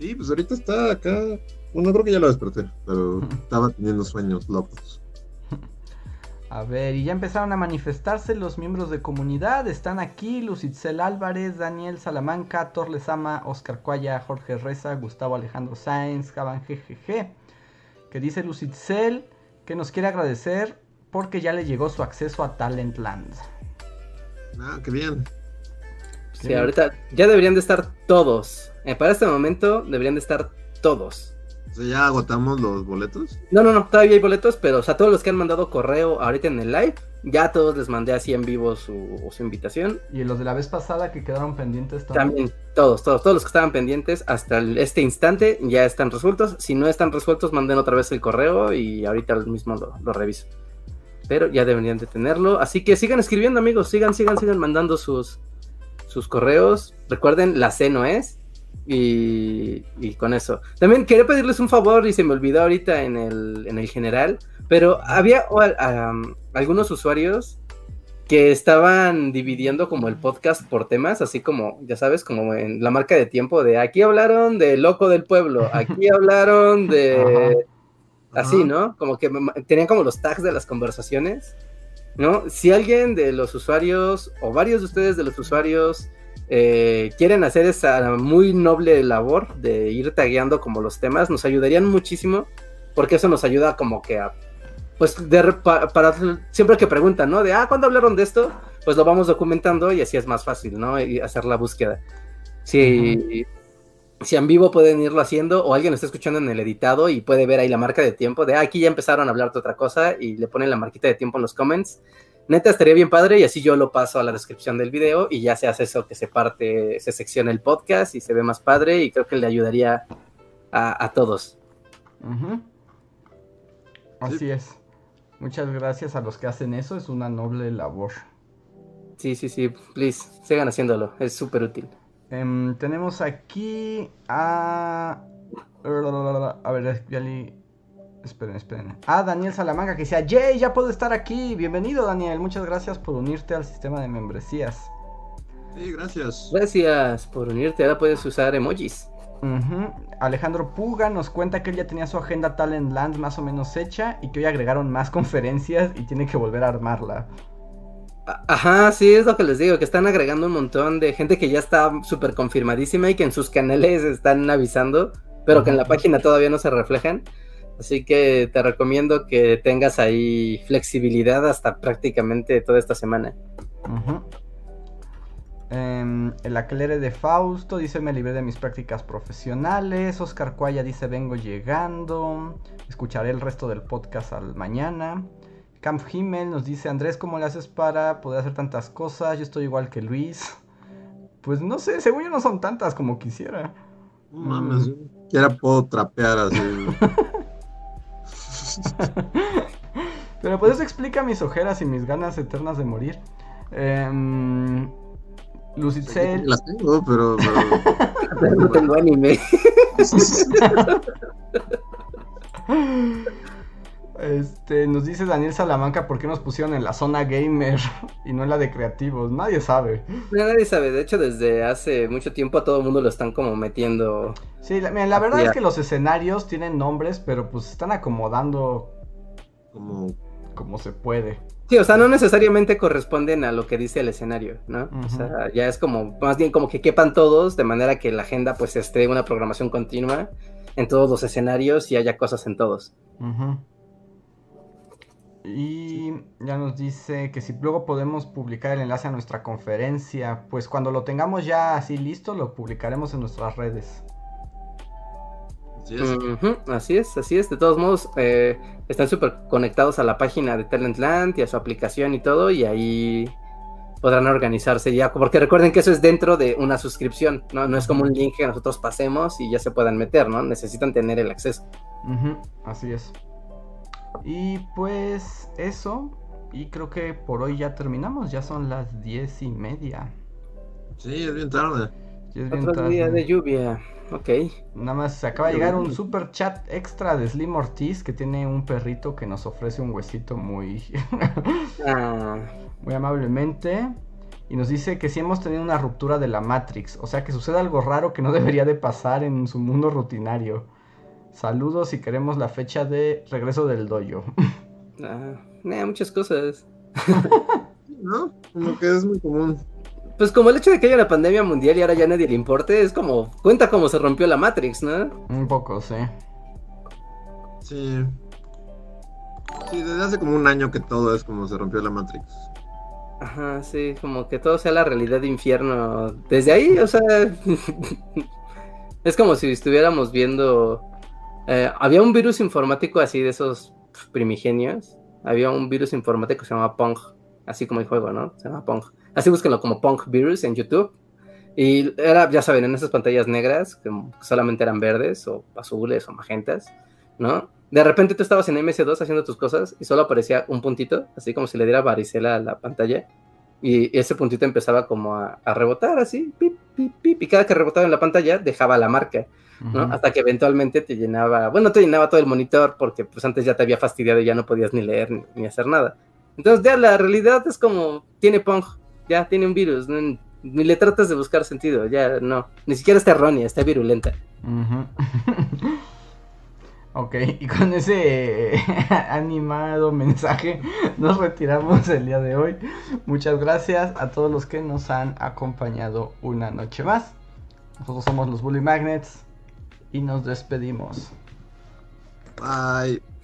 Sí, pues ahorita está acá. Bueno, creo que ya lo desperté, pero estaba teniendo sueños locos. A ver, y ya empezaron a manifestarse los miembros de comunidad. Están aquí Lucitzel Álvarez, Daniel Salamanca, Torles Ama, Oscar Cuaya, Jorge Reza, Gustavo Alejandro Sáenz, Javan GGG. Que dice Lucitzel que nos quiere agradecer porque ya le llegó su acceso a Talentland. Ah, qué bien. Sí, ahorita ya deberían de estar todos. Eh, para este momento deberían de estar todos. O sea, ya agotamos los boletos. No, no, no, todavía hay boletos, pero o sea, todos los que han mandado correo ahorita en el live, ya todos les mandé así en vivo su, su invitación. Y los de la vez pasada que quedaron pendientes también. También, todos, todos, todos los que estaban pendientes hasta el- este instante ya están resueltos. Si no están resueltos, manden otra vez el correo y ahorita mismo lo, lo reviso. Pero ya deberían de tenerlo. Así que sigan escribiendo, amigos. Sigan, sigan, sigan mandando sus, sus correos. Recuerden, la C no es. Y, y con eso. También quería pedirles un favor y se me olvidó ahorita en el, en el general. Pero había am, algunos usuarios que estaban dividiendo como el podcast por temas, así como, ya sabes, como en la marca de tiempo de aquí hablaron de Loco del Pueblo, aquí hablaron de... Así, ¿no? Como que tenían como los tags de las conversaciones, ¿no? Si alguien de los usuarios, o varios de ustedes de los usuarios, eh, quieren hacer esa muy noble labor de ir tagueando como los temas, nos ayudarían muchísimo, porque eso nos ayuda como que a pues de, re- pa- para, siempre que preguntan, ¿no? De, ah, ¿cuándo hablaron de esto? Pues lo vamos documentando y así es más fácil, ¿no? Y hacer la búsqueda. Si, si en vivo pueden irlo haciendo o alguien lo está escuchando en el editado y puede ver ahí la marca de tiempo de, ah, aquí ya empezaron a hablar de otra cosa y le ponen la marquita de tiempo en los comments. Neta, estaría bien padre y así yo lo paso a la descripción del video y ya se hace eso que se parte, se secciona el podcast y se ve más padre y creo que le ayudaría a, a todos. Así es. Muchas gracias a los que hacen eso, es una noble labor. Sí, sí, sí, please, sigan haciéndolo, es súper útil. Em, tenemos aquí a... A ver, ya li- Esperen, esperen. A Daniel Salamanca que decía, Jay, ya puedo estar aquí. Bienvenido, Daniel. Muchas gracias por unirte al sistema de membresías. Sí, gracias. Gracias por unirte, ahora puedes usar emojis. Alejandro Puga nos cuenta que él ya tenía su agenda Talentland más o menos hecha y que hoy agregaron más conferencias y tiene que volver a armarla. Ajá, sí, es lo que les digo, que están agregando un montón de gente que ya está súper confirmadísima y que en sus canales están avisando, pero que en la página todavía no se reflejan. Así que te recomiendo que tengas ahí flexibilidad hasta prácticamente toda esta semana. Em, el aclere de Fausto dice me libré de mis prácticas profesionales. Oscar Cuaya dice vengo llegando. Escucharé el resto del podcast al mañana. Camp Himmel nos dice Andrés, ¿cómo le haces para poder hacer tantas cosas? Yo estoy igual que Luis. Pues no sé, según yo no son tantas como quisiera. No mames, yo ya puedo trapear así. Pero pues eso explica mis ojeras y mis ganas eternas de morir. Eh, Lucitzel. Las tengo, pero. pero... no tengo anime. Este, nos dice Daniel Salamanca por qué nos pusieron en la zona gamer y no en la de creativos. Nadie sabe. Nadie sabe. De hecho, desde hace mucho tiempo a todo el mundo lo están como metiendo. Sí, la, verdad es que los escenarios tienen nombres, pero pues están acomodando Como. como se puede. Sí, o sea, no necesariamente corresponden a lo que dice el escenario, ¿no? O sea, ya es como, más bien como que quepan todos, de manera que la agenda pues esté una programación continua en todos los escenarios y haya cosas en todos. Ujú. Y ya nos dice que si luego podemos publicar el enlace a nuestra conferencia, pues cuando lo tengamos ya así listo, lo publicaremos en nuestras redes. Así es. Así es, así es. De todos modos, eh, están súper conectados a la página de Talentland y a su aplicación y todo, y ahí podrán organizarse ya, porque recuerden que eso es dentro de una suscripción, ¿no? No es como un link que nosotros pasemos y ya se puedan meter, ¿no? Necesitan tener el acceso. Así es. Y pues eso. Y creo que por hoy ya terminamos. Ya son las diez y media. Sí, es bien tarde. Ya es bien Otro tarde. día de lluvia, ok. Nada más se acaba de llegar un super chat extra de Slim Ortiz que tiene un perrito que nos ofrece un huesito muy, Ah, muy amablemente. Y nos dice que si hemos tenido una ruptura de la Matrix. O sea que sucede algo raro que no debería de pasar en su mundo rutinario. Saludos y queremos la fecha de regreso del dojo. ah, nah, muchas cosas. ¿No? Como que es muy común. Pues como el hecho de que haya una pandemia mundial y ahora ya nadie le importe, es como, cuenta cómo se rompió la Matrix, ¿no? Un poco, sí. Sí. Sí, desde hace como un año que todo es como se rompió la Matrix. Ajá, sí, como que todo sea la realidad de infierno. Desde ahí, o sea, es como si estuviéramos viendo... eh, había un virus informático así de esos primigenios. Había un virus informático que se llama Pong, así como el juego, ¿no? Se llama Pong. Así búsquenlo como Pong Virus en YouTube. Y era, ya saben, en esas pantallas negras, que solamente eran verdes o azules o magentas, ¿no? De repente tú estabas en MS2 haciendo tus cosas y solo aparecía un puntito, así como si le diera varicela a la pantalla. Y ese puntito empezaba como a, a rebotar así, pip, pip, pip, y cada que rebotaba en la pantalla dejaba la marca, Hasta que eventualmente te llenaba, bueno, te llenaba todo el monitor porque pues antes ya te había fastidiado y ya no podías ni leer ni, ni hacer nada. Entonces ya la realidad es como, tiene Pong, ya tiene un virus, no- ni le tratas de buscar sentido, ya no, ni siquiera está errónea, está virulenta. Ok, y con ese animado mensaje nos retiramos el día de hoy. Muchas gracias a todos los que nos han acompañado una noche más. Nosotros somos los Bully Magnets y nos despedimos. Bye.